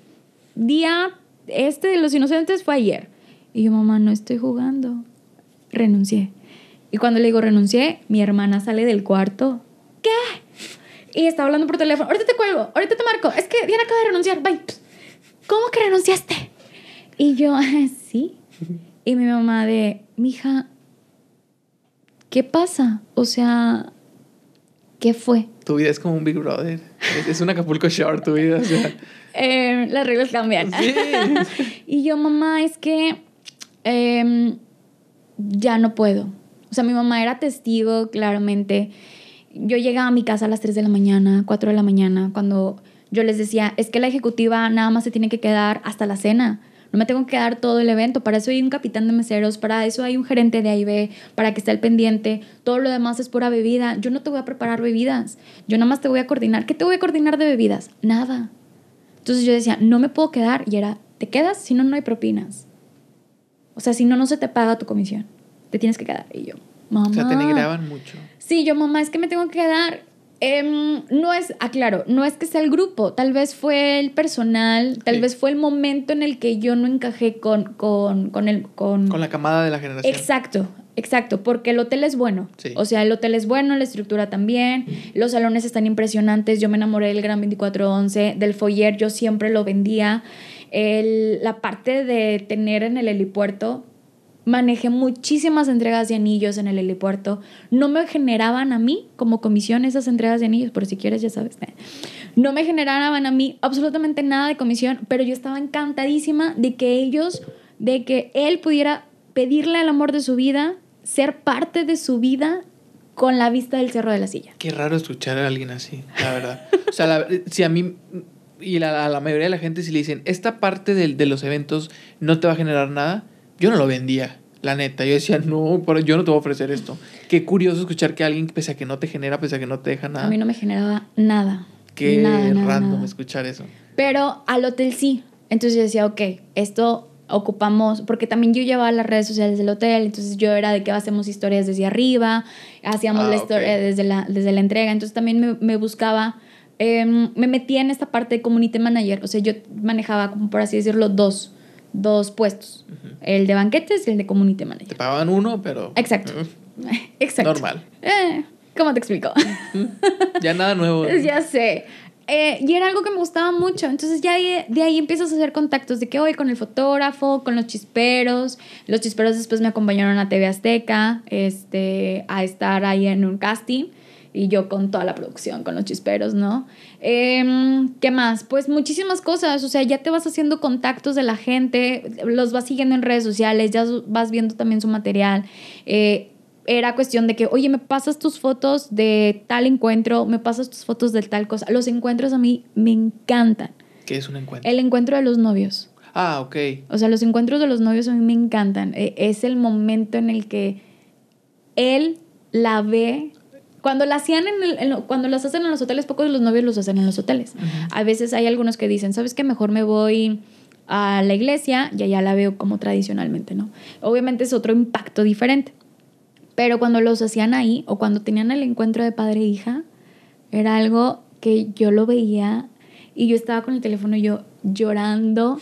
día este de los inocentes fue ayer. Y yo, mamá, no estoy jugando. Renuncié. Y cuando le digo renuncié, mi hermana sale del cuarto. ¿Qué? Y estaba hablando por teléfono. Ahorita te cuelgo, ahorita te marco. Es que Diana acaba de renunciar. Bye. ¿Cómo que renunciaste? Y yo, sí. Y mi mamá de, mija, ¿qué pasa? O sea, ¿qué fue? Tu vida es como un Big Brother. Es, un Acapulco Short tu vida. O sea. Eh, las reglas cambian. Sí. y yo, mamá, es que em, ya no puedo. O sea, mi mamá era testigo, claramente yo llegaba a mi casa a las 3 de la mañana, 4 de la mañana, cuando yo les decía, es que la ejecutiva nada más se tiene que quedar hasta la cena. No me tengo que quedar todo el evento. Para eso hay un capitán de meseros, para eso hay un gerente de AIB, para que esté al pendiente. Todo lo demás es pura bebida. Yo no te voy a preparar bebidas. Yo nada más te voy a coordinar. ¿Qué te voy a coordinar de bebidas? Nada. Entonces yo decía, no me puedo quedar. Y era, ¿te quedas? Si no, no hay propinas. O sea, si no, no se te paga tu comisión. Te tienes que quedar. Y yo, mamá. O sea, te negraban mucho. Sí, yo, mamá, es que me tengo que quedar. Em, no es, aclaro, no es que sea el grupo, tal vez fue el personal, tal vez fue el momento en el que yo no encajé con, con, con, el, con... Con la camada de la generación. Exacto, Exacto, porque el hotel es bueno. O sea, el hotel es bueno, la estructura también, los salones están impresionantes. Yo me enamoré del Gran 2411, del foyer, yo siempre lo vendía. El, la parte de tener en el helipuerto manejé muchísimas entregas de anillos en el helipuerto. No me generaban a mí como comisión esas entregas de anillos, por si quieres ya sabes. No me generaban a mí absolutamente nada de comisión, pero yo estaba encantadísima de que ellos, de que él pudiera pedirle el amor de su vida, ser parte de su vida con la vista del Cerro de la Silla. Qué raro escuchar a alguien así, la verdad. o sea, si a mí y a la mayoría de la gente si le dicen, esta parte de los eventos no te va a generar nada, yo no lo vendía, la neta. Yo decía, no, pero yo no te voy a ofrecer esto. Qué curioso escuchar que alguien, pese a que no te genera, pese a que no te deja nada. A mí no me generaba nada. Qué random escuchar eso. Pero al hotel sí. Entonces yo decía, ok, esto ocupamos, porque también yo llevaba las redes sociales del hotel, entonces yo era de que hacemos historias desde arriba, hacíamos ah, la historia desde, la, desde la entrega, entonces también me, me buscaba, em, me metía en esta parte de community manager, o sea, yo manejaba, como por así decirlo, dos dos puestos, el de banquetes y el de community manager. Te pagaban uno, pero... Exacto. Exacto. Normal. Eh, ¿Cómo te explico? ya nada nuevo. ya sé. Eh, y era algo que me gustaba mucho. Entonces ya de ahí empiezas a hacer contactos de que hoy con el fotógrafo, con los chisperos. Los chisperos después me acompañaron a TV Azteca este, a estar ahí en un casting y yo con toda la producción, con los chisperos, ¿no? Em, ¿Qué más? Pues muchísimas cosas, o sea, ya te vas haciendo contactos de la gente, los vas siguiendo en redes sociales, ya vas viendo también su material. Eh, era cuestión de que, oye, me pasas tus fotos de tal encuentro, me pasas tus fotos de tal cosa. Los encuentros a mí me encantan. ¿Qué es un encuentro? El encuentro de los novios. Ah, ok. O sea, los encuentros de los novios a mí me encantan. E- Es el momento en el que él la ve. Cuando la hacían en el- en lo- cuando las hacen en los hoteles, pocos de los novios los hacen en los hoteles. A veces hay algunos que dicen, ¿sabes qué? Mejor me voy a la iglesia y allá la veo como tradicionalmente, ¿no? Obviamente es otro impacto diferente. Pero cuando los hacían ahí o cuando tenían el encuentro de padre e hija, era algo que yo lo veía y yo estaba con el teléfono yo llorando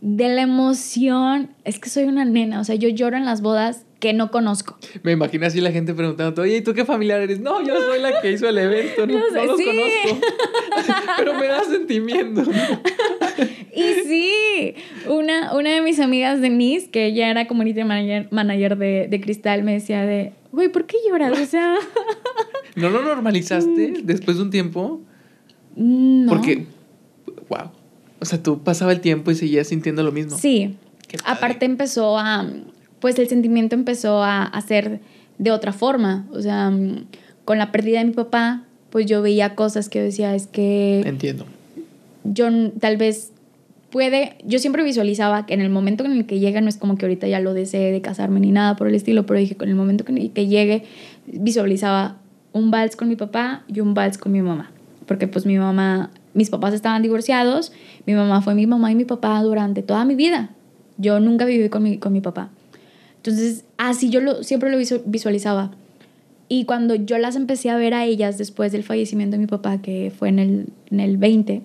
de la emoción. Es que soy una nena, o sea, yo lloro en las bodas que no conozco. Me imagino así la gente preguntando, oye, ¿y tú qué familiar eres? No, yo soy la que hizo el evento, no, sé, no los sí. conozco. Pero me da sentimiento. Y sí, una, una de mis amigas, Denise, que ella era community manager, manager de, de Cristal, me decía de, güey, ¿por qué lloras? O sea, ¿No lo normalizaste después de un tiempo? no. Porque, wow. O sea, tú pasaba el tiempo y seguías sintiendo lo mismo. Sí. Aparte empezó a, pues el sentimiento empezó a, a ser de otra forma. O sea, mm, con la pérdida de mi papá, pues yo veía cosas que yo decía, es que Entiendo. yo tal vez puede, yo siempre visualizaba que en el momento en el que llega, no es como que ahorita ya lo desee de casarme ni nada por el estilo, pero dije, con el momento que, que llegue, visualizaba un vals con mi papá y un vals con mi mamá. Porque pues mi mamá, mis papás estaban divorciados, mi mamá fue mi mamá y mi papá durante toda mi vida. Yo nunca viví con mi, con mi papá. Entonces, así yo lo, siempre lo visu- visualizaba. Y cuando yo las empecé a ver a ellas después del fallecimiento de mi papá, que fue en el, en el 20,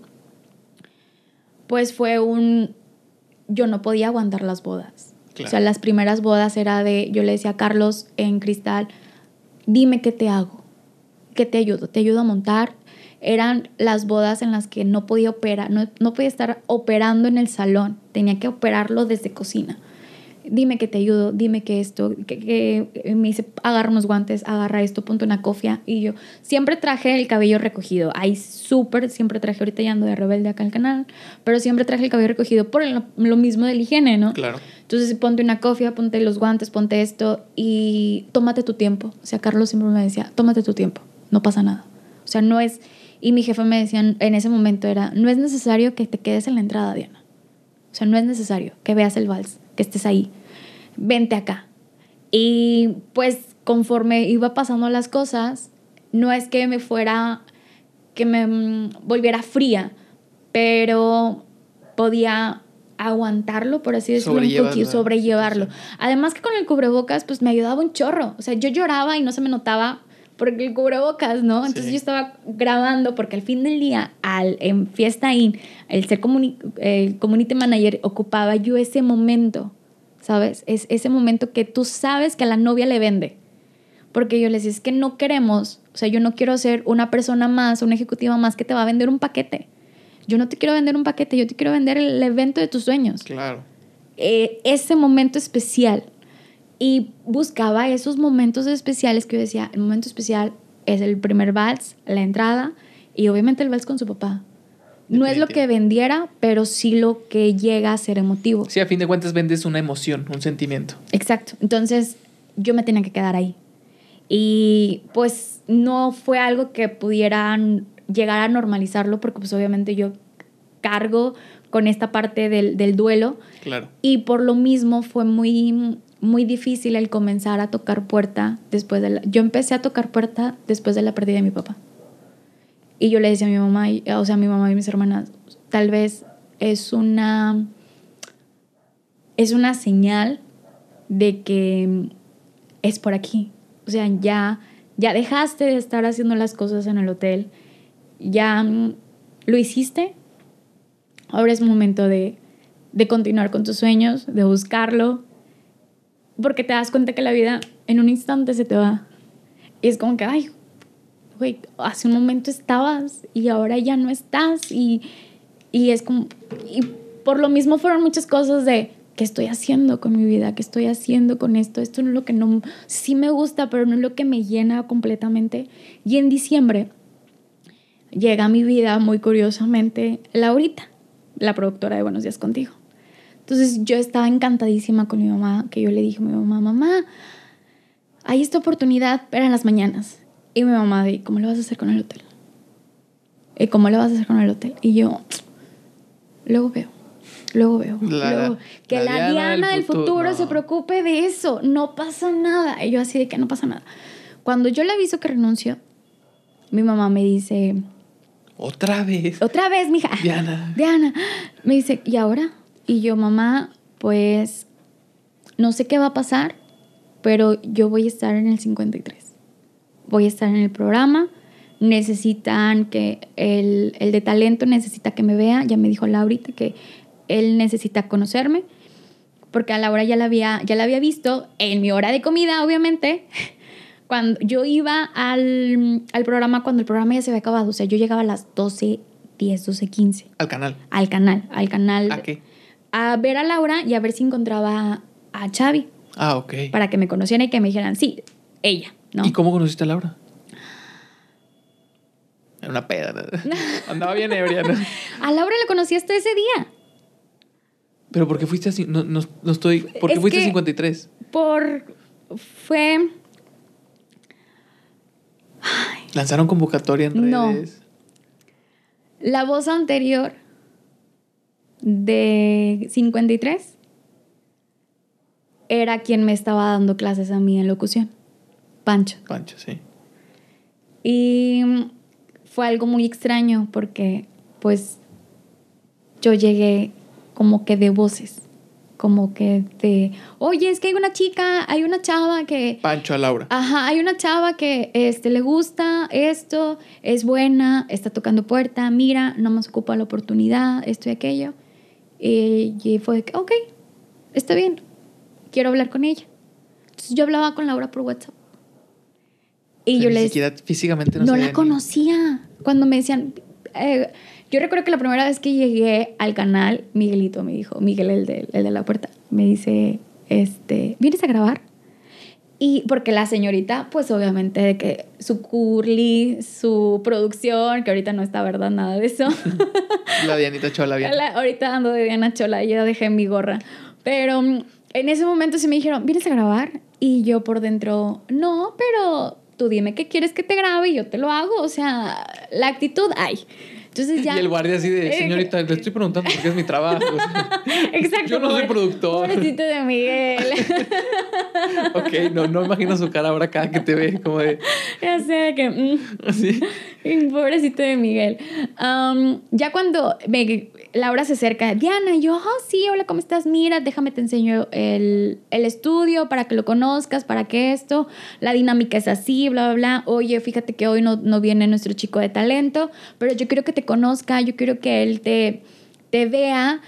pues fue un... Yo no podía aguantar las bodas. Claro. O sea, las primeras bodas era de... Yo le decía a Carlos en Cristal, dime qué te hago, qué te ayudo, te ayudo a montar. Eran las bodas en las que no podía operar, no, no podía estar operando en el salón, tenía que operarlo desde cocina. Dime que te ayudo, dime que esto, que, que- me dice, agarra unos guantes, agarra esto, ponte una cofia. Y yo siempre traje el cabello recogido. Ahí súper, siempre traje, ahorita ya ando de rebelde acá al canal, pero siempre traje el cabello recogido por lo, lo mismo del higiene, ¿no? Claro. Entonces ponte una cofia, ponte los guantes, ponte esto y tómate tu tiempo. O sea, Carlos siempre me decía, tómate tu tiempo, no pasa nada. O sea, no es... Y mi jefe me decía en ese momento era, no es necesario que te quedes en la entrada, Diana. O sea, no es necesario que veas el vals, que estés ahí. Vente acá. Y pues conforme iba pasando las cosas, no es que me fuera, que me mm, volviera fría, pero podía aguantarlo, por así decirlo, un poquito, sobrellevarlo. situación. Además que con el cubrebocas, pues me ayudaba un chorro. O sea, yo lloraba y no se me notaba porque el cubrebocas, ¿no? Entonces Sí. yo estaba grabando porque al fin del día, al, en Fiesta In, el ser comuni- el community manager, ocupaba yo ese momento, ¿sabes? Es ese momento que tú sabes que a la novia le vende. Porque yo les decía, es que no queremos, o sea, yo no quiero ser una persona más, una ejecutiva más que te va a vender un paquete. Yo no te quiero vender un paquete, yo te quiero vender el evento de tus sueños Claro. eh, ese momento especial. Y buscaba esos momentos especiales que yo decía, el momento especial es el primer vals, la entrada y obviamente el vals con su papá. No es lo que vendiera, pero sí lo que llega a ser emotivo. Sí, a fin de cuentas vendes una emoción, un sentimiento. Exacto. Entonces yo me tenía que quedar ahí. Y pues no fue algo que pudieran llegar a normalizarlo porque pues obviamente yo cargo con esta parte del, del duelo Claro. y por lo mismo fue muy, muy difícil el comenzar a tocar puerta después de la... Yo empecé a tocar puerta después de la pérdida de mi papá. Y yo le decía a mi mamá, y- o sea, a mi mamá y mis hermanas, tal vez es una... Es una señal de que es por aquí. O sea, ya, ya dejaste de estar haciendo las cosas en el hotel. Ya mm, lo hiciste. Ahora es momento de, de continuar con tus sueños, de buscarlo. Porque te das cuenta que la vida en un instante se te va. Y es como que, ay, güey, hace un momento estabas y ahora ya no estás. Y, y es como, y por lo mismo fueron muchas cosas de, ¿qué estoy haciendo con mi vida? ¿Qué estoy haciendo con esto? Esto no es lo que no, sí me gusta, pero no es lo que me llena completamente. Y en diciembre llega a mi vida muy curiosamente Laurita, la productora de Buenos Días Contigo. Entonces yo estaba encantadísima con mi mamá, que yo le dije a mi mamá, mamá, hay esta oportunidad, pero en las mañanas. Y mi mamá, de, ¿cómo lo vas a hacer con el hotel? ¿Y cómo lo vas a hacer con el hotel? Y yo, luego veo. Luego veo. La- luego, que la la, Diana Diana, del futuro, futuro, no. se preocupe de eso. No pasa nada. Y yo así de que no pasa nada. Cuando yo le aviso que renuncio, mi mamá me dice, Otra vez. otra vez, mija. Diana. Diana. Me dice, ¿y ahora? Y yo, mamá, pues no sé qué va a pasar, pero yo voy a estar en el 53. Voy a estar en el programa. Necesitan que el, el de talento necesita que me vea. Ya me dijo Laurita que él necesita conocerme. Porque a Laura ya la había, ya la había visto en mi hora de comida, obviamente. Cuando yo iba al, al programa, cuando el programa ya se había acabado. O sea, yo llegaba a las 12, 10, 12, 15 Al canal. al canal, al canal. ¿A qué? A ver a Laura y a ver si encontraba a Xavi Ah, ok. para que me conocieran y que me dijeran, sí, ella, ¿no? ¿Y cómo conociste a Laura? Era una peda. ¿no? Andaba bien ebria, ¿no? A Laura la conocí hasta ese día. Pero ¿por qué fuiste así? No, no, no estoy... ¿Por qué Es fuiste a que- 53? Por... Fue... Lanzaron convocatoria en No. redes. La voz anterior de 53 era quien me estaba dando clases a mí en locución. Pancho. Pancho, sí. Y fue algo muy extraño porque pues yo llegué como que de voces, como que de, oye, es que hay una chica, hay una chava que, Pancho a Laura. ajá, hay una chava que este, le gusta esto, es buena, está tocando puerta, mira, no más ocupa la oportunidad, esto y aquello. Y, y fue de que, ok, está bien, quiero hablar con ella. Entonces yo hablaba con Laura por WhatsApp. Y O sea, yo ni le siquiera físicamente no, la ni- conocía. Cuando me decían, eh, yo recuerdo que la primera vez que llegué al canal, Miguelito me dijo, Miguel, el de, el de la puerta, me dice, este, ¿vienes a grabar? Y porque la señorita, pues obviamente de que su curly, su producción, que ahorita no está verdad nada de eso. La Dianita Chola bien. La- ahorita ando de Diana Chola, ya dejé mi gorra. Pero mm, en ese momento sí me dijeron, ¿vienes a grabar? Y yo por dentro, no, pero tú dime qué quieres que te grabe y yo te lo hago. O sea, la actitud hay. Entonces ya. Y el guardia así de, Eh, señorita, le estoy preguntando porque es mi trabajo. Exacto. Yo no soy productor. Pobrecito de Miguel. ok, no, no imagino su cara ahora cada que te ve, como de, ya sé que. mm, así. Pobrecito de Miguel. Ya cuando me- Laura se acerca, Diana, yo, oh, sí, hola, ¿cómo estás? Mira, déjame te enseño el, el estudio para que lo conozcas, para que esto, la dinámica es así, bla, bla, bla. Oye, fíjate que hoy no, no viene nuestro chico de talento, pero yo quiero que te conozca, yo quiero que él te, te vea.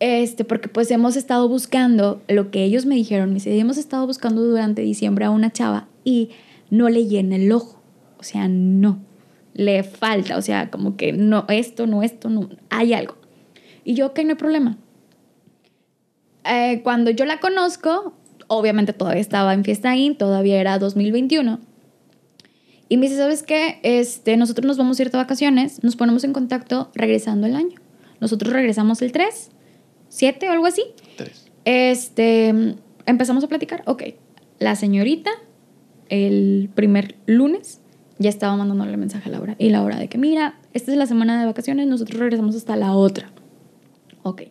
Este, porque pues hemos estado buscando lo que ellos me dijeron, me dice, hemos estado buscando durante diciembre a una chava y no le llena el ojo. O sea, no. Le falta, o sea, como que no, esto, no, esto, no, hay algo. Y yo, ok, no hay problema. Eh, cuando yo la conozco, obviamente todavía estaba en Fiesta In, todavía era 2021. Y me dice, ¿sabes qué? Este, nosotros nos vamos a ir de vacaciones, nos ponemos en contacto regresando el año. Nosotros regresamos el 3, 7 o algo así. Este, empezamos a platicar. Ok, la señorita, el primer lunes, ya estaba mandándole mensaje a Laura. Y Laura, de que mira, esta es la semana de vacaciones, nosotros regresamos hasta la otra. Ok.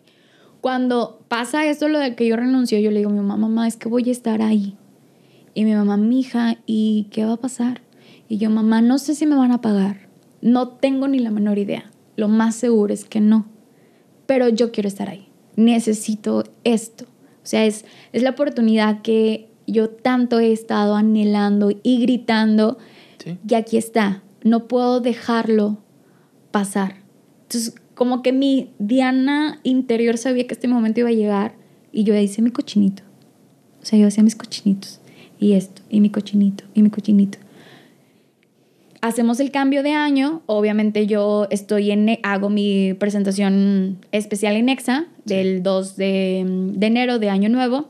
Cuando pasa esto, lo de que yo renuncio, yo le digo a mi mamá, mamá, es que voy a estar ahí. Y mi mamá, mija, ¿y qué va a pasar? Y yo, mamá, no sé si me van a pagar. No tengo ni la menor idea. Lo más seguro es que no. Pero yo quiero estar ahí. Necesito esto. O sea, es, es la oportunidad que yo tanto he estado anhelando y gritando. Sí. Y aquí está. No puedo dejarlo pasar. Entonces, como que mi Diana interior sabía que este momento iba a llegar y yo hice mi cochinito. O sea, yo hacía mis cochinitos. Y esto, y mi cochinito, y mi cochinito. Hacemos el cambio de año. Obviamente yo estoy en, hago mi presentación especial en EXA del 2 de, de enero de año nuevo.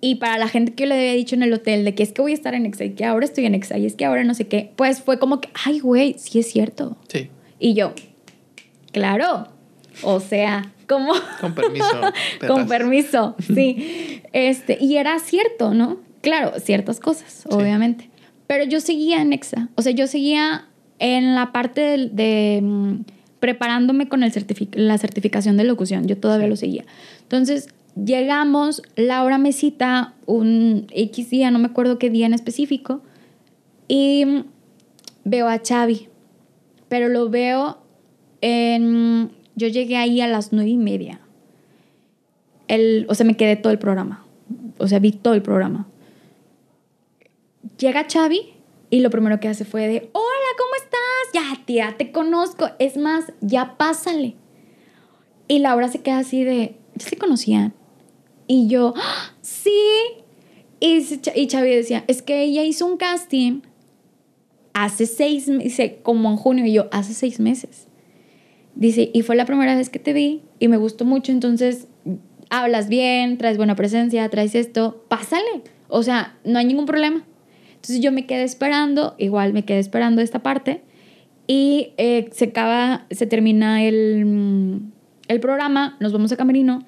Y para la gente que yo le había dicho en el hotel de que es que voy a estar en EXA y que ahora estoy en EXA y es que ahora no sé qué, pues fue como que, ay, güey, sí es cierto. Sí, Y yo, claro. O sea, ¿cómo? con permiso. Con permiso, sí. Este, y era cierto, ¿no? Claro, ciertas cosas, obviamente. Pero yo seguía en EXA. O sea, yo seguía en la parte de, de, mm, preparándome con el la certificación de locución. Yo todavía lo seguía. Entonces, llegamos, Laura me cita un X día, no me acuerdo qué día en específico, y veo a Xavi, pero lo veo Yo llegué ahí a las nueve y media. El, o sea, me quedé todo el programa. O sea, vi todo el programa. Llega Xavi y lo primero que hace fue de, hola, ¿cómo estás? Ya, tía, te conozco. Es más, ya pásale. Y Laura se queda así de, ¿ya se conocían? Y yo, ¡Ah, sí. Y, y Xavi decía, es que ella hizo un casting hace seis meses, como en junio, y yo, hace seis meses. Dice, y fue la primera vez que te vi y me gustó mucho, entonces hablas bien, traes buena presencia, traes esto, pásale. O sea, no hay ningún problema. Entonces yo me quedé esperando, igual me quedé esperando esta parte y eh, se acaba, se termina el, el programa, nos vamos a Camerino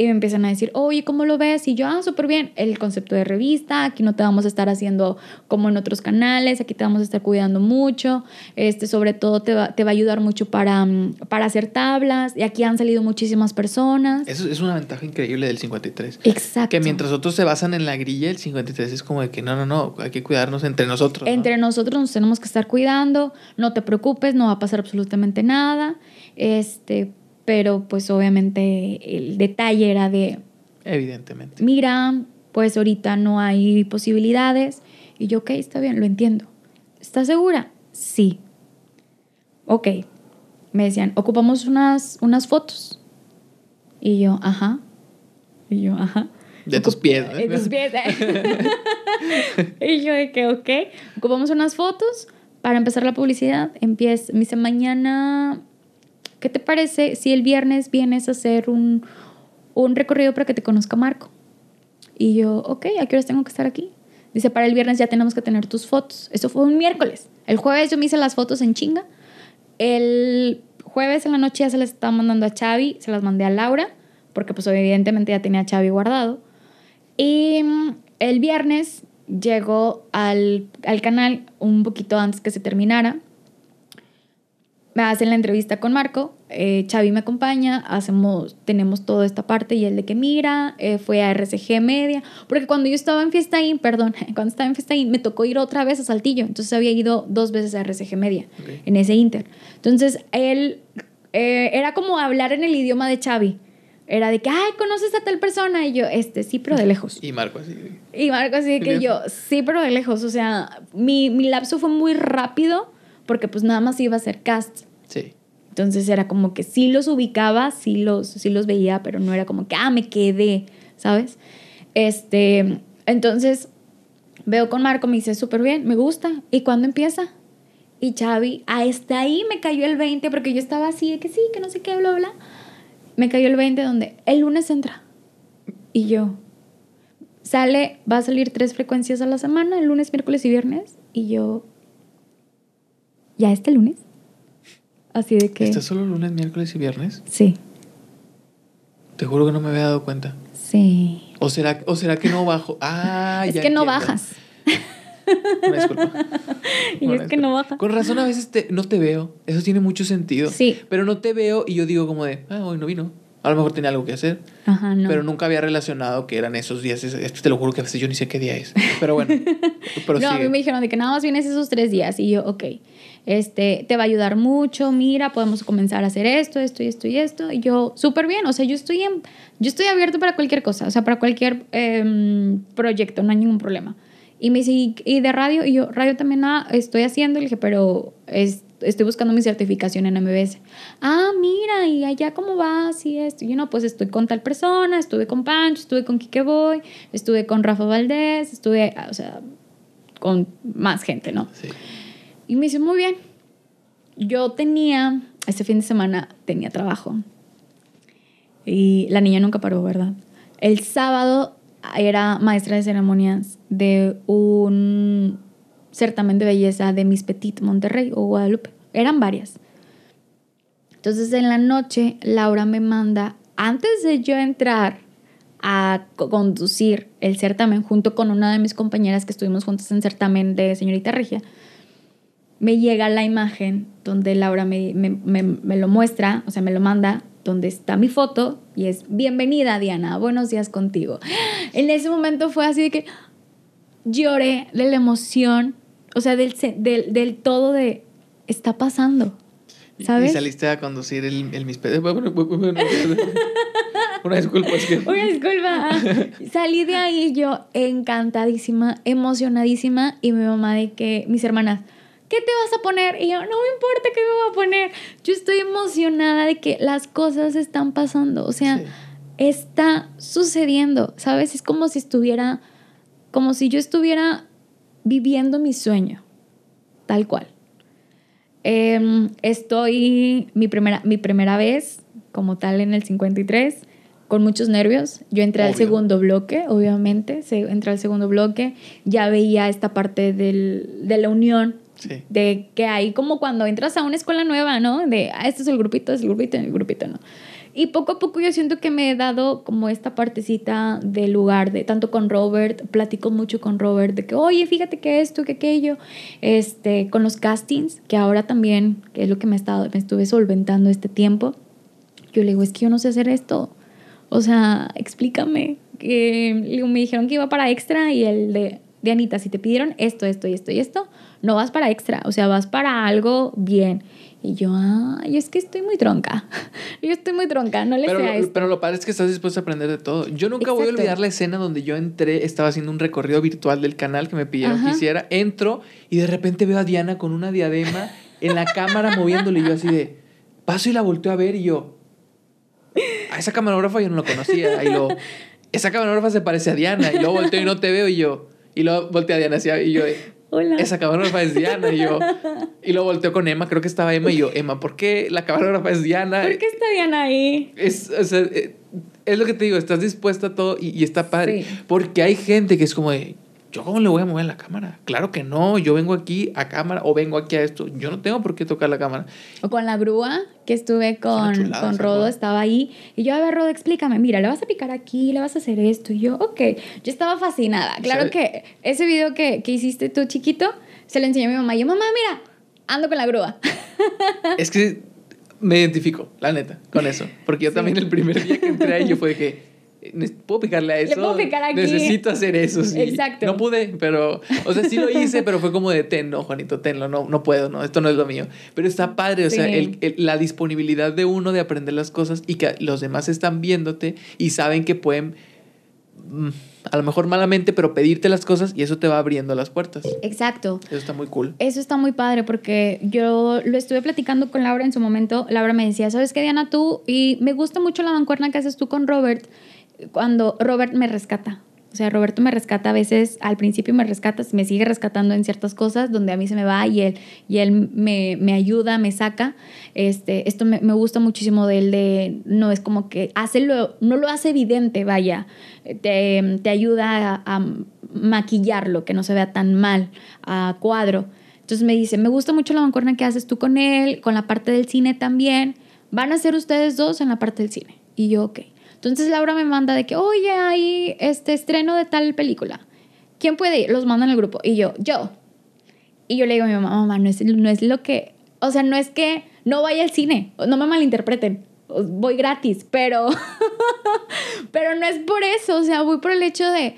y me empiezan a decir, oye, ¿cómo lo ves? Y yo, ah, súper bien, el concepto de revista, aquí no te vamos a estar haciendo como en otros canales, aquí te vamos a estar cuidando mucho, este, sobre todo te va, te va a ayudar mucho para, mm, para hacer tablas, y aquí han salido muchísimas personas. Eso es una ventaja increíble del 53. Exacto. Que mientras otros se basan en la grilla, el 53 es como de que no, no, no, hay que cuidarnos entre nosotros. Entre nosotros nos tenemos que estar cuidando, no te preocupes, no va a pasar absolutamente nada. Este, pero pues obviamente el detalle era de... Evidentemente. Mira, pues ahorita no hay posibilidades. Y yo, ok, está bien, lo entiendo. ¿Estás segura? Sí. Ok. Me decían, ocupamos unas, unas fotos. Y yo, ajá. Y yo, ajá. De tus pies. De tus pies. y yo de que, ok. Ocupamos unas fotos para empezar la publicidad. Empieza, me dice, mañana ¿qué te parece si el viernes vienes a hacer un, recorrido para que te conozca Marco? Y yo, ok, ¿a qué horas tengo que estar aquí? Dice, para el viernes ya tenemos que tener tus fotos. Eso fue un miércoles. El jueves yo me hice las fotos en chinga. El jueves en la noche ya se las estaba mandando a Xavi, se las mandé a Laura, porque pues evidentemente ya tenía a Xavi guardado. Y mm, el viernes llegó al, al canal un poquito antes que se terminara me hacen la entrevista con Marco, eh, Xavi me acompaña, hacemos, tenemos toda esta parte y el de que mira, eh, fue a RCG Media, porque cuando yo estaba en Fiesta perdón, cuando estaba en Fiesta me tocó ir otra vez a Saltillo, entonces había ido dos veces a RCG Media, en ese Inter. Entonces él, eh, era como hablar en el idioma de Xavi, era de que, ay, conoces a tal persona, y yo, este, sí, pero de lejos. Y Marco así. Y Marco así que yo, sí, pero de lejos, o sea, mi, mi lapso fue muy rápido, porque pues nada más iba a ser cast. Sí. Entonces era como que sí los ubicaba, sí los, sí los veía, pero no era como que, ah, me quedé, ¿sabes? Este, entonces veo con Marco, me dice, súper bien, me gusta. ¿Y cuándo empieza? Y Xavi, hasta ahí me cayó el 20, porque yo estaba así, de que sí, que no sé qué, bla, bla. Me cayó el 20 donde el lunes entra. Y yo, sale, va a salir tres frecuencias a la semana, el lunes, miércoles y viernes. Y yo, ¿ya este lunes? Así de que... ¿Estás solo lunes, miércoles y viernes? Sí. Te juro que no me había dado cuenta. Sí. ¿O será, o será que no bajo? Ah, es que no bajas. Una disculpa. y es que no bajas. Con razón a veces no te veo. Eso tiene mucho sentido. Sí. Pero no te veo y yo digo como de, ah, hoy no vino. A lo mejor tenía algo que hacer. Ajá, no. Pero nunca había relacionado que eran esos días. Esto te lo juro que a veces yo ni sé qué día es. Pero bueno. no, a mí me dijeron de que nada más vienes esos tres días. Y yo, ok este, te va a ayudar mucho, mira, podemos comenzar a hacer esto, esto y esto y esto. Y yo, súper bien, o sea, yo estoy, en, yo estoy abierto para cualquier cosa, o sea, para cualquier em, proyecto, no hay ningún problema. Y me dice, ¿y de radio? Y yo, radio también nada, estoy haciendo. Le dije, pero estoy buscando mi certificación en MBS. Ah, mira, ¿y allá cómo vas? Y esto. Yo, no, pues estoy con tal persona, estuve con Pancho, estuve con Kike Boy, estuve con Rafa Valdés, estuve, o sea, con más gente, ¿no? Sí. Y me dice, muy bien. Yo tenía, este fin de semana tenía trabajo. Y la niña nunca paró, ¿verdad? El sábado era maestra de ceremonias de un certamen de belleza de Miss Petit Monterrey o Guadalupe. Eran varias. Entonces en la noche Laura me manda, antes de yo entrar a conducir el certamen junto con una de mis compañeras que estuvimos juntas en certamen de señorita Regia, me llega la imagen donde Laura me, me, me, me lo muestra, o sea, me lo manda, donde está mi foto y es bienvenida Diana, buenos días contigo. En ese momento fue así de que lloré de la emoción, o sea, del, del, del todo de está pasando. ¿Sabes? Y saliste a conducir el, el Miss Una disculpa, es que... Una disculpa. Salí de ahí yo encantadísima, emocionadísima y mi mamá de que, mis hermanas, ¿qué te vas a poner? Y yo, no me importa qué me voy a poner. Yo estoy emocionada de que las cosas están pasando. O sea, está sucediendo, ¿sabes? Es como si estuviera, como si yo estuviera viviendo mi sueño, tal cual. Em, estoy mi primera, mi primera vez como tal en el 53 con muchos nervios. Yo entré al segundo bloque, obviamente, se, entré al segundo bloque, ya veía esta parte del, de la unión, de que hay como cuando entras a una escuela nueva, ¿no? De, ah, este es el grupito, es el grupito, el grupito, ¿no? Y poco a poco yo siento que me he dado como esta partecita del lugar, de tanto con Robert, platico mucho con Robert, de que, oye, fíjate que esto, que aquello, este, con los castings, que ahora también, que es lo que me, he estado, me estuve solventando este tiempo, yo le digo, es que yo no sé hacer esto, o sea, explícame. Que me dijeron que iba para extra y el de, de Anita, si te pidieron esto, esto y esto y esto, no vas para extra, o sea, vas para algo bien. Y yo, ay, es que estoy muy tronca. yo estoy muy tronca, no le pero, sé a esto. Pero lo padre es que estás dispuesto a aprender de todo. Yo nunca voy a olvidar la escena donde yo entré, estaba haciendo un recorrido virtual del canal que me pidieron que hiciera. Entro y de repente veo a Diana con una diadema en la cámara moviéndole y yo así de, paso y la volteo a ver y yo, a esa camarógrafa yo no lo conocía. Y esa camarógrafa se parece a Diana. Y luego volteo y no te veo y yo, y luego volteo a Diana y yo, Hola. Esa camarógrafa es Diana. Y yo. Y luego volteo con Emma, creo que estaba Emma. Y yo, Emma, ¿por qué la camarógrafa es Diana? ¿Por qué está Diana ahí? Es, o sea, eh, es lo que te digo, estás dispuesta a todo y, y está padre. Porque hay gente que es como de, ¿yo cómo le voy a mover la cámara? Claro que no, yo vengo aquí a cámara o vengo aquí a esto, yo no tengo por qué tocar la cámara. O con la grúa, que estuve con, con Rodo, estaba ahí, y yo, a ver, Rodo, explícame, mira, le vas a picar aquí, le vas a hacer esto, y yo, ok, yo estaba fascinada. Claro que ese video que, que hiciste tú chiquito, se lo enseñó a mi mamá, y yo, mamá, mira, ando con la grúa. Es que me identifico, la neta, con eso, porque yo también el primer día que entré ahí, yo fue de que ¿Puedo picarle a eso? Le puedo picar aquí. Necesito hacer eso, sí. Exacto. No pude, pero... O sea, sí lo hice, pero fue como de, ten, no, Juanito, tenlo, no, no puedo, no, esto no es lo mío. Pero está padre, o sea, el, la disponibilidad de uno de aprender las cosas y que los demás están viéndote y saben que pueden mm, a lo mejor malamente, pero pedirte las cosas y eso te va abriendo las puertas. Exacto. Eso está muy cool. Eso está muy padre porque yo lo estuve platicando con Laura en su momento. Laura me decía, ¿sabes qué, Diana? Tú, y me gusta mucho la mancuerna que haces tú con Robert cuando Robert me rescata. O sea, Roberto me rescata a veces, al principio me rescata, me sigue rescatando en ciertas cosas donde a mí se me va y él, y él me, me ayuda, me saca. Este, esto me, me, gusta muchísimo de él, de no es como que hace lo, no lo hace evidente, vaya, te, te ayuda a, a, maquillarlo, que no se vea tan mal, a cuadro. Entonces me dice, me gusta mucho la mancuerna que haces tú con él, con la parte del cine también. Van a ser ustedes dos en la parte del cine. Y yo, ok. Entonces Laura me manda de que, oye, hay este estreno de tal película. ¿Quién puede ir? Los manda en el grupo. Y yo, yo. Y yo le digo a mi mamá, mamá, no es, no es lo que, o sea, no es que no vaya al cine, no me malinterpreten, voy gratis, pero, pero no es por eso, o sea, voy por el hecho de,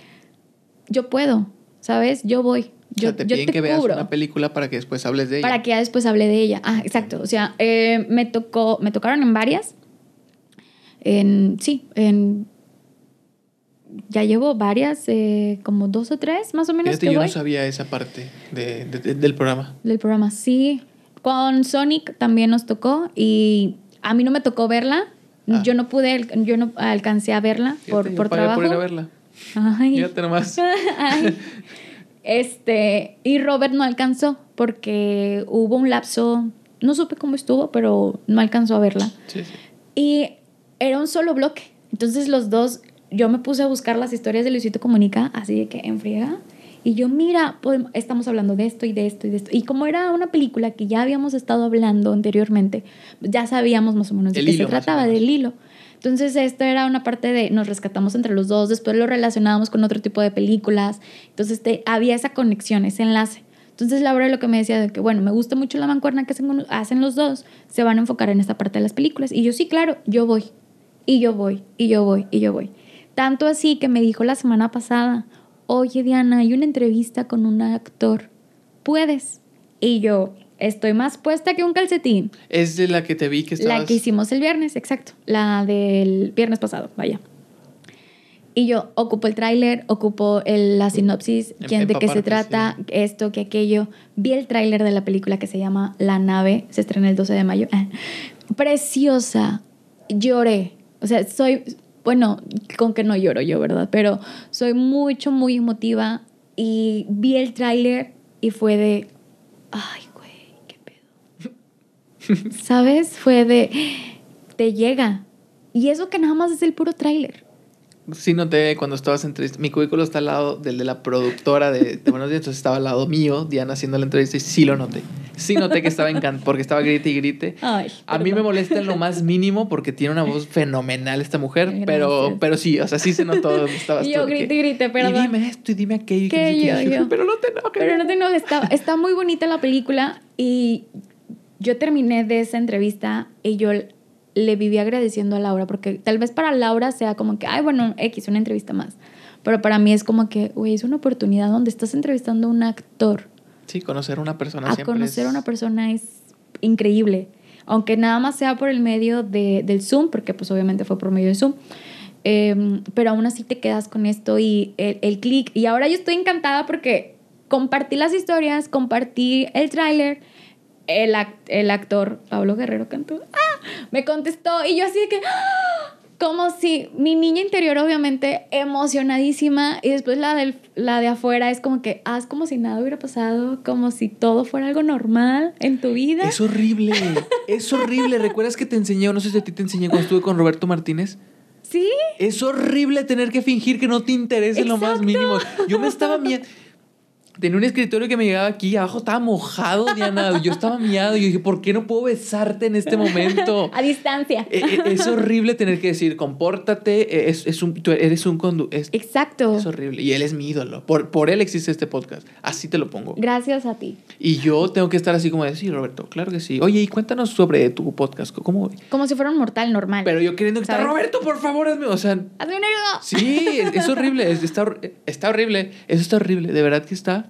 yo puedo, ¿sabes? Yo voy. Yo, o sea, te piden que veas una película para que después hables de ella. Para que ya después hable de ella. Ah, exacto. O sea, eh, me tocó, me tocaron en varias en, sí, en, ya llevo varias, eh, como dos o tres más o menos. Fíjate, que yo voy. no sabía esa parte de, de, del programa. Del programa, sí. Con Sonic también nos tocó y a mí no me tocó verla. Ah. Yo no pude, yo no alcancé a verla Fíjate, por, por trabajo. por ir a verla. Ay. Fíjate nomás. Ay. Este, y Robert no alcanzó porque hubo un lapso, no supe cómo estuvo, pero no alcanzó a verla. Sí, sí. Y era un solo bloque. Entonces los dos, yo me puse a buscar las historias de Luisito Comunica, así de que en friega. Y yo, mira, podemos, estamos hablando de esto y de esto y de esto. Y como era una película que ya habíamos estado hablando anteriormente, ya sabíamos más o menos de qué hilo, se trataba, del hilo. Entonces, esto era una parte de nos rescatamos entre los dos, después lo relacionábamos con otro tipo de películas. Entonces, te, había esa conexión, ese enlace. Entonces Laura lo que me decía de que, bueno, me gusta mucho la mancuerna que hacen, hacen los dos, se van a enfocar en esta parte de las películas. Y yo sí, claro, yo voy, y yo voy, y yo voy, y yo voy. Tanto así que me dijo la semana pasada, oye Diana, hay una entrevista con un actor, ¿puedes? Y yo, estoy más puesta que un calcetín. Es de la que te vi que estabas... La que hicimos el viernes, exacto. La del viernes pasado, vaya. Y yo ocupo el tráiler, ocupo el, la sinopsis, Em- quién, de qué se trata, esto, que aquello. Vi el tráiler de la película que se llama La nave, se estrena el 12 de mayo. Preciosa, lloré. O sea, soy, bueno, con que no lloro yo, ¿verdad? Pero soy mucho, muy emotiva y vi el tráiler y fue de, ay, güey, qué pedo. ¿Sabes? Fue de, te llega. Y eso que nada más es el puro tráiler. Sí noté cuando estabas entrevista. Mi cubículo está al lado del de la productora de, de Buenos Días, entonces estaba al lado mío, Diana, haciendo la entrevista y sí lo noté. Sí noté que estaba encantado porque estaba grite y grite. Ay, A mí me molesta en lo más mínimo porque tiene una voz fenomenal esta mujer, Gracias. pero, pero sí, o sea, sí se notó estabas Y yo grite y grite, perdón. Y dime esto y dime aquello. Que no sé qué". yo, Y yo. Pero no te enojes. Pero no te enojes, está, está muy bonita la película y yo terminé de esa entrevista y yo le viví agradeciendo a Laura porque tal vez para Laura sea como que, ay, bueno, X, una entrevista más. Pero para mí es como que, güey, es una oportunidad donde estás entrevistando a un actor. Sí, conocer a una persona A siempre conocer es- a una persona es increíble. Aunque nada más sea por el medio de, del Zoom, porque pues obviamente fue por medio de Zoom. Eh, pero aún así te quedas con esto y el, el clic. Y ahora yo estoy encantada porque compartí las historias, compartí el tráiler. El, ac- el actor Pablo Guerrero cantó, ¡ah! me contestó y yo así de que, ¡ah! como si mi niña interior obviamente emocionadísima y después la, del, la de afuera es como que haz como si nada hubiera pasado, como si todo fuera algo normal en tu vida. Es horrible, es horrible. ¿Recuerdas que te enseñé, no sé si a ti te enseñé cuando estuve con Roberto Martínez? Sí, Es horrible tener que fingir que no te interesa en lo más mínimo. Yo me estaba miando. Tenía un escritorio que me llegaba aquí, abajo estaba mojado, Diana. Yo estaba miado y yo dije, ¿por qué no puedo besarte en este momento? a distancia. Eh, eh, es horrible tener que decir, compórtate, eh, es, es un, tú eres un condu... Es, Exacto. es horrible. Y él es mi ídolo. Por, por él existe este podcast. Así te lo pongo. Gracias a ti. Y yo tengo que estar así como de, sí, Roberto, claro que sí. Oye, y cuéntanos sobre tu podcast. ¿Cómo? Como si fuera un mortal normal. Pero yo queriendo gritar, ¿Sabes? Roberto, por favor, hazme. O sea, Hazme un ayuda. Sí, es, es horrible, es- está, está horrible, eso está horrible, de verdad que está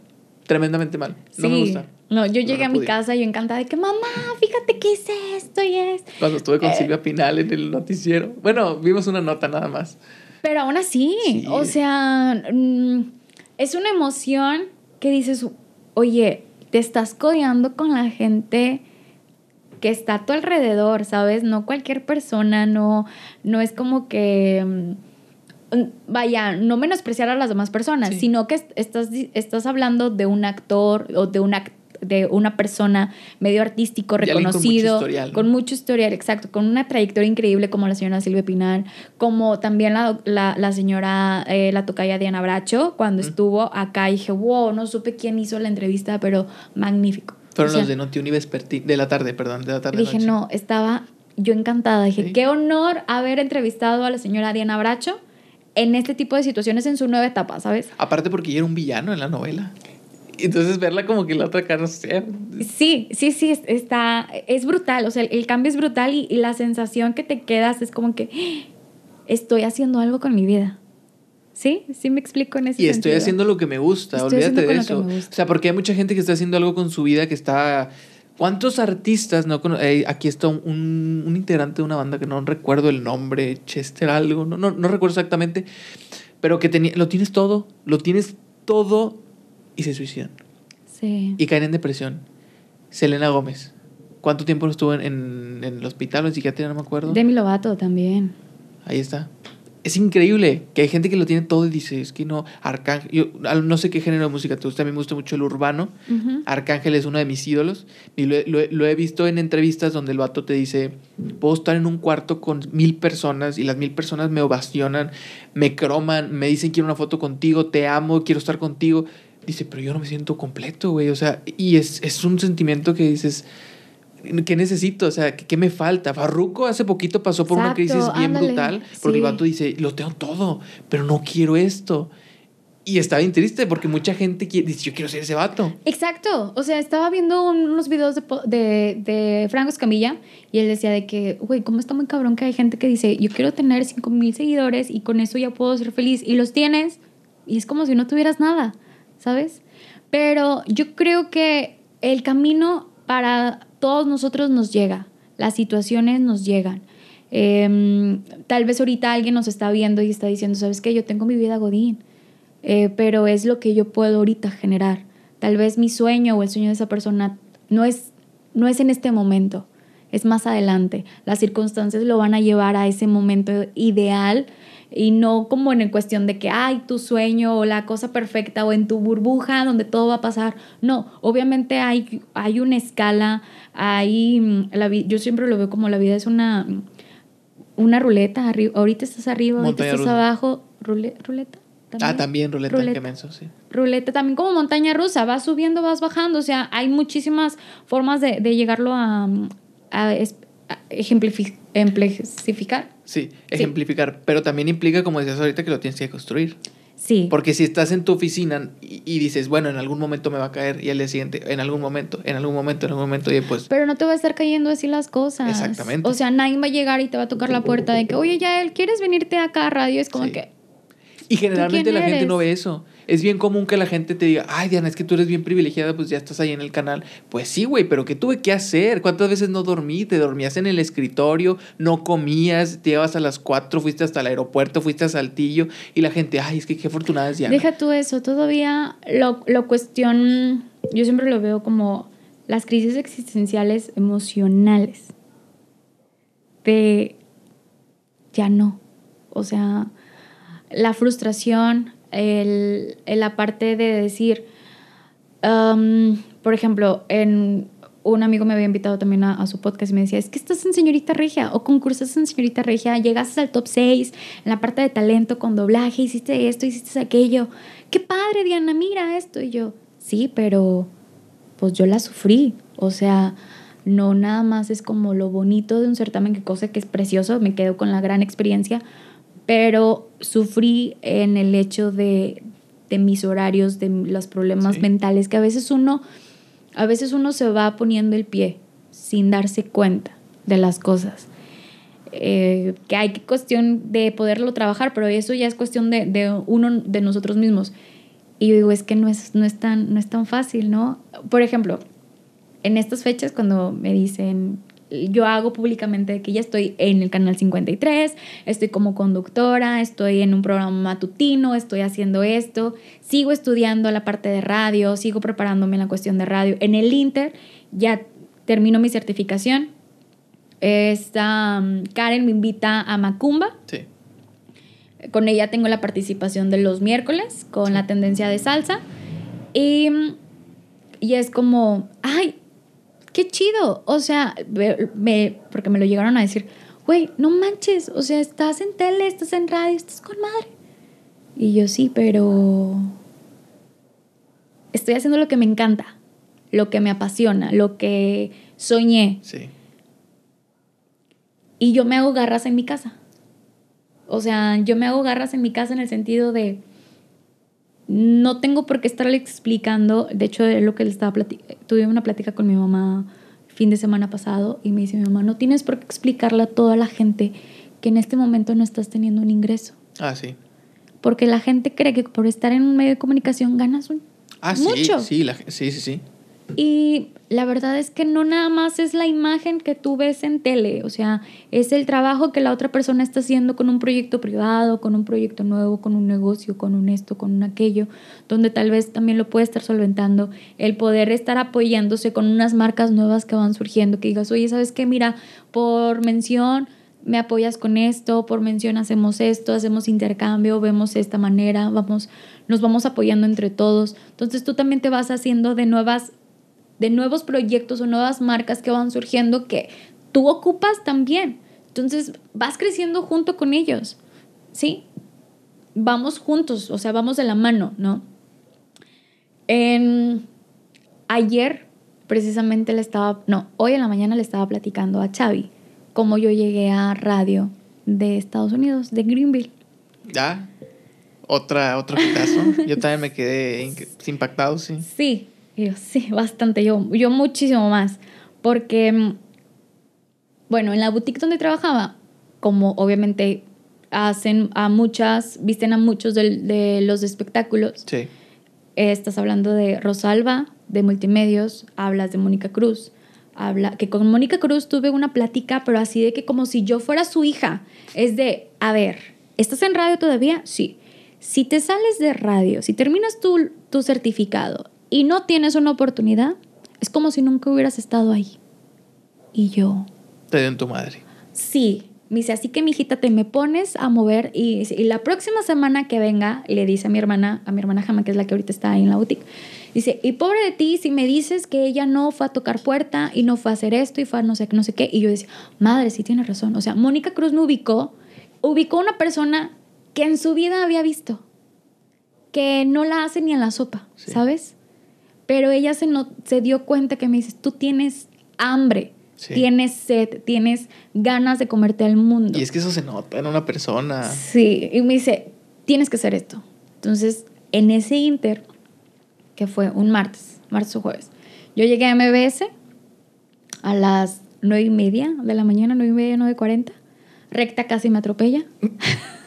tremendamente mal. No me gusta. No, yo No llegué a mi casa y yo encantada de que, mamá, fíjate que hice esto y esto. Cuando estuve con Eh. Silvia Pinal en el noticiero. Bueno, vimos una nota nada más. Pero aún así, Sí. o sea, mm, es una emoción que dices, oye, te estás codeando con la gente que está a tu alrededor, ¿sabes? No cualquier persona, no, no es como que, mm, vaya, no menospreciar a las demás personas, Sí. sino que est- estás, estás hablando de un actor o de una, de una persona medio artístico, alguien con mucho reconocido, historial, ¿no? con mucho historial, exacto, con una trayectoria increíble como la señora Silvia Pinal, como también la, la, la señora, eh, la tocaya Diana Bracho, cuando estuvo acá y dije, wow, no supe quién hizo la entrevista, pero magnífico. Fueron O sea, los de Noti Vesperti de la tarde, perdón, de la tarde. Dije, noche. no, estaba yo encantada. Dije, Sí. qué honor haber entrevistado a la señora Diana Bracho en este tipo de situaciones en su nueva etapa, ¿sabes? Aparte porque ella era un villano en la novela. Entonces verla como que la otra cara, sé. Sí, sí, sí, es- está, es brutal, o sea, el, el cambio es brutal y, y la sensación que te quedas es como que "Ah, estoy haciendo algo con mi vida. ¿Sí? Sí me explico en ese Y estoy sentido. haciendo lo que me gusta, Estoy olvídate de eso. O sea, porque hay mucha gente que está haciendo algo con su vida que está... ¿Cuántos artistas no cono- eh, Aquí está un, un- un integrante de una banda que no recuerdo el nombre, Chester algo, no, no, no recuerdo exactamente, pero que tenía, lo tienes todo, lo tienes todo y se suicidan. Sí. Y caen en depresión. Selena Gómez. ¿Cuánto tiempo estuvo en, en- en el hospital o en psiquiatría? No me acuerdo. Demi Lovato también. Ahí está. Es increíble que hay gente que lo tiene todo y dice, es que no, Arcángel, yo no sé qué género de música te gusta, a mí me gusta mucho el urbano. Arcángel es uno de mis ídolos y lo he visto en entrevistas donde el vato te dice, puedo estar en un cuarto con mil personas y las mil personas me ovacionan, me croman, me dicen quiero una foto contigo, te amo, quiero estar contigo. Dice, pero yo no me siento completo, güey. O sea, y es, es un sentimiento que dices, ¿qué necesito? O sea, ¿qué, me falta? Farruko hace poquito pasó por una crisis bien ándale, brutal porque el vato dice, lo tengo todo, pero no quiero esto. Y está bien triste porque mucha gente dice, yo quiero ser ese vato. Exacto. O sea, estaba viendo unos videos de, de, de Franco Escamilla y él decía de que, güey, ¿cómo está muy cabrón que hay gente que dice, yo quiero tener 5 mil seguidores y con eso ya puedo ser feliz? Y los tienes y es como si no tuvieras nada, ¿sabes? Pero yo creo que el camino para todos nosotros nos llega, las situaciones nos llegan. Em, tal vez ahorita alguien nos está viendo y está diciendo, ¿sabes qué? Yo tengo mi vida Godín eh, pero es lo que yo puedo ahorita generar. Tal vez mi sueño o el sueño de esa persona no es, no es en este momento, es más adelante. Las circunstancias lo van a llevar a ese momento ideal y no como en cuestión de que hay tu sueño o la cosa perfecta o en tu burbuja donde todo va a pasar. No, obviamente hay, hay una escala, hay, mm, la, yo siempre lo veo como la vida es una, una ruleta, ahorita estás arriba, ahorita estás abajo, ruleta. Ah, también ruleta, ruleta. menso, sí. Ruleta, también como montaña rusa, vas subiendo, vas bajando, o sea, hay muchísimas formas de, llegarlo a, ejemplificar. Sí, ejemplificar, pero también implica, como decías ahorita, que lo tienes que construir. Sí. Porque si estás en tu oficina y, dices, bueno, en algún momento me va a caer, y al día siguiente, en algún momento, en algún momento, en algún momento, y pues. Pero no te va a estar cayendo así las cosas. Exactamente. O sea, nadie va a llegar y te va a tocar la puerta de que, oye, ya él, ¿quieres venirte acá a radio? Es como que, y generalmente la gente no ve eso. Es bien común que la gente te diga, ay Diana, es que tú eres bien privilegiada, pues ya estás ahí en el canal. Pues sí, güey, pero ¿qué tuve que hacer? ¿Cuántas veces no dormí? Te dormías en el escritorio, no comías, te llevas a las 4, fuiste hasta el aeropuerto, fuiste a Saltillo y la gente, ay, es que qué afortunada es Diana. Deja tú eso, todavía lo, lo cuestión, yo siempre lo veo como las crisis existenciales emocionales de ya no. O sea, la frustración, el, la parte de decir, um, por ejemplo, en un amigo me había invitado también a, su podcast y me decía, es que estás en Señorita Regia o concursas en Señorita Regia, llegaste al top 6 en la parte de talento con doblaje, hiciste esto, hiciste aquello. Qué padre, Diana, mira esto. Y yo, sí, pero pues yo la sufrí. O sea, no nada más es como lo bonito de un certamen, que cosa que es precioso, me quedo con la gran experiencia, pero sufrí en el hecho de, mis horarios, de los problemas mentales, que a veces uno, a veces uno se va poniendo el pie sin darse cuenta de las cosas. Eh, que hay cuestión de poderlo trabajar, pero eso ya es cuestión de, de, uno de nosotros mismos. Y yo digo, es que no es, no, es tan, no es tan fácil, ¿no? Por ejemplo, en estas fechas cuando me dicen, yo hago públicamente que ya estoy en el canal 53, estoy como conductora, estoy en un programa matutino, estoy haciendo esto, sigo estudiando la parte de radio, sigo preparándome en la cuestión de radio. En el Inter ya termino mi certificación. Esta, um, Karen me invita a Macumba. Sí. Con ella tengo la participación de los miércoles con la tendencia de salsa. Y, y es como, ay, qué chido. O sea, me, porque me lo llegaron a decir, güey, no manches, o sea, estás en tele, estás en radio, estás con madre. Y yo sí, pero estoy haciendo lo que me encanta, lo que me apasiona, lo que soñé. Sí. Y yo me hago garras en mi casa. O sea, yo me hago garras en mi casa en el sentido de no tengo por qué estarle explicando. De hecho, es lo que le estaba tuve una plática con mi mamá fin de semana pasado y me dice mi mamá, no tienes por qué explicarle a toda la gente que en este momento no estás teniendo un ingreso. Ah, sí. Porque la gente cree que por estar en un medio de comunicación ganas un, ah, mucho. Sí, sí, sí, sí, sí. Y la verdad es que no nada más es la imagen que tú ves en tele, o sea, es el trabajo que la otra persona está haciendo con un proyecto privado, con un proyecto nuevo, con un negocio, con un esto, con un aquello, donde tal vez también lo puede estar solventando, el poder estar apoyándose con unas marcas nuevas que van surgiendo, que digas, oye, ¿sabes qué? Mira, por mención me apoyas con esto, por mención hacemos esto, hacemos intercambio, vemos esta manera, vamos, nos vamos apoyando entre todos. Entonces tú también te vas haciendo de nuevas de nuevos proyectos o nuevas marcas que van surgiendo que tú ocupas también. Entonces vas creciendo junto con ellos, ¿sí? Vamos juntos, o sea, vamos de la mano, ¿no? En, ayer precisamente le estaba, no, hoy en la mañana le estaba platicando a Xavi cómo yo llegué a radio de Estados Unidos, de Greenville. ¿Ya? Otra, otro caso. Yo también me quedé impactado, sí. Sí, y yo, sí, bastante. Yo, yo muchísimo más. Porque, bueno, en la boutique donde trabajaba, como obviamente hacen a muchas, visten a muchos del- de, los espectáculos, Sí. eh, estás hablando de Rosalba, de Multimedios, hablas de Mónica Cruz. Habla, que con Mónica Cruz tuve una plática, pero así de que como si yo fuera su hija. Es de, a ver, ¿estás en radio todavía? Sí. Si te sales de radio, si terminas tu, tu certificado y no tienes una oportunidad, es como si nunca hubieras estado ahí. Y yo, Te dio en tu madre. Sí, me dice, así que mi hijita te me pones a mover y, y la próxima semana que venga, le dice a mi hermana, a mi hermana Jama, que es la que ahorita está ahí en la boutique, dice, y pobre de ti si me dices que ella no fue a tocar puerta y no fue a hacer esto y fue a no sé, no sé qué, y yo decía, madre, sí tiene razón, o sea, Mónica Cruz me ubicó, ubicó una persona que en su vida había visto, que no la hace ni en la sopa, Sí. ¿sabes? Pero ella se, no, se dio cuenta que me dice, tú tienes hambre, Sí. tienes sed, tienes ganas de comerte al mundo. Y es que eso se nota en una persona. Sí, y me dice, tienes que hacer esto. Entonces, en ese inter, que fue un martes, martes o jueves, yo llegué a MBS a las nueve y media de la mañana, nueve y media, nueve cuarenta. Recta casi me atropella.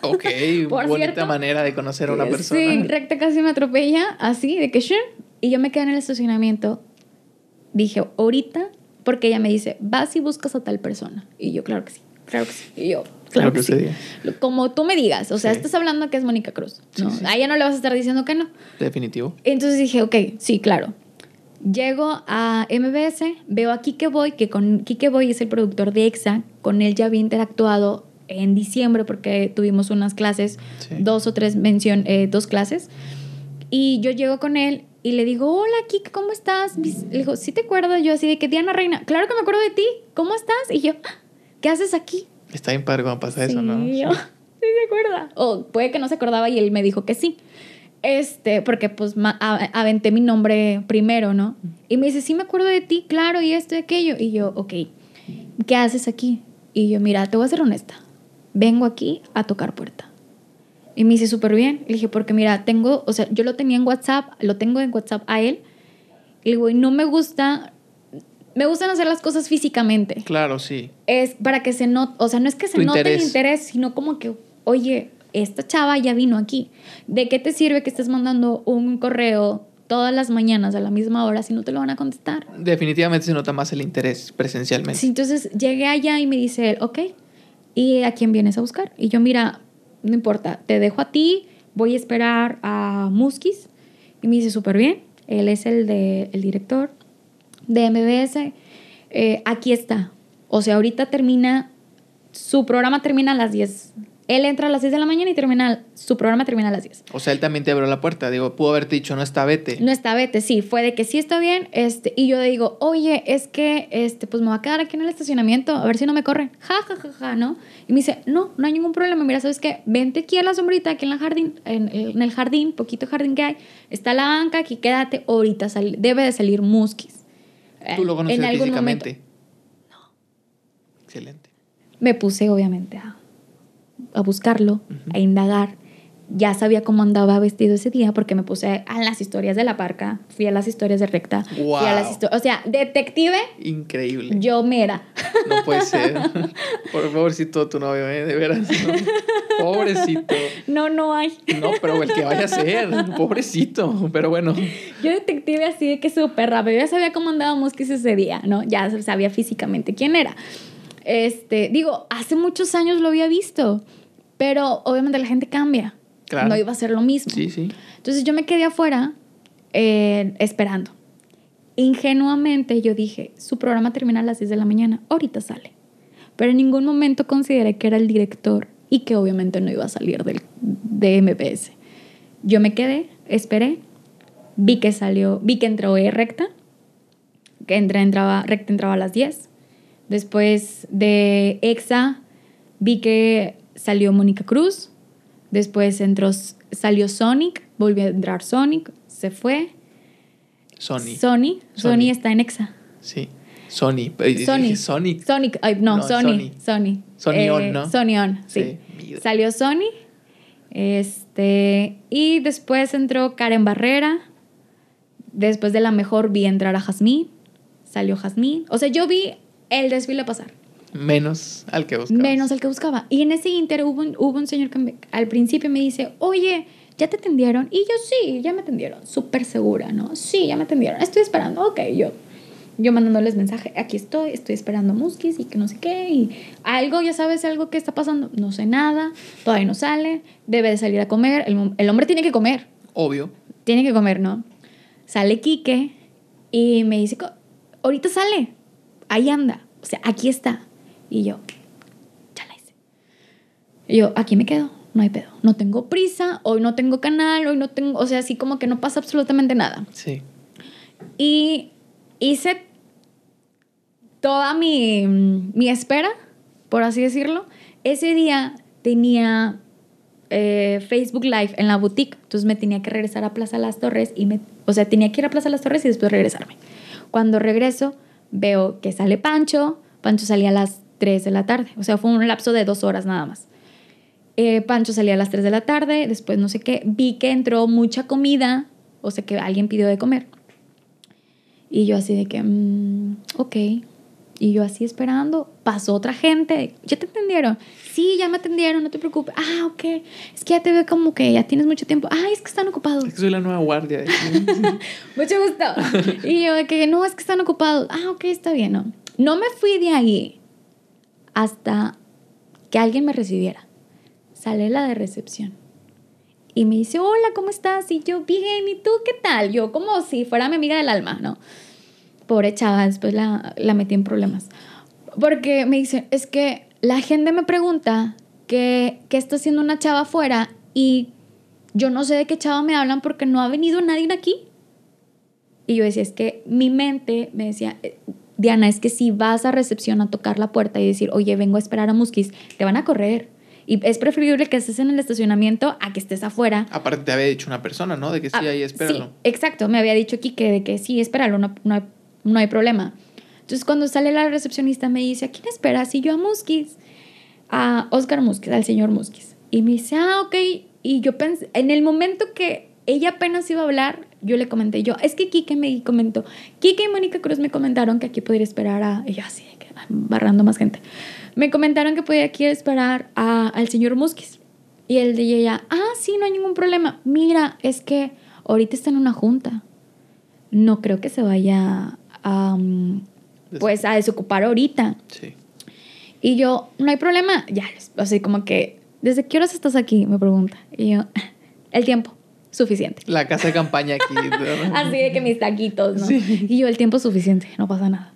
Ok, Por bonita cierto, manera de conocer a una persona. Sí, recta casi me atropella, así, de que Y yo me quedé en el estacionamiento. Dije, ahorita, porque ella me dice, vas y buscas a tal persona. Y yo, claro que sí, claro que sí. Y yo, claro Lo que, que sí. Como tú me digas, o sea, Sí. estás hablando que es Mónica Cruz. ¿no? Sí. A ella no le vas a estar diciendo que no. Definitivo. Entonces dije, ok, sí, claro. Llego a MBS, veo a Kike Boy, que con Kike Boy es el productor de EXA, con él ya había interactuado en diciembre porque tuvimos unas clases, Sí. dos o tres mención, eh, dos clases. Y yo llego con él y le digo, hola Kike, ¿cómo estás? Le digo, ¿sí te acuerdas? Yo así de que Diana Reina, claro que me acuerdo de ti, ¿cómo estás? Y yo, "Ah, ¿qué haces aquí? Está bien padre cuando pasa eso, ¿no? yo, sí se acuerda. O puede que no se acordaba y él me dijo que sí. Este, porque pues aventé mi nombre primero, ¿no? Y me dice, sí me acuerdo de ti, claro, y esto y aquello. Y yo, ok, ¿qué haces aquí? Y yo, mira, te voy a ser honesta. Vengo aquí a tocar puerta. Y me dice, súper bien. Le dije, porque mira, tengo, o sea, yo lo tenía en WhatsApp, lo tengo en WhatsApp a él. Y le digo, no me gusta, me gustan hacer las cosas físicamente Claro, sí. es para que se note, o sea, no es que se Tu note el interés. interés, sino como que, oye, esta chava ya vino aquí. ¿De qué te sirve que estés mandando un correo todas las mañanas a la misma hora si no te lo van a contestar? Definitivamente se nota más el interés presencialmente. Sí, entonces llegué allá y me dice él, ok, ¿y a quién vienes a buscar? Y yo, mira, no importa, te dejo a ti, voy a esperar a Muskis. Y me dice, súper bien, él es el, de, el director de MBS. Eh, aquí está. O sea, ahorita termina, su programa termina a las 10. Él entra a las 6 de la mañana y termina, su programa termina a las 10. O sea, él también te abrió la puerta. Digo, pudo haberte dicho, no está, vete. No está vete, sí, fue de que sí está bien, este, y yo digo, oye, es que, este, pues me voy a quedar aquí en el estacionamiento, a ver si no me corren, ja, ja, ja, ja, ¿no? Y me dice, no, no hay ningún problema, mira, ¿sabes qué? Vente aquí a la sombrita, aquí en, la jardín, en, en el jardín, poquito jardín que hay, está la banca, aquí quédate, ahorita sal- debe de salir Muskis. Tú lo algún físicamente. No. Excelente. me puse obviamente a, a buscarlo, a indagar. Ya sabía cómo andaba vestido ese día porque me puse a las historias de la parca, fui a las historias de recta, fui a las Wow. o sea, detective, Increíble. yo me era. No puede ser. Por pobrecito tu novio, ¿eh? De veras. ¿no? Pobrecito. No, no hay. No, pero el que vaya a ser. Pobrecito. Pero bueno. Yo detective así de que súper rápido, ya sabía cómo andaba Muskis ese día, ¿no? Ya sabía físicamente quién era. Este, digo, hace muchos años lo había visto, pero obviamente la gente cambia. Claro. No iba a ser lo mismo. Sí, sí. Entonces yo me quedé afuera eh, esperando. Ingenuamente yo dije, su programa termina a las 10 de la mañana, ahorita sale. Pero en ningún momento consideré que era el director y que obviamente no iba a salir del, de MPS. Yo me quedé, esperé, vi que salió, vi que entró E recta, que entra, entraba, recta entraba a las 10. Después de EXA vi que salió Mónica Cruz. Después entró, salió Sonic, volvió a entrar Sonic, se fue. Sony. Sony, Sony, está en EXA. Sí. Sony. Eh, Sony. Sonic. Sonic, ay, no, No, Sony, Sony. Eh, On, ¿no? Sony On, sí. Salió Sony, Este, y después entró Karen Barrera. Después de la mejor vi entrar a Jazmín. Salió Jazmín. O sea, yo vi el desfile pasar. Menos al que buscaba. Menos al que buscaba. Y en ese inter hubo un, hubo un señor que me- al principio me dice, oye, ¿ya te atendieron? Y yo, sí, ya me atendieron. Súper segura, ¿no? Sí, ya me atendieron. Estoy esperando. Ok, yo. Yo mandándoles mensaje, aquí estoy, estoy esperando a Muskis y que no sé qué. Y algo, ya sabes, algo que está pasando. No sé nada, todavía no sale, debe de salir a comer. El, el hombre tiene que comer Obvio. tiene que comer, ¿no? Sale Quique y me dice, "Co- ahorita sale, ahí anda, o sea, aquí está. Y yo, ya la hice. Y yo, aquí me quedo, no hay pedo. No tengo prisa, hoy no tengo canal, hoy no tengo, o sea, así como que no pasa absolutamente nada. Sí. Y hice toda mi, mi espera, por así decirlo. Ese día tenía eh, Facebook Live en la boutique, entonces me tenía que regresar a Plaza Las Torres y me, o sea, tenía que ir a Plaza Las Torres y después regresarme. Cuando regreso, veo que sale Pancho, Pancho salía a las 3 de la tarde, o sea, fue un lapso de dos horas nada más. Eh, Pancho salía a las 3 de la tarde, después no sé qué, vi que entró mucha comida, o sea, que alguien pidió de comer. Y yo así de que, mm, ok. Y yo así esperando, pasó otra gente, ¿ya te atendieron? Sí, ya me atendieron, no te preocupes. Ah, ok. Es que ya te veo como que ya tienes mucho tiempo. Ay, es que están ocupados. Es que soy la nueva guardia. aquí. Mucho gusto. y yo de que no, es que están ocupados. Ah, ok, está bien, ¿no? No me fui de ahí hasta que alguien me recibiera. Sale la de recepción. Y me dice, hola, ¿cómo estás? Y yo, bien, ¿y tú qué tal? Yo como si fuera mi amiga del alma, ¿no? Pobre chava, después la, la metí en problemas. Porque me dice, es que la gente me pregunta que, qué está haciendo una chava afuera y yo no sé de qué chava me hablan porque no ha venido nadie aquí. Y yo decía, es que mi mente me decía, eh, Diana, es que si vas a recepción a tocar la puerta y decir, oye, vengo a esperar a Muskis, te van a correr. Y es preferible que estés en el estacionamiento a que estés afuera. Aparte te había dicho una persona, ¿no? De que sí, Ah, ahí espéralo. Sí, exacto. Me había dicho Kike de que sí, espéralo, no, no hay problema. Entonces, cuando sale la recepcionista, me dice, ¿a quién esperas? Y yo a Muskis, a Oscar Muskis, al señor Muskis. Y me dice, ah, ok. Y yo pensé, en el momento que ella apenas iba a hablar, yo le comenté, yo, es que Kike me comentó, Kike y Mónica Cruz me comentaron que aquí podría esperar a, yo así, barrando más gente. Me comentaron que podía aquí esperar a, al señor Muskis. Y el de ella, ah, sí, no hay ningún problema. Mira, es que ahorita está en una junta. No creo que se vaya a, pues, a desocupar ahorita. Sí. Y yo, no hay problema. Ya, así como que, ¿desde qué horas estás aquí? Me pregunta. Y yo, el tiempo, suficiente. La casa de campaña aquí. Así de que mis taquitos, ¿no? Sí. Y yo, el tiempo es suficiente, no pasa nada.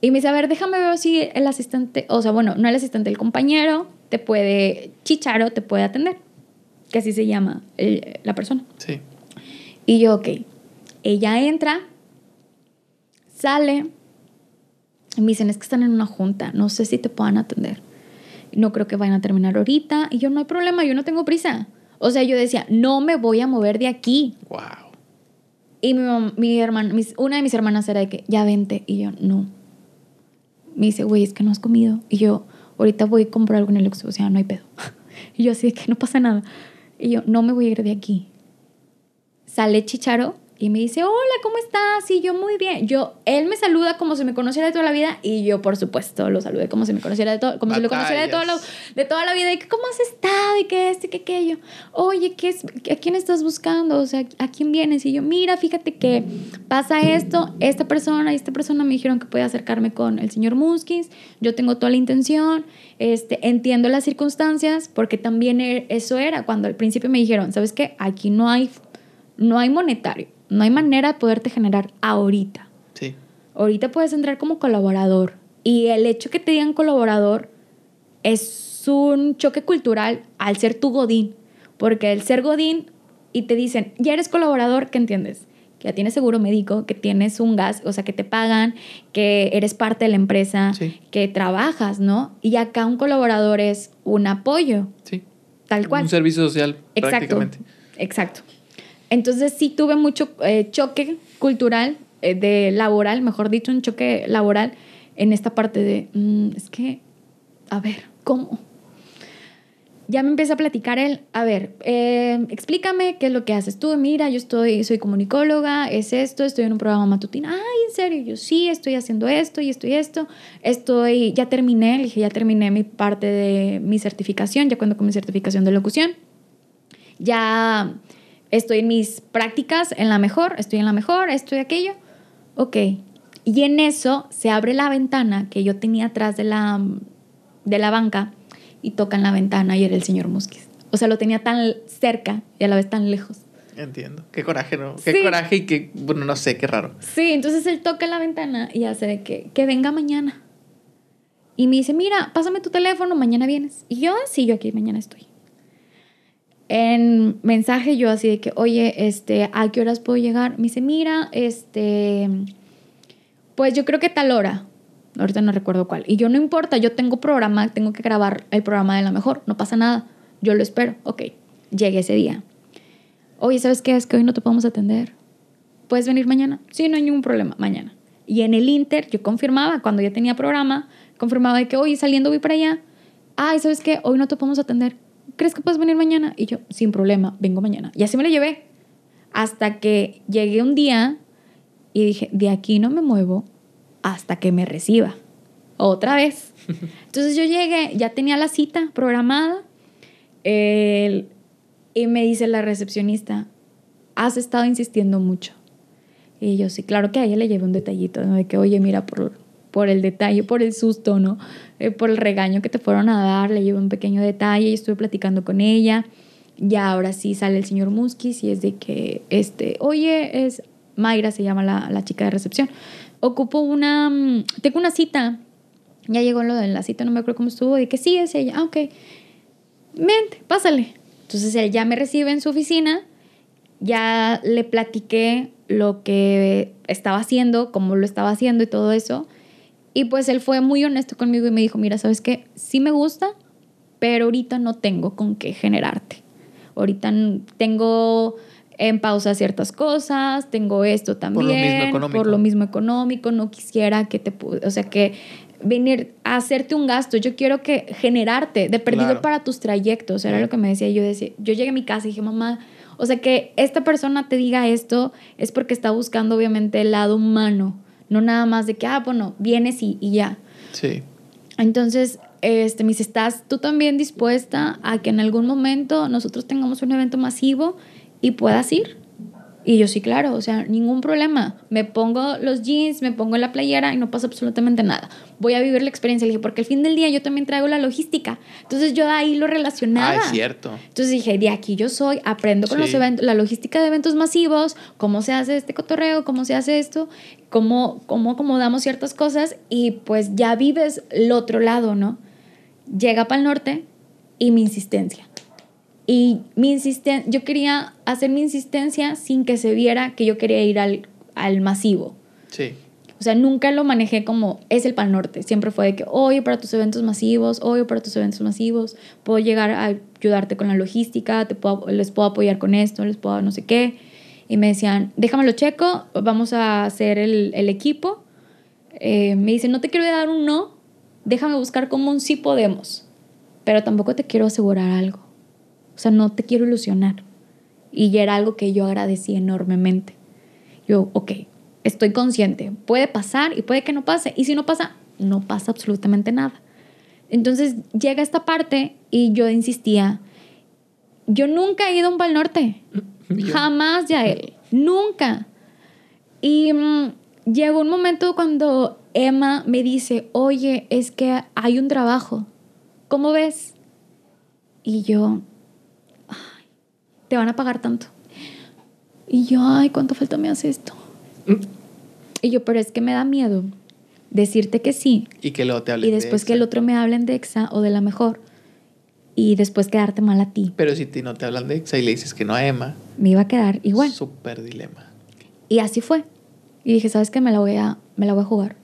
Y me dice, a ver, déjame ver si el asistente, o sea, bueno, no el asistente, el compañero te puede, chicharo te puede atender, que así se llama el- la persona. Sí. Y yo, ok, ella entra, sale, y me dicen, es que están en una junta, no sé si te puedan atender. No creo que vayan a terminar ahorita. Y yo, no hay problema, yo no tengo prisa. O sea, yo decía, no me voy a mover de aquí. Wow. Y mi, mi hermana, mis- una de mis hermanas era de que, ya vente. Y yo, no. Me dice, güey, es que no has comido. Y yo, ahorita voy a comprar algo en el Oxxo. O sea, no hay pedo. Y yo así de que no pasa nada. Y yo, no me voy a ir de aquí. Sale Chicharo y me dice, hola, ¿cómo estás? Y yo, muy bien. Yo, él me saluda como si me conociera de toda la vida y yo, por supuesto, lo saludé como si me conociera de todo, como si lo conociera de toda, la, Batallas. de toda la vida. Y que, ¿cómo has estado? Y que este, que aquello. Oye, ¿qué es, ¿a quién estás buscando? O sea, ¿a quién vienes? Y yo, mira, fíjate que pasa esto, esta persona y esta persona me dijeron que puede acercarme con el señor Muskis. Yo tengo toda la intención, este, entiendo las circunstancias, porque también e- eso era cuando al principio me dijeron, ¿sabes qué? Aquí no hay, no hay monetario, no hay manera de poderte generar ahorita. Sí. Ahorita puedes entrar como colaborador. Y el hecho que te digan colaborador es un choque cultural al ser tu Godín. Porque el ser Godín y te dicen, ya eres colaborador, ¿qué entiendes? Que ya tienes seguro médico, que tienes un gas, o sea, que te pagan, que eres parte de la empresa, Sí. que trabajas, ¿no? Y acá un colaborador es un apoyo, Sí. tal cual. Un servicio social, Exacto. prácticamente. Exacto. Entonces sí tuve mucho eh, choque cultural, eh, de laboral, mejor dicho, un choque laboral en esta parte de, mm, es que, a ver, ¿cómo? ya me empieza a platicar él, a ver, eh, explícame qué es lo que haces tú. Mira, yo estoy, soy comunicóloga, es esto, estoy en un programa matutino. Ay, en serio, yo sí, estoy haciendo esto y esto y esto. Estoy, ya terminé, le dije, ya terminé mi parte de mi certificación, ya cuando con mi certificación de locución. Ya estoy en mis prácticas, en la mejor, estoy en la mejor, esto y aquello. Ok. Y en eso se abre la ventana que yo tenía atrás de la, de la banca y tocan la ventana y era el señor Musquiz. O sea, lo tenía tan cerca y a la vez tan lejos. Entiendo. Qué coraje, ¿no? Qué coraje y qué, bueno, no sé, qué raro. Sí, entonces él toca la ventana y hace de que, que venga mañana. Y me dice, mira, pásame tu teléfono, mañana vienes. Y yo, ah, sí, yo aquí mañana estoy. En mensaje yo así de que, oye, este, ¿a qué horas puedo llegar? Me dice, mira, este, pues yo creo que tal hora. Ahorita no recuerdo cuál. Y yo no importa, yo tengo programa, tengo que grabar el programa de la mejor, no pasa nada. Yo lo espero. Ok, llegué ese día. Oye, ¿sabes qué? Es que hoy no te podemos atender. ¿Puedes venir mañana? Sí, no hay ningún problema, mañana. Y en el Inter yo confirmaba, cuando ya tenía programa, confirmaba de que, hoy saliendo voy para allá. Ay, ¿sabes qué? Hoy no te podemos atender. ¿Crees que puedes venir mañana? Y yo, sin problema, vengo mañana. Y así me lo llevé. Hasta que llegué un día y dije, de aquí no me muevo hasta que me reciba. Otra vez. Entonces yo llegué, ya tenía la cita programada y me dice la recepcionista, has estado insistiendo mucho. Y yo, sí, claro que a ella le llevé un detallito, ¿no? De que, oye, mira, por, por el detalle, por el susto, ¿no? Eh, por el regaño que te fueron a dar, le llevé un pequeño detalle y estuve platicando con ella. Ya ahora sí sale el señor Muskis y es de que, este, oye, es Mayra, se llama la, la chica de recepción ocupo una, mm, tengo una cita, ya llegó lo de la cita, no me acuerdo cómo estuvo, y que sí, es ella, ah, ok, vente, pásale. Entonces él ya me recibe en su oficina, ya le platiqué lo que estaba haciendo, cómo lo estaba haciendo y todo eso. Y pues él fue muy honesto conmigo y me dijo, mira, ¿sabes qué? Sí me gusta, pero ahorita no tengo con qué generarte. Ahorita tengo en pausa ciertas cosas, tengo esto también. Por lo mismo económico. Por lo mismo económico, no quisiera que te, o sea, que venir a hacerte un gasto, yo quiero que generarte de perdido para tus trayectos, era lo que me decía, yo decía, yo llegué a mi casa y dije, mamá, o sea, que esta persona te diga esto es porque está buscando obviamente el lado humano, no nada más de que, ah, bueno, vienes y, y ya. Sí. Entonces, este, me dice, ¿estás tú también dispuesta a que en algún momento nosotros tengamos un evento masivo y puedas ir. Y yo sí, claro, o sea, ningún problema. Me pongo los jeans, me pongo la playera y no pasa absolutamente nada. Voy a vivir la experiencia. Le dije, porque al fin del día yo también traigo la logística. Entonces yo ahí lo relacionaba. Ah, es cierto. Entonces dije, de aquí yo soy, aprendo con los eventos, la logística de eventos masivos, cómo se hace este cotorreo, cómo se hace esto, cómo, cómo acomodamos ciertas cosas y pues ya vives el otro lado, ¿no? Llega para el norte y mi insistencia y mi insisten yo quería hacer mi insistencia sin que se viera que yo quería ir al, al masivo. Sí. O sea, nunca lo manejé como es el Pal Norte. Siempre fue de que, oye, para tus eventos masivos, oye, para tus eventos masivos, puedo llegar a ayudarte con la logística, te puedo, les puedo apoyar con esto, les puedo no sé qué. Y me decían, déjamelo checo, vamos a hacer el, el equipo. Eh, me dicen, no te quiero dar un no, déjame buscar como un sí podemos, pero tampoco te quiero asegurar algo. O sea, no te quiero ilusionar. Y ya era algo que yo agradecí enormemente. Yo, ok, estoy consciente, puede pasar y puede que no pase. Y si no pasa, no pasa absolutamente nada. Entonces llega esta parte y yo insistía, yo nunca he ido a un Pal Norte. Jamás ya él. Nunca. Y mm, llegó un momento cuando Emma me dice, oye, es que hay un trabajo. ¿Cómo ves? Y yo, te van a pagar tanto. Y yo, ay, ¿cuánto falta me hace esto? Y yo, pero es que me da miedo decirte que sí. Y que luego te hablen Y después que el otro me hablen de EXA o de la mejor. Y después quedarte mal a ti. Pero si no te hablan de EXA y le dices que no a Emma. Me iba a quedar igual. Súper dilema. Y así fue. Y dije, ¿sabes qué? Me la voy a, me la voy a jugar.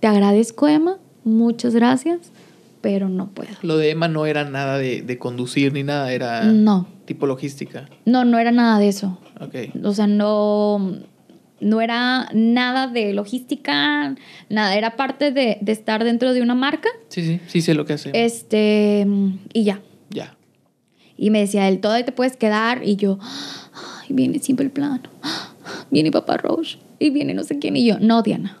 Te agradezco, Emma. Muchas gracias. Pero no puedo. Lo de Emma no era nada de, de conducir ni nada. Era... No tipo logística. No, no era nada de eso. Ok. O sea, no, no era nada de logística, nada, era parte de, de, estar dentro de una marca. Sí, sí, sí sé lo que hace. Este, y ya. Ya. Y me decía él, todavía te puedes quedar. Y yo, ay, viene siempre el plano. Viene papá Roche. Y viene no sé quién. Y yo, no, Diana.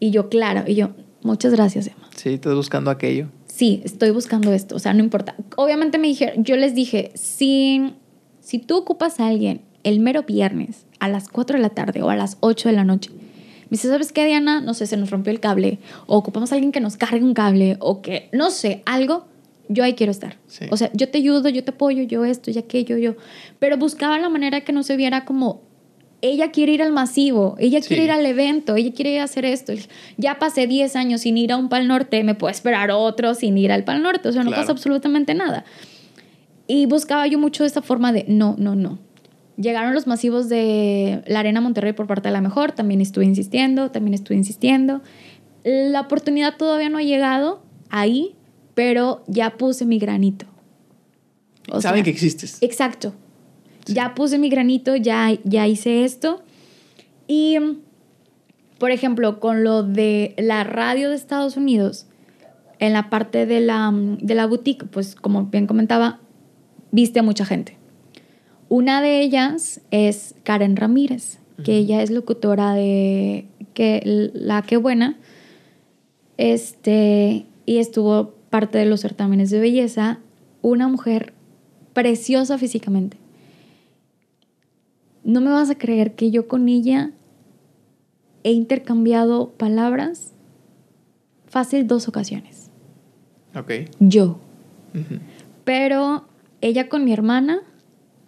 Y yo, claro. Y yo, muchas gracias, Emma. Sí, estás buscando aquello. Sí, estoy buscando esto. O sea, no importa. Obviamente me dijeron, yo les dije, si, si tú ocupas a alguien el mero viernes a las 4 de la tarde o a las 8 de la noche, me dice, ¿sabes qué, Diana? No sé, se nos rompió el cable. O ocupamos a alguien que nos cargue un cable. O que, no sé, algo. Yo ahí quiero estar. Sí. O sea, yo te ayudo, yo te apoyo, yo esto y aquello, yo. Pero buscaba la manera que no se viera como ella quiere ir al masivo, ella quiere ir al evento, ella quiere ir a hacer esto. Ya pasé 10 años sin ir a un Pal Norte, me puedo esperar otro sin ir al Pal Norte, o sea, no Claro. pasa absolutamente nada. Y buscaba yo mucho esa forma de, no, no, no. Llegaron los masivos de la Arena Monterrey por parte de la mejor, también estuve insistiendo, también estuve insistiendo. La oportunidad todavía no ha llegado ahí, pero ya puse mi granito. O Saben sea, que existes. Exacto. Ya puse mi granito, ya, ya hice esto. Y, por ejemplo, con lo de la radio de Estados Unidos, en la parte de la, de la boutique, pues como bien comentaba, viste a mucha gente. Una de ellas es Karen Ramírez, que ella es locutora de que, La Que Buena. Este, y estuvo parte de los certámenes de belleza. Una mujer preciosa físicamente. No me vas a creer que yo con ella he intercambiado palabras fácil dos ocasiones. Ok. Yo. Pero ella con mi hermana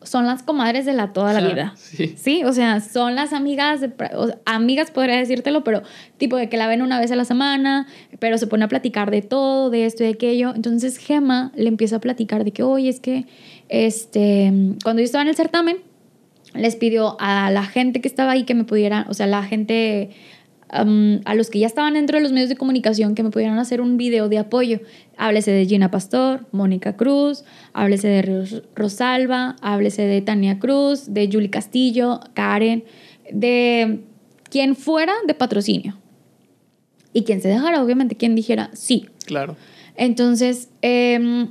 son las comadres de la toda la vida. Sí. Sí, o sea, son las amigas, de, o sea, amigas podría decírtelo, pero tipo de que la ven una vez a la semana, pero se pone a platicar de todo, de esto y de aquello. Entonces Gema le empieza a platicar de que, oye, es que este, cuando yo estaba en el certamen, les pidió a la gente que estaba ahí que me pudieran, o sea, la gente, um, a los que ya estaban dentro de los medios de comunicación, que me pudieran hacer un video de apoyo. Háblese de Gina Pastor, Mónica Cruz, háblese de Ros- Rosalba, háblese de Tania Cruz, de Julie Castillo, Karen, de quien fuera de patrocinio. Y quien se dejara, obviamente, quien dijera sí. Claro. Entonces, em,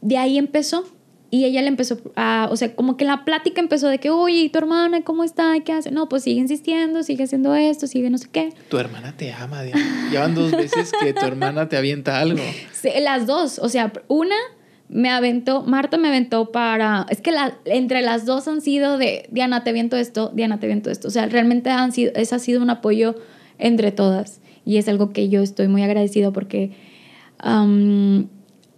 de ahí empezó. Y ella le empezó a, o sea, como que la plática empezó de que, oye, ¿y tu hermana cómo está? ¿Y ¿Qué hace? No, pues sigue insistiendo, sigue haciendo esto, sigue no sé qué. Tu hermana te ama, Diana. Llevan dos veces que tu hermana te avienta algo. Sí, las dos, o sea, una me aventó, Marta me aventó para, es que la, entre las dos han sido de, Diana, te viento esto, Diana, te viento esto. O sea, realmente han sido, ese ha sido un apoyo entre todas. Y es algo que yo estoy muy agradecido porque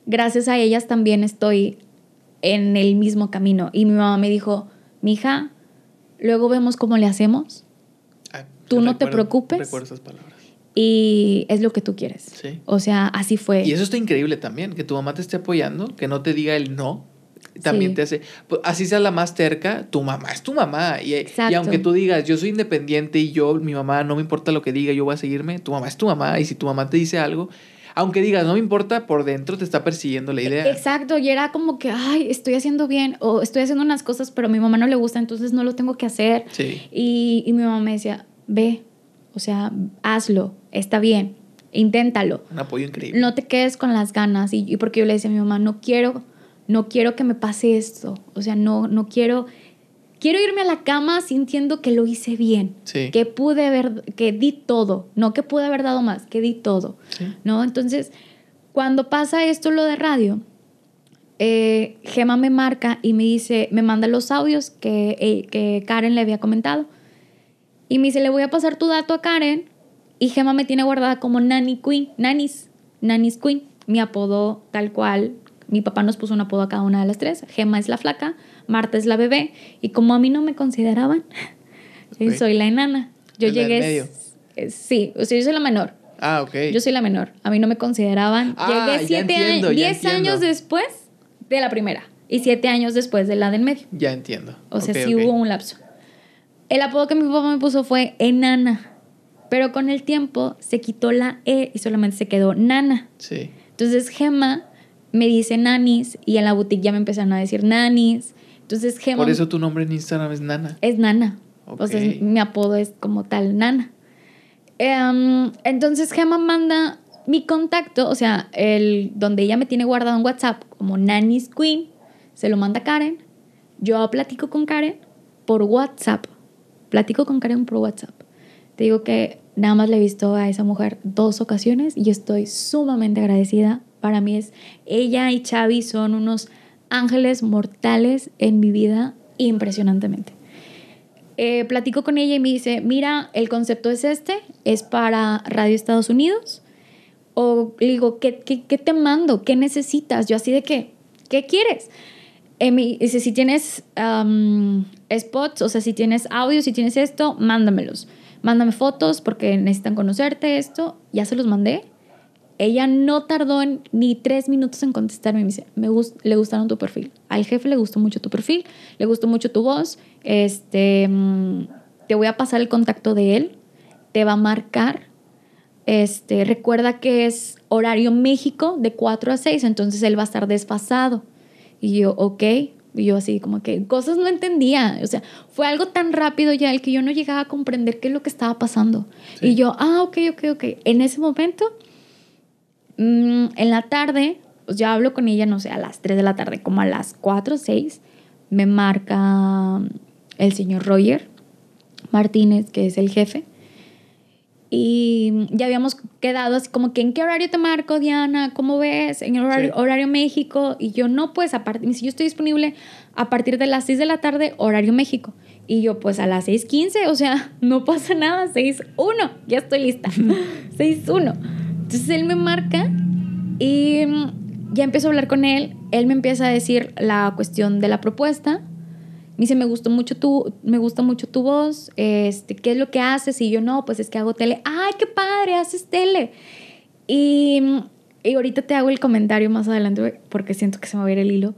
gracias a ellas también estoy en el mismo camino. Y mi mamá me dijo, mija, luego vemos cómo le hacemos Ah, Tú no te preocupes. Recuerdo esas palabras. y es lo que tú quieres. Sí. O sea, así fue. Y eso está increíble también, que tu mamá te esté apoyando, que no te diga el no. También Sí. te hace, pues, así sea la más terca, tu mamá es tu mamá. Y, y aunque tú digas, yo soy independiente y yo, mi mamá, no me importa lo que diga, yo voy a seguirme, tu mamá es tu mamá. Y si tu mamá te dice algo, aunque digas, no me importa, por dentro te está persiguiendo la idea. Exacto, y era como que, ay, estoy haciendo bien o estoy haciendo unas cosas, pero a mi mamá no le gusta, entonces no lo tengo que hacer. Sí. Y, y mi mamá me decía, ve, o sea, hazlo, está bien, inténtalo. Un apoyo increíble. No te quedes con las ganas. Y, y porque yo le decía a mi mamá, no quiero, no quiero que me pase esto. O sea, no, no quiero, quiero irme a la cama sintiendo que lo hice bien. Sí. Que pude haber, que di todo. No que pude haber dado más, que di todo. Sí. ¿no? Entonces, cuando pasa esto, lo de radio, eh, Gema me marca y me dice, me manda los audios que, eh, que Karen le había comentado. Y me dice, le voy a pasar tu dato a Karen. Y Gema me tiene guardada como Nanny Queen, Nanny's, Nanny's Queen. Mi apodo tal cual. Mi papá nos puso un apodo a cada una de las tres. Gema es la flaca, Marta es la bebé. Y como a mí no me consideraban, soy la enana. Yo llegué... medio. eh, Sí, o sea, yo soy la menor. Ah, ok. Yo soy la menor. A mí no me consideraban. Ah, Llegué siete entiendo, años, diez años después de la primera y siete años después de la del medio. Ya entiendo. O sea, Ok, sí hubo un lapso. El apodo que mi papá me puso fue enana, pero con el tiempo se quitó la E y solamente se quedó nana. Sí. Entonces Gema me dice nanis y en la boutique ya me empezaron a decir nanis. Entonces Gema Por eso tu nombre en Instagram es Nana. es Nana. O sea, es- mi apodo es como tal Nana. Em, entonces Gema manda mi contacto, o sea, el donde ella me tiene guardado en WhatsApp como Nanny's Queen, se lo manda Karen, yo platico con Karen por WhatsApp, platico con Karen por WhatsApp. Te digo que nada más le he visto a esa mujer dos ocasiones y estoy sumamente agradecida. Para mí es, ella y Xavi son unos ángeles mortales en mi vida impresionantemente. Eh, platico con ella y me dice, mira, el concepto es este, es para Radio Estados Unidos. O le digo, ¿qué, te mando? ¿Qué necesitas? Yo así de qué, ¿qué quieres? Emi dice, si tienes spots, o sea, si tienes audio, si tienes esto, mándamelos. Mándame fotos porque necesitan conocerte esto. Ya se los mandé. Ella no tardó ni tres minutos en contestarme. Me dice, me le gustaron tu perfil. Al jefe le gustó mucho tu perfil, le gustó mucho tu voz. Este, mm, te voy a pasar el contacto de él. Te va a marcar. Este, recuerda que es horario México de 4 a 6, entonces él va a estar desfasado. Y yo, ok. Y yo así como que cosas no entendía. O sea, fue algo tan rápido ya el que yo no llegaba a comprender qué es lo que estaba pasando. Y yo, ah, ok, ok, ok. En ese momento, mm, en la tarde, pues ya hablo con ella, no sé, a las 3 de la tarde, como a las 4 o 6, me marca el señor Roger Martínez, que es el jefe y ya habíamos quedado así como que, ¿en qué horario te marco, Diana? ¿Cómo ves? En el horario, horario México. Y yo, no, pues, a partir, si yo estoy disponible a partir de las 6 de la tarde, horario México. Y yo, pues, a las 6.15, o sea, no pasa nada, 6.1, ya estoy lista. 6.1. Entonces él me marca y ya empiezo a hablar con él. Él me empieza a decir la cuestión de la propuesta me dice, me gustó mucho tu, me gusta mucho tu voz, este, ¿qué es lo que haces? Y yo, no, pues es que hago tele. ¡Ay, qué padre! Haces tele. Y, y ahorita te hago el comentario más adelante porque siento que se me va a ir el hilo.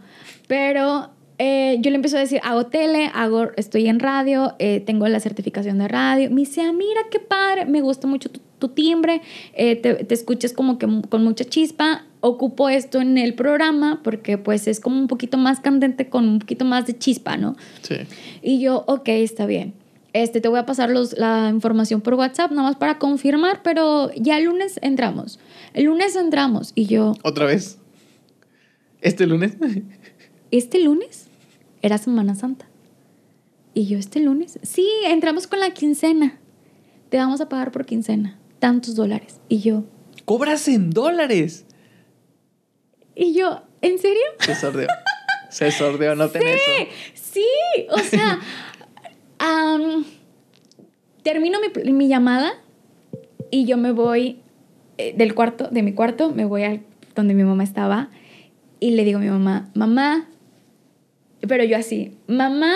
Pero eh, yo le empiezo a decir, hago tele, hago, estoy en radio, eh, tengo la certificación de radio. Me dice, ah, mira qué padre, me gusta mucho tu, tu timbre, eh, te, te, escuchas como que con mucha chispa ocupo esto en el programa porque pues es como un poquito más candente con un poquito más de chispa, ¿no? Sí. Y yo, ok, está bien. Este, te voy a pasar los, la información por WhatsApp, nada más para confirmar, pero ya el lunes entramos. El lunes entramos y yo... ¿Otra vez? ¿Este lunes? ¿Este lunes? Era Semana Santa. Y yo, ¿este lunes? Sí, entramos con la quincena. Te vamos a pagar por quincena. Tantos dólares. Y yo... ¿Cobras en dólares? Y yo, ¿en serio? Se sordeó. Se sordeó, no tenés sí, Sí, o sea, termino mi, mi, llamada y yo me voy eh, del cuarto, de mi cuarto, me voy al donde mi mamá estaba y le digo a mi mamá, mamá, pero yo así, mamá,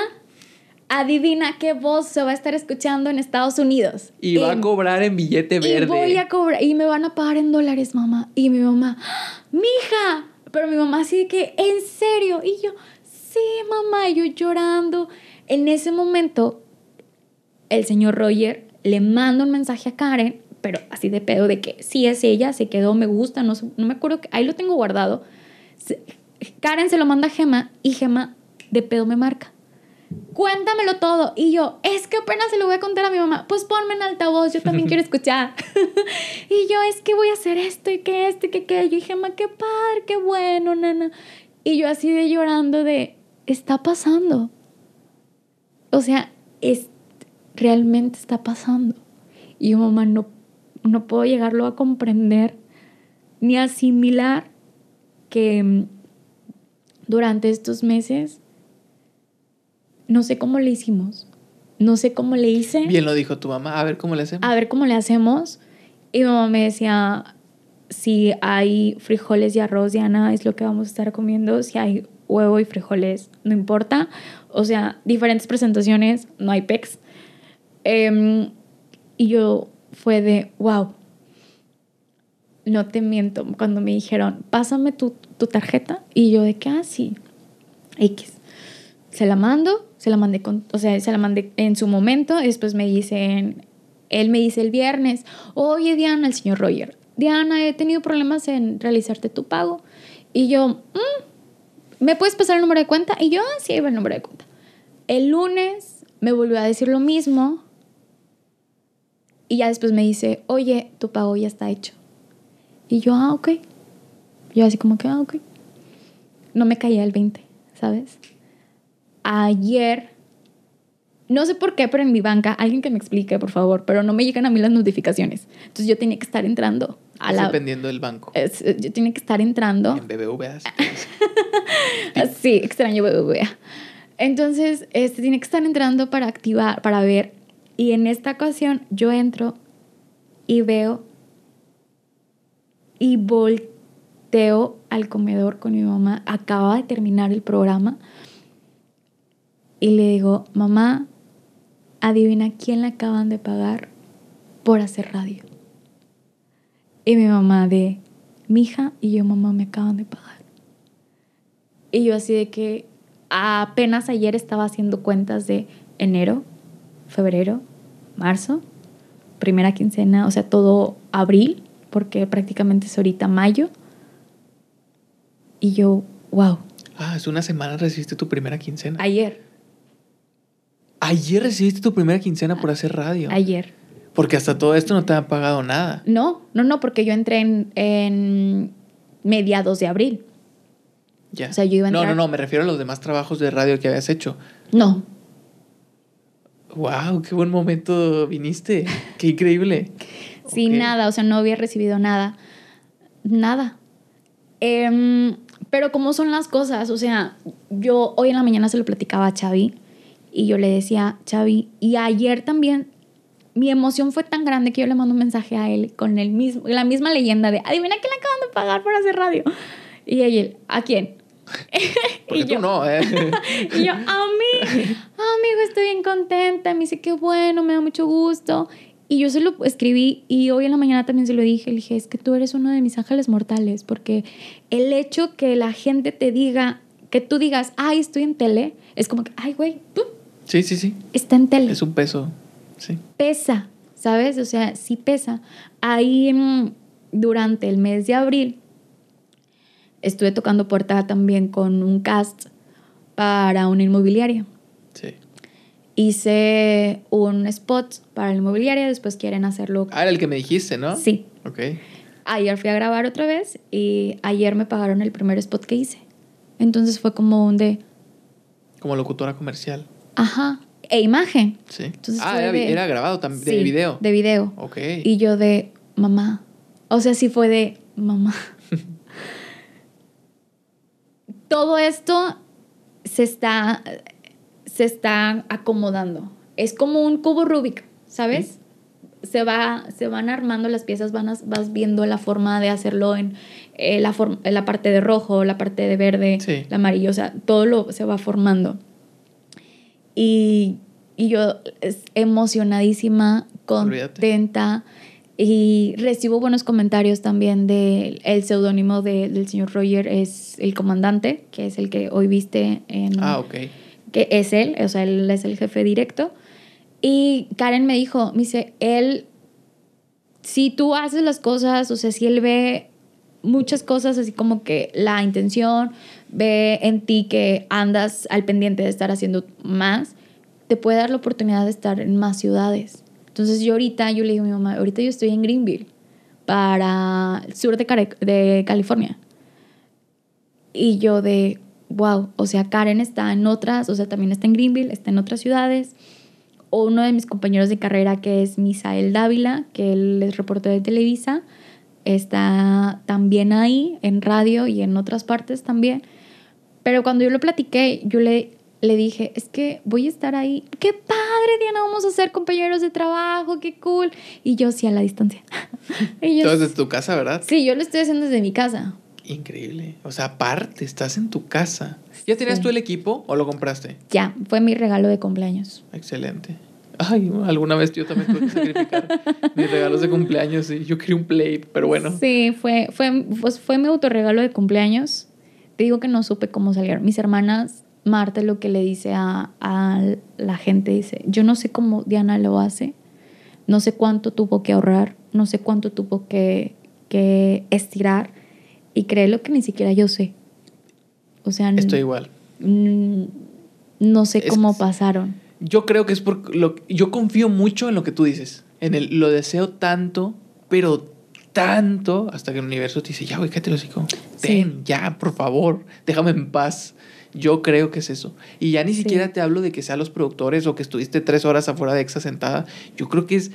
adivina qué voz se va a estar escuchando en Estados Unidos. Y va a cobrar en billete verde. Y voy a cobrar, y me van a pagar en dólares, mamá. Y mi mamá, mija, pero mi mamá así de que, ¿en serio? Y yo, sí, mamá, y yo llorando. En ese momento, el señor Roger le manda un mensaje a Karen, pero así de pedo, de que sí es ella, se quedó, me gusta, no, no me acuerdo, ahí lo tengo guardado. Karen se lo manda a Gema y Gema de pedo me marca cuéntamelo todo. Y yo, es que apenas se lo voy a contar a mi mamá. Pues ponme en altavoz, yo también quiero escuchar. y yo, es que voy a hacer esto y que esto y que aquello. Y dije, ma, qué padre, qué bueno, nana. Y yo así de llorando de, está pasando. O sea, es, realmente está pasando. Y yo, mamá, no, no puedo llegarlo a comprender ni asimilar que mm, durante estos meses no sé cómo le hicimos. No sé cómo le hice. Bien lo dijo tu mamá. A ver cómo le hacemos. A ver cómo le hacemos. Y mi mamá me decía, si hay frijoles y arroz, Diana, es lo que vamos a estar comiendo. Si hay huevo y frijoles, no importa. O sea, diferentes presentaciones, no hay pecs. Em, y yo fue de, wow. No te miento. Cuando me dijeron, pásame tu, tu tarjeta. Y yo de que, ah, sí. X. Se la mando se la mandé con, o sea, se la mandé en su momento, después me dicen, él me dice el viernes, oye Diana, el señor Roger, Diana, he tenido problemas en realizarte tu pago. Y yo, mm, ¿me puedes pasar el número de cuenta? Y yo, ah, sí, el número de cuenta. El lunes me volvió a decir lo mismo. Y ya después me dice, oye, tu pago ya está hecho. Y yo, ah, ok. Yo así como que, ah, ok. No me caía el 20 ¿sabes? Ayer, no sé por qué, pero en mi banca, alguien que me explique, por favor, pero no me llegan a mí las notificaciones. Entonces yo tenía que estar entrando a la... Dependiendo del banco. es- yo tenía que estar entrando. En BBVA. sí. Sí, extraño BBVA. Entonces, este tiene que estar entrando para activar, para ver. Y en esta ocasión yo entro y veo y volteo al comedor con mi mamá. Acaba de terminar el programa. Y le digo, mamá, adivina quién le acaban de pagar por hacer radio. Y mi mamá de, mi hija y yo, mamá, me acaban de pagar. Y yo así de que apenas ayer estaba haciendo cuentas de enero, febrero, marzo, primera quincena, o sea, todo abril, porque prácticamente es ahorita mayo. Y yo, wow, Ah, hace una semana recibiste tu primera quincena. ayer, Ayer recibiste tu primera quincena por hacer radio. ayer. Porque hasta todo esto no te han pagado nada. No, no, no, porque yo entré en, en mediados de abril. Ya. O sea, yo iba a No, no, entrar- no, me refiero a los demás trabajos de radio que habías hecho. No, Wow, qué buen momento viniste. Qué increíble. Sí, Ok. nada, o sea, no había recibido nada. Nada. Em, pero cómo son las cosas, o sea, yo hoy en la mañana se lo platicaba a Xavi y yo le decía, Xavi, y ayer también mi emoción fue tan grande que yo le mando un mensaje a él con el mismo, la misma leyenda de, adivina quién le acaban de pagar por hacer radio. Y él, ¿a quién? Porque Y tú yo- no, ¿eh? y yo, a mí, amigo, estoy bien contenta. Me dice, qué bueno, me da mucho gusto. Y yo se lo escribí y hoy en la mañana también se lo dije. Le dije, es que tú eres uno de mis ángeles mortales, porque el hecho que la gente te diga, que tú digas, ay, estoy en tele, es como que, ay, güey, ¡pum! Sí, sí, sí. está en tele Es un peso. Sí. pesa, ¿sabes? O sea, sí pesa. Ahí mm, durante el mes de abril estuve tocando puerta también con un cast para una inmobiliaria. Sí. Hice un spot para la inmobiliaria, después quieren hacerlo. Ah, era el que me dijiste, ¿no? Sí. Ok. Ayer fui a grabar otra vez y ayer me pagaron el primer spot que hice. Entonces fue como un de, Como locutora comercial. Ajá, e imagen. Sí. Entonces ah, era, de- era grabado también, Sí, de video. De video. Ok. Y yo de, mamá. O sea, sí fue de, mamá. Todo esto se está, se está acomodando. Es como un cubo Rubik, ¿sabes? Se, va, se van armando las piezas, van a- vas viendo la forma de hacerlo en eh, la, en la parte de rojo, la parte de verde, Sí. la amarillo, o sea, todo lo se va formando. Y, y yo emocionadísima, Olvídate. contenta y recibo buenos comentarios también del el seudónimo de- del señor Roger es el comandante, que es el que hoy viste en Ah, ok. que es él, o sea, él es el jefe directo. Y Karen me dijo, me dice, él, si tú haces las cosas, o sea, si él ve muchas cosas así como que la intención, ve en ti que andas al pendiente de estar haciendo más, te puede dar la oportunidad de estar en más ciudades. Entonces yo ahorita, yo le digo a mi mamá, ahorita yo estoy en Greenville, para el sur de, Care- de California. Y yo de, wow, o sea, Karen está en otras, o sea, también está en Greenville, está en otras ciudades. O uno de mis compañeros de carrera, que es Misael Dávila, que él es reportero de Televisa, está también ahí, en radio y en otras partes también. Pero cuando yo lo platiqué, yo le, le dije, es que voy a estar ahí. ¡Qué padre, Diana! Vamos a ser compañeros de trabajo, qué cool. Y yo sí, a la distancia. y yo, desde tu casa, ¿verdad? sí, yo lo estoy haciendo desde mi casa. Increíble. O sea, aparte, estás en tu casa. ¿Ya tenías Sí. tú el equipo o lo compraste? Ya, fue mi regalo de cumpleaños. Excelente. Ay, alguna vez yo también tuve que sacrificar mis regalos de cumpleaños y yo quería un play, pero bueno. Sí, fue, fue, pues fue mi autorregalo de cumpleaños. Te digo que no supe cómo salieron. Mis hermanas, Marta lo que le dice a, a la gente, dice, yo no sé cómo Diana lo hace, no sé cuánto tuvo que ahorrar, no sé cuánto tuvo que, que estirar y créelo que ni siquiera yo sé. O sea, Estoy igual. no sé Es- cómo pasaron. Yo creo que es por lo yo confío mucho en lo que tú dices. En el lo deseo tanto, pero tanto hasta que el universo te dice, "Ya, güey, cállate hocico. Sí. Ten, ya, por favor, déjame en paz." Yo creo que es eso. Y ya ni siquiera te hablo de que sean los productores o que estuviste tres horas afuera de Exa sentada. Yo creo que es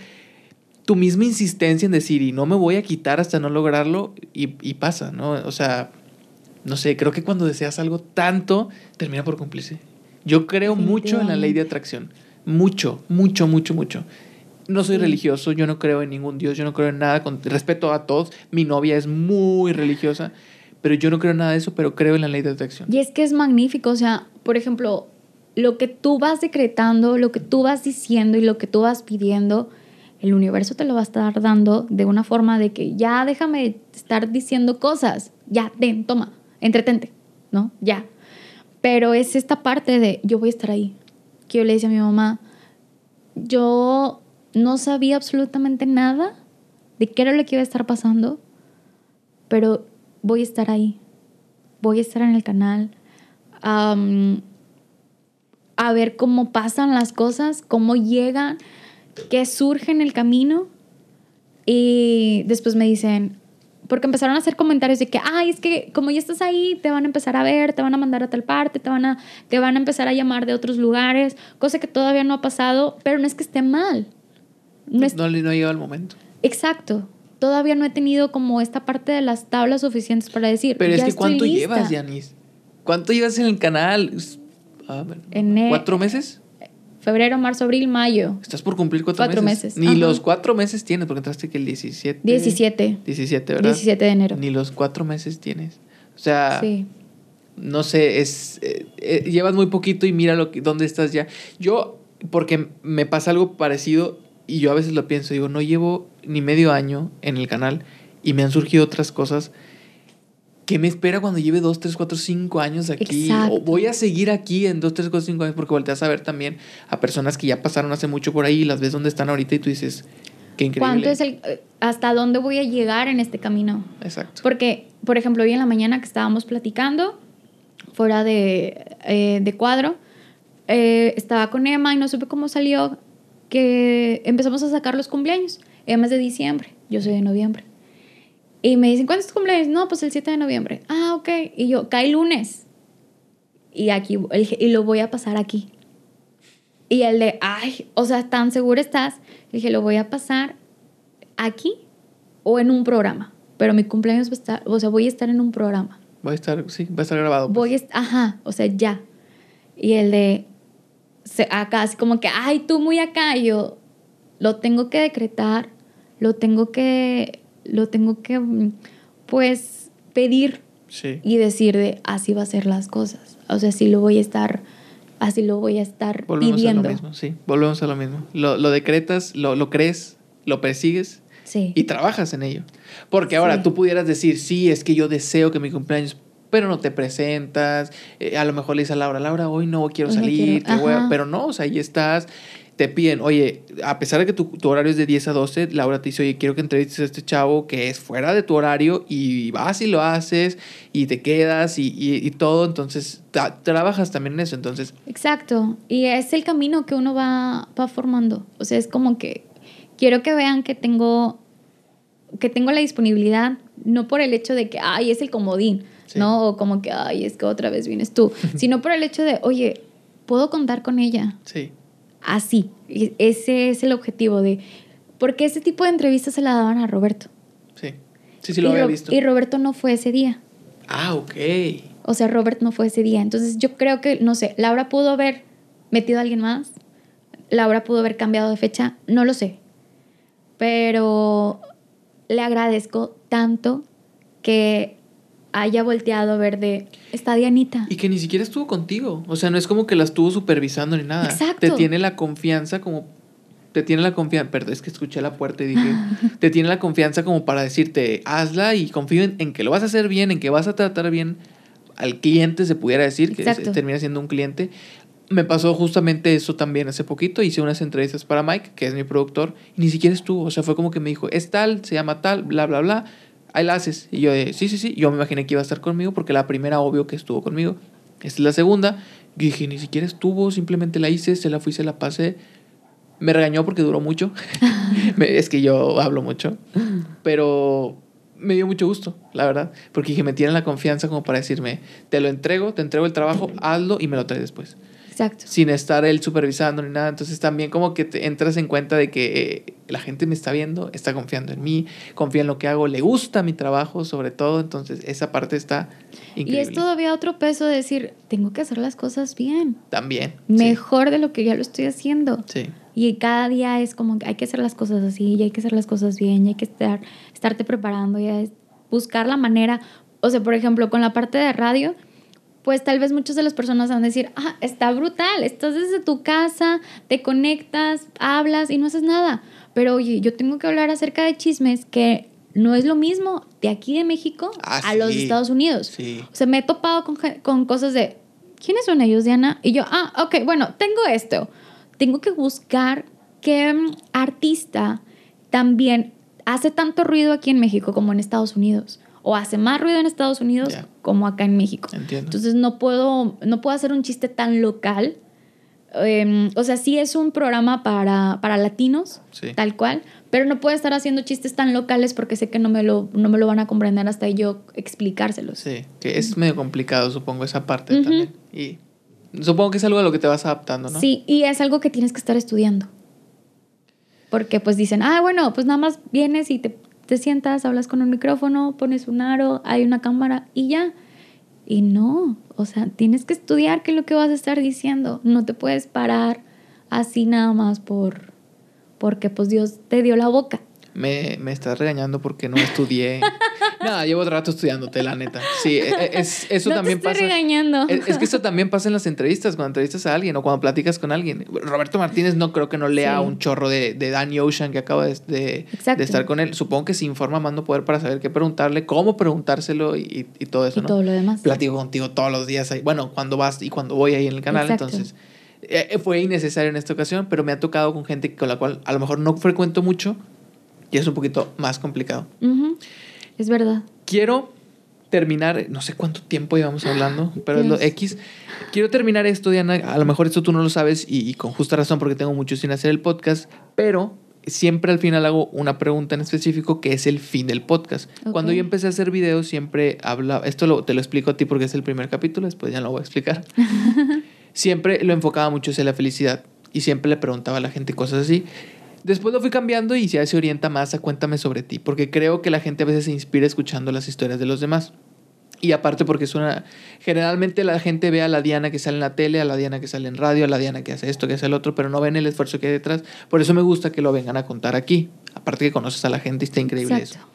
tu misma insistencia en decir, y no me voy a quitar hasta no lograrlo, y, y pasa, ¿no? O sea, no sé, creo que cuando deseas algo tanto, termina por cumplirse. Yo creo mucho en la ley de atracción. Mucho, mucho, mucho, mucho. No soy religioso, yo no creo en ningún Dios, yo no creo en nada, con respeto a todos. Mi novia es muy religiosa, pero yo no creo en nada de eso, pero creo en la ley de atracción. Y es que es magnífico, o sea, por ejemplo, lo que tú vas decretando, lo que tú vas diciendo y lo que tú vas pidiendo, el universo te lo va a estar dando de una forma de que ya déjame estar diciendo cosas, ya, den, toma, entretente, ¿no? Ya. Pero es esta parte de yo voy a estar ahí. Que yo le decía a mi mamá, yo no sabía absolutamente nada de qué era lo que iba a estar pasando, pero voy a estar ahí. Voy a estar en el canal. a ver cómo pasan las cosas, cómo llegan, qué surge en el camino. Y después me dicen, porque empezaron a hacer comentarios de que, ay, es que como ya estás ahí, te van a empezar a ver, te van a mandar a tal parte, te van a, te van a empezar a llamar de otros lugares, cosa que todavía no ha pasado, pero no es que esté mal. No, no, no ha llegado el momento. Exacto. Todavía no he tenido como esta parte de las tablas suficientes para decir. Pero es que ¿cuánto llevas, Yanis? ¿Cuánto llevas en el canal? Ah, ¿Cuatro meses? Febrero, marzo, abril, mayo. Estás por cumplir cuatro, cuatro meses. Ni los cuatro meses tienes, porque entraste que el 17. 17. 17, ¿verdad? 17 de enero. Ni los cuatro meses tienes. O sea, sí. no sé, es eh, eh, llevas muy poquito y mira lo que, dónde estás ya. Yo, porque me pasa algo parecido y yo a veces lo pienso, digo, no llevo ni medio año en el canal y me han surgido otras cosas ¿qué me espera cuando lleve 2, 3, 4, 5 años aquí? O voy a seguir aquí en 2, 3, 4, 5 años porque volteas a ver también a personas que ya pasaron hace mucho por ahí y las ves donde están ahorita y tú dices, qué increíble. ¿Cuánto es el, eh, hasta dónde voy a llegar en este camino? Exacto. Porque, por ejemplo, hoy en la mañana que estábamos platicando fuera de, eh, de cuadro, eh, estaba con Emma y no supe cómo salió que empezamos a sacar los cumpleaños. Emma es de diciembre, yo soy de noviembre. Y me dicen, ¿cuándo es tu cumpleaños? No, pues el 7 de noviembre. Ah, ok. Y yo, cae lunes. Y aquí, y lo voy a pasar aquí. Y el de, ay, o sea, ¿tan seguro estás? Le dije, lo voy a pasar aquí o en un programa. Pero mi cumpleaños va a estar, o sea, voy a estar en un programa. Voy a estar, sí, va a estar grabado. Pues. Voy a, ajá, o sea, ya. Y el de, acá, así como que, ay, tú muy acá. Y yo, lo tengo que decretar, lo tengo que lo tengo que, pues, pedir y decir de así va a ser las cosas. O sea, así lo voy a estar, así lo voy a estar volvemos pidiendo. A lo mismo, sí, volvemos a lo mismo. Lo, lo decretas, lo, lo, crees, lo persigues y trabajas en ello. Porque ahora tú pudieras decir, sí, es que yo deseo que mi cumpleaños pero no te presentas, eh, a lo mejor le dices a Laura, Laura, hoy no quiero salir, pero no, o sea, ahí estás, te piden, oye, a pesar de que tu, horario es de 10 a 12, Laura te dice, oye, quiero que entrevistes a este chavo que es fuera de tu horario y vas y lo haces y te quedas y, y, todo, entonces trabajas también en eso, entonces. Exacto, y es el camino que uno va, va formando, o sea, es como que quiero que vean que tengo, que tengo la disponibilidad, no por el hecho de que, ay, es el comodín, ¿no? O como que, ay, es que otra vez vienes tú, sino por el hecho de, oye, puedo contar con ella. Sí así. Ese es el objetivo de... Porque ese tipo de entrevistas se la daban a Roberto. Sí, sí, sí lo había visto. Y Roberto no fue ese día. Ah, ok. O sea, Robert no fue ese día. Entonces yo creo que, no sé, Laura pudo haber metido a alguien más. Laura pudo haber cambiado de fecha. No lo sé. Pero le agradezco tanto que haya volteado a ver de, está Dianita. Y que ni siquiera estuvo contigo. O sea, no es como que la estuvo supervisando ni nada. Exacto. Te tiene la confianza como... Te tiene la confianza... Perdón, es que escuché la puerta y dije... te tiene la confianza como para decirte, hazla y confío en, que lo vas a hacer bien, en que vas a tratar bien al cliente, se pudiera decir, que termina siendo un cliente. Me pasó justamente eso también hace poquito. Hice unas entrevistas para Mike, que es mi productor, y ni siquiera estuvo. O sea, fue como que me dijo, es tal, se llama tal, bla, bla, bla ahí la haces. Y yo, sí, sí, sí. Yo me imaginé que iba a estar conmigo porque la primera, obvio que estuvo conmigo. Esta es la segunda. Dije, ni siquiera estuvo, simplemente la hice, se la fui, se la pasé. Me regañó porque duró mucho. es que yo hablo mucho. Pero me dio mucho gusto, la verdad, porque dije, me tienen la confianza como para decirme, te lo entrego, te entrego el trabajo, hazlo y me lo traes después. Exacto. Sin estar él supervisando ni nada. Entonces también como que te entras en cuenta de que eh, la gente me está viendo, está confiando en mí, confía en lo que hago, le gusta mi trabajo sobre todo. Entonces esa parte está increíble. Y es todavía otro peso de decir, tengo que hacer las cosas bien. También. Mejor de lo que ya lo estoy haciendo. Sí. Y cada día es como que hay que hacer las cosas así, y hay que hacer las cosas bien, y hay que estar, estarte preparando, y buscar la manera. O sea, por ejemplo, con la parte de radio, pues tal vez muchas de las personas van a decir, ah, está brutal, estás desde tu casa, te conectas, hablas y no haces nada. Pero oye, yo tengo que hablar acerca de chismes que no es lo mismo de aquí de México Ah, a los sí. Estados Unidos. Sí. O sea, me he topado con, con cosas de, ¿quiénes son ellos, Diana? Y yo, ah, ok, bueno, tengo esto. Tengo que buscar qué mm, artista también hace tanto ruido aquí en México como en Estados Unidos. O hace más ruido en Estados Unidos como acá en México. Entiendo. Entonces no puedo, no puedo hacer un chiste tan local. Em, o sea, sí es un programa para, para latinos, Sí. tal cual, pero no puedo estar haciendo chistes tan locales porque sé que no me lo, no me lo van a comprender hasta yo explicárselos. Sí, que es medio complicado, supongo, esa parte también. Y supongo que es algo a lo que te vas adaptando, ¿no? Sí, y es algo que tienes que estar estudiando. Porque pues dicen, ah, bueno, pues nada más vienes y te, te sientas, hablas con un micrófono, pones un aro, hay una cámara y ya. Y no, o sea, tienes que estudiar qué es lo que vas a estar diciendo. No te puedes parar así nada más por porque pues Dios te dio la boca. Me, me estás regañando porque no estudié. Nada, llevo rato estudiándote, la neta. Sí, e- e- es, eso no también te estoy pasa. regañando. Es, es que eso también pasa en las entrevistas, cuando entrevistas a alguien o cuando platicas con alguien. Roberto Martínez no creo que no lea Sí. un chorro de, de Danny Ocean que acaba de, de- estar con él. Supongo que se informa más no poder para saber qué preguntarle, cómo preguntárselo y, y todo eso, y ¿no? todo lo demás. Platico contigo todos los días ahí. Bueno, cuando vas y cuando voy ahí en el canal, Exacto. entonces eh, fue innecesario en esta ocasión, pero me ha tocado con gente con la cual a lo mejor no frecuento mucho y es un poquito más complicado. Es verdad. Quiero terminar, no sé cuánto tiempo llevamos hablando, pero es lo. X. Quiero terminar esto, Diana. A lo mejor esto tú no lo sabes y, y con justa razón porque tengo mucho sin hacer el podcast, pero siempre al final hago una pregunta en específico que es el fin del podcast. Cuando yo empecé a hacer videos siempre hablaba, esto lo- te lo explico a ti porque es el primer capítulo, después ya lo voy a explicar. siempre lo enfocaba mucho hacia la felicidad y siempre le preguntaba a la gente cosas así. Después lo fui cambiando y ya se orienta más a cuéntame sobre ti, porque creo que la gente a veces se inspira escuchando las historias de los demás. Y aparte porque es una... Generalmente la gente ve a la Diana que sale en la tele, a la Diana que sale en radio, a la Diana que hace esto, que hace el otro, pero no ven el esfuerzo que hay detrás. Por eso me gusta que lo vengan a contar aquí. Aparte que conoces a la gente y está increíble eso. Exacto.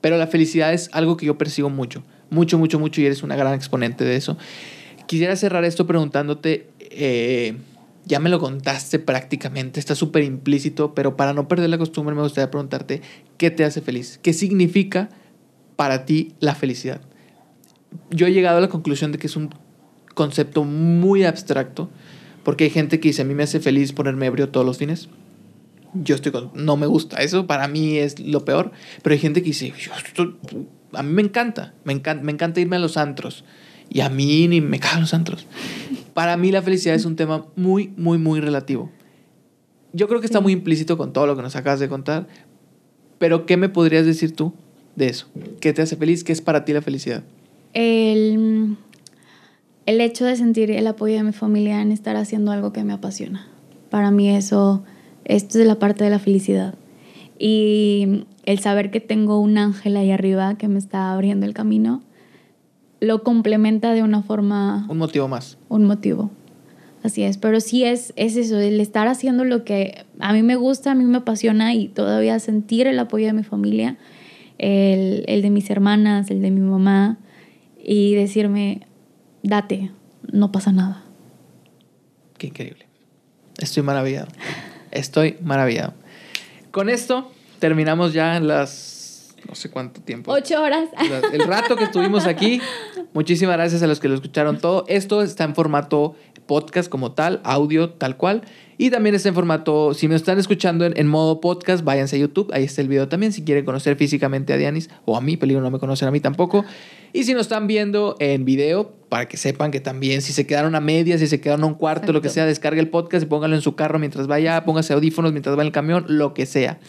Pero la felicidad es algo que yo persigo mucho, mucho, mucho, mucho y eres una gran exponente de eso. Quisiera cerrar esto preguntándote, eh, ya me lo contaste prácticamente, está súper implícito, pero para no perder la costumbre me gustaría preguntarte, ¿qué te hace feliz? ¿Qué significa para ti la felicidad? Yo he llegado a la conclusión de que es un concepto muy abstracto, porque hay gente que dice, a mí me hace feliz ponerme ebrio todos los fines. Yo estoy con, no me gusta eso, para mí es lo peor, pero hay gente que dice, "Yo a mí me encanta, me encanta, me encanta irme a los antros. Y a mí ni me cagan los antros. Para mí la felicidad es un tema muy, muy, muy relativo. Yo creo que está muy implícito con todo lo que nos acabas de contar, pero ¿qué me podrías decir tú de eso? ¿Qué te hace feliz? ¿Qué es para ti la felicidad? El, el hecho de sentir el apoyo de mi familia en estar haciendo algo que me apasiona. Para mí eso, esto es la parte de la felicidad. Y el saber que tengo un ángel ahí arriba que me está abriendo el camino, lo complementa de una forma, Un motivo más. un motivo. Así es, pero sí es, es eso, el estar haciendo lo que a mí me gusta, a mí me apasiona y todavía sentir el apoyo de mi familia, el, el de mis hermanas, el de mi mamá y decirme, date, no pasa nada. Qué increíble. Estoy maravillado. Estoy maravillado. Con esto terminamos ya las... No sé cuánto tiempo. Ocho horas. El rato que estuvimos aquí. Muchísimas gracias a los que lo escucharon todo. Esto está en formato podcast como tal, audio tal cual. Y también está en formato, si me están escuchando en, en modo podcast, váyanse a YouTube. Ahí está el video también. Si quieren conocer físicamente a Dianis o a mí, peligro no me conocen a mí tampoco. Y si nos están viendo en video, para que sepan que también, si se quedaron a medias, si se quedaron a un cuarto, lo que sea, descargue el podcast y póngalo en su carro mientras vaya, póngase audífonos mientras va en el camión, lo que sea.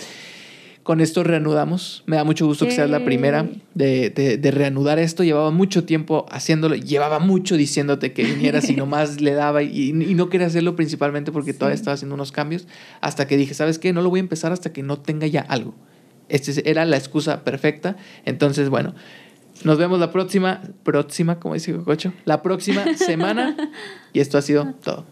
Con esto reanudamos. Me da mucho gusto que seas la primera de, de, reanudar esto. Llevaba mucho tiempo haciéndolo, llevaba mucho diciéndote que vinieras y nomás le daba y, y, no quería hacerlo principalmente porque todavía estaba haciendo unos cambios. Hasta que dije, ¿sabes qué? No lo voy a empezar hasta que no tenga ya algo. Esta era la excusa perfecta. Entonces, bueno, nos vemos la próxima, próxima, como dice Cocho, la próxima semana. Y esto ha sido todo.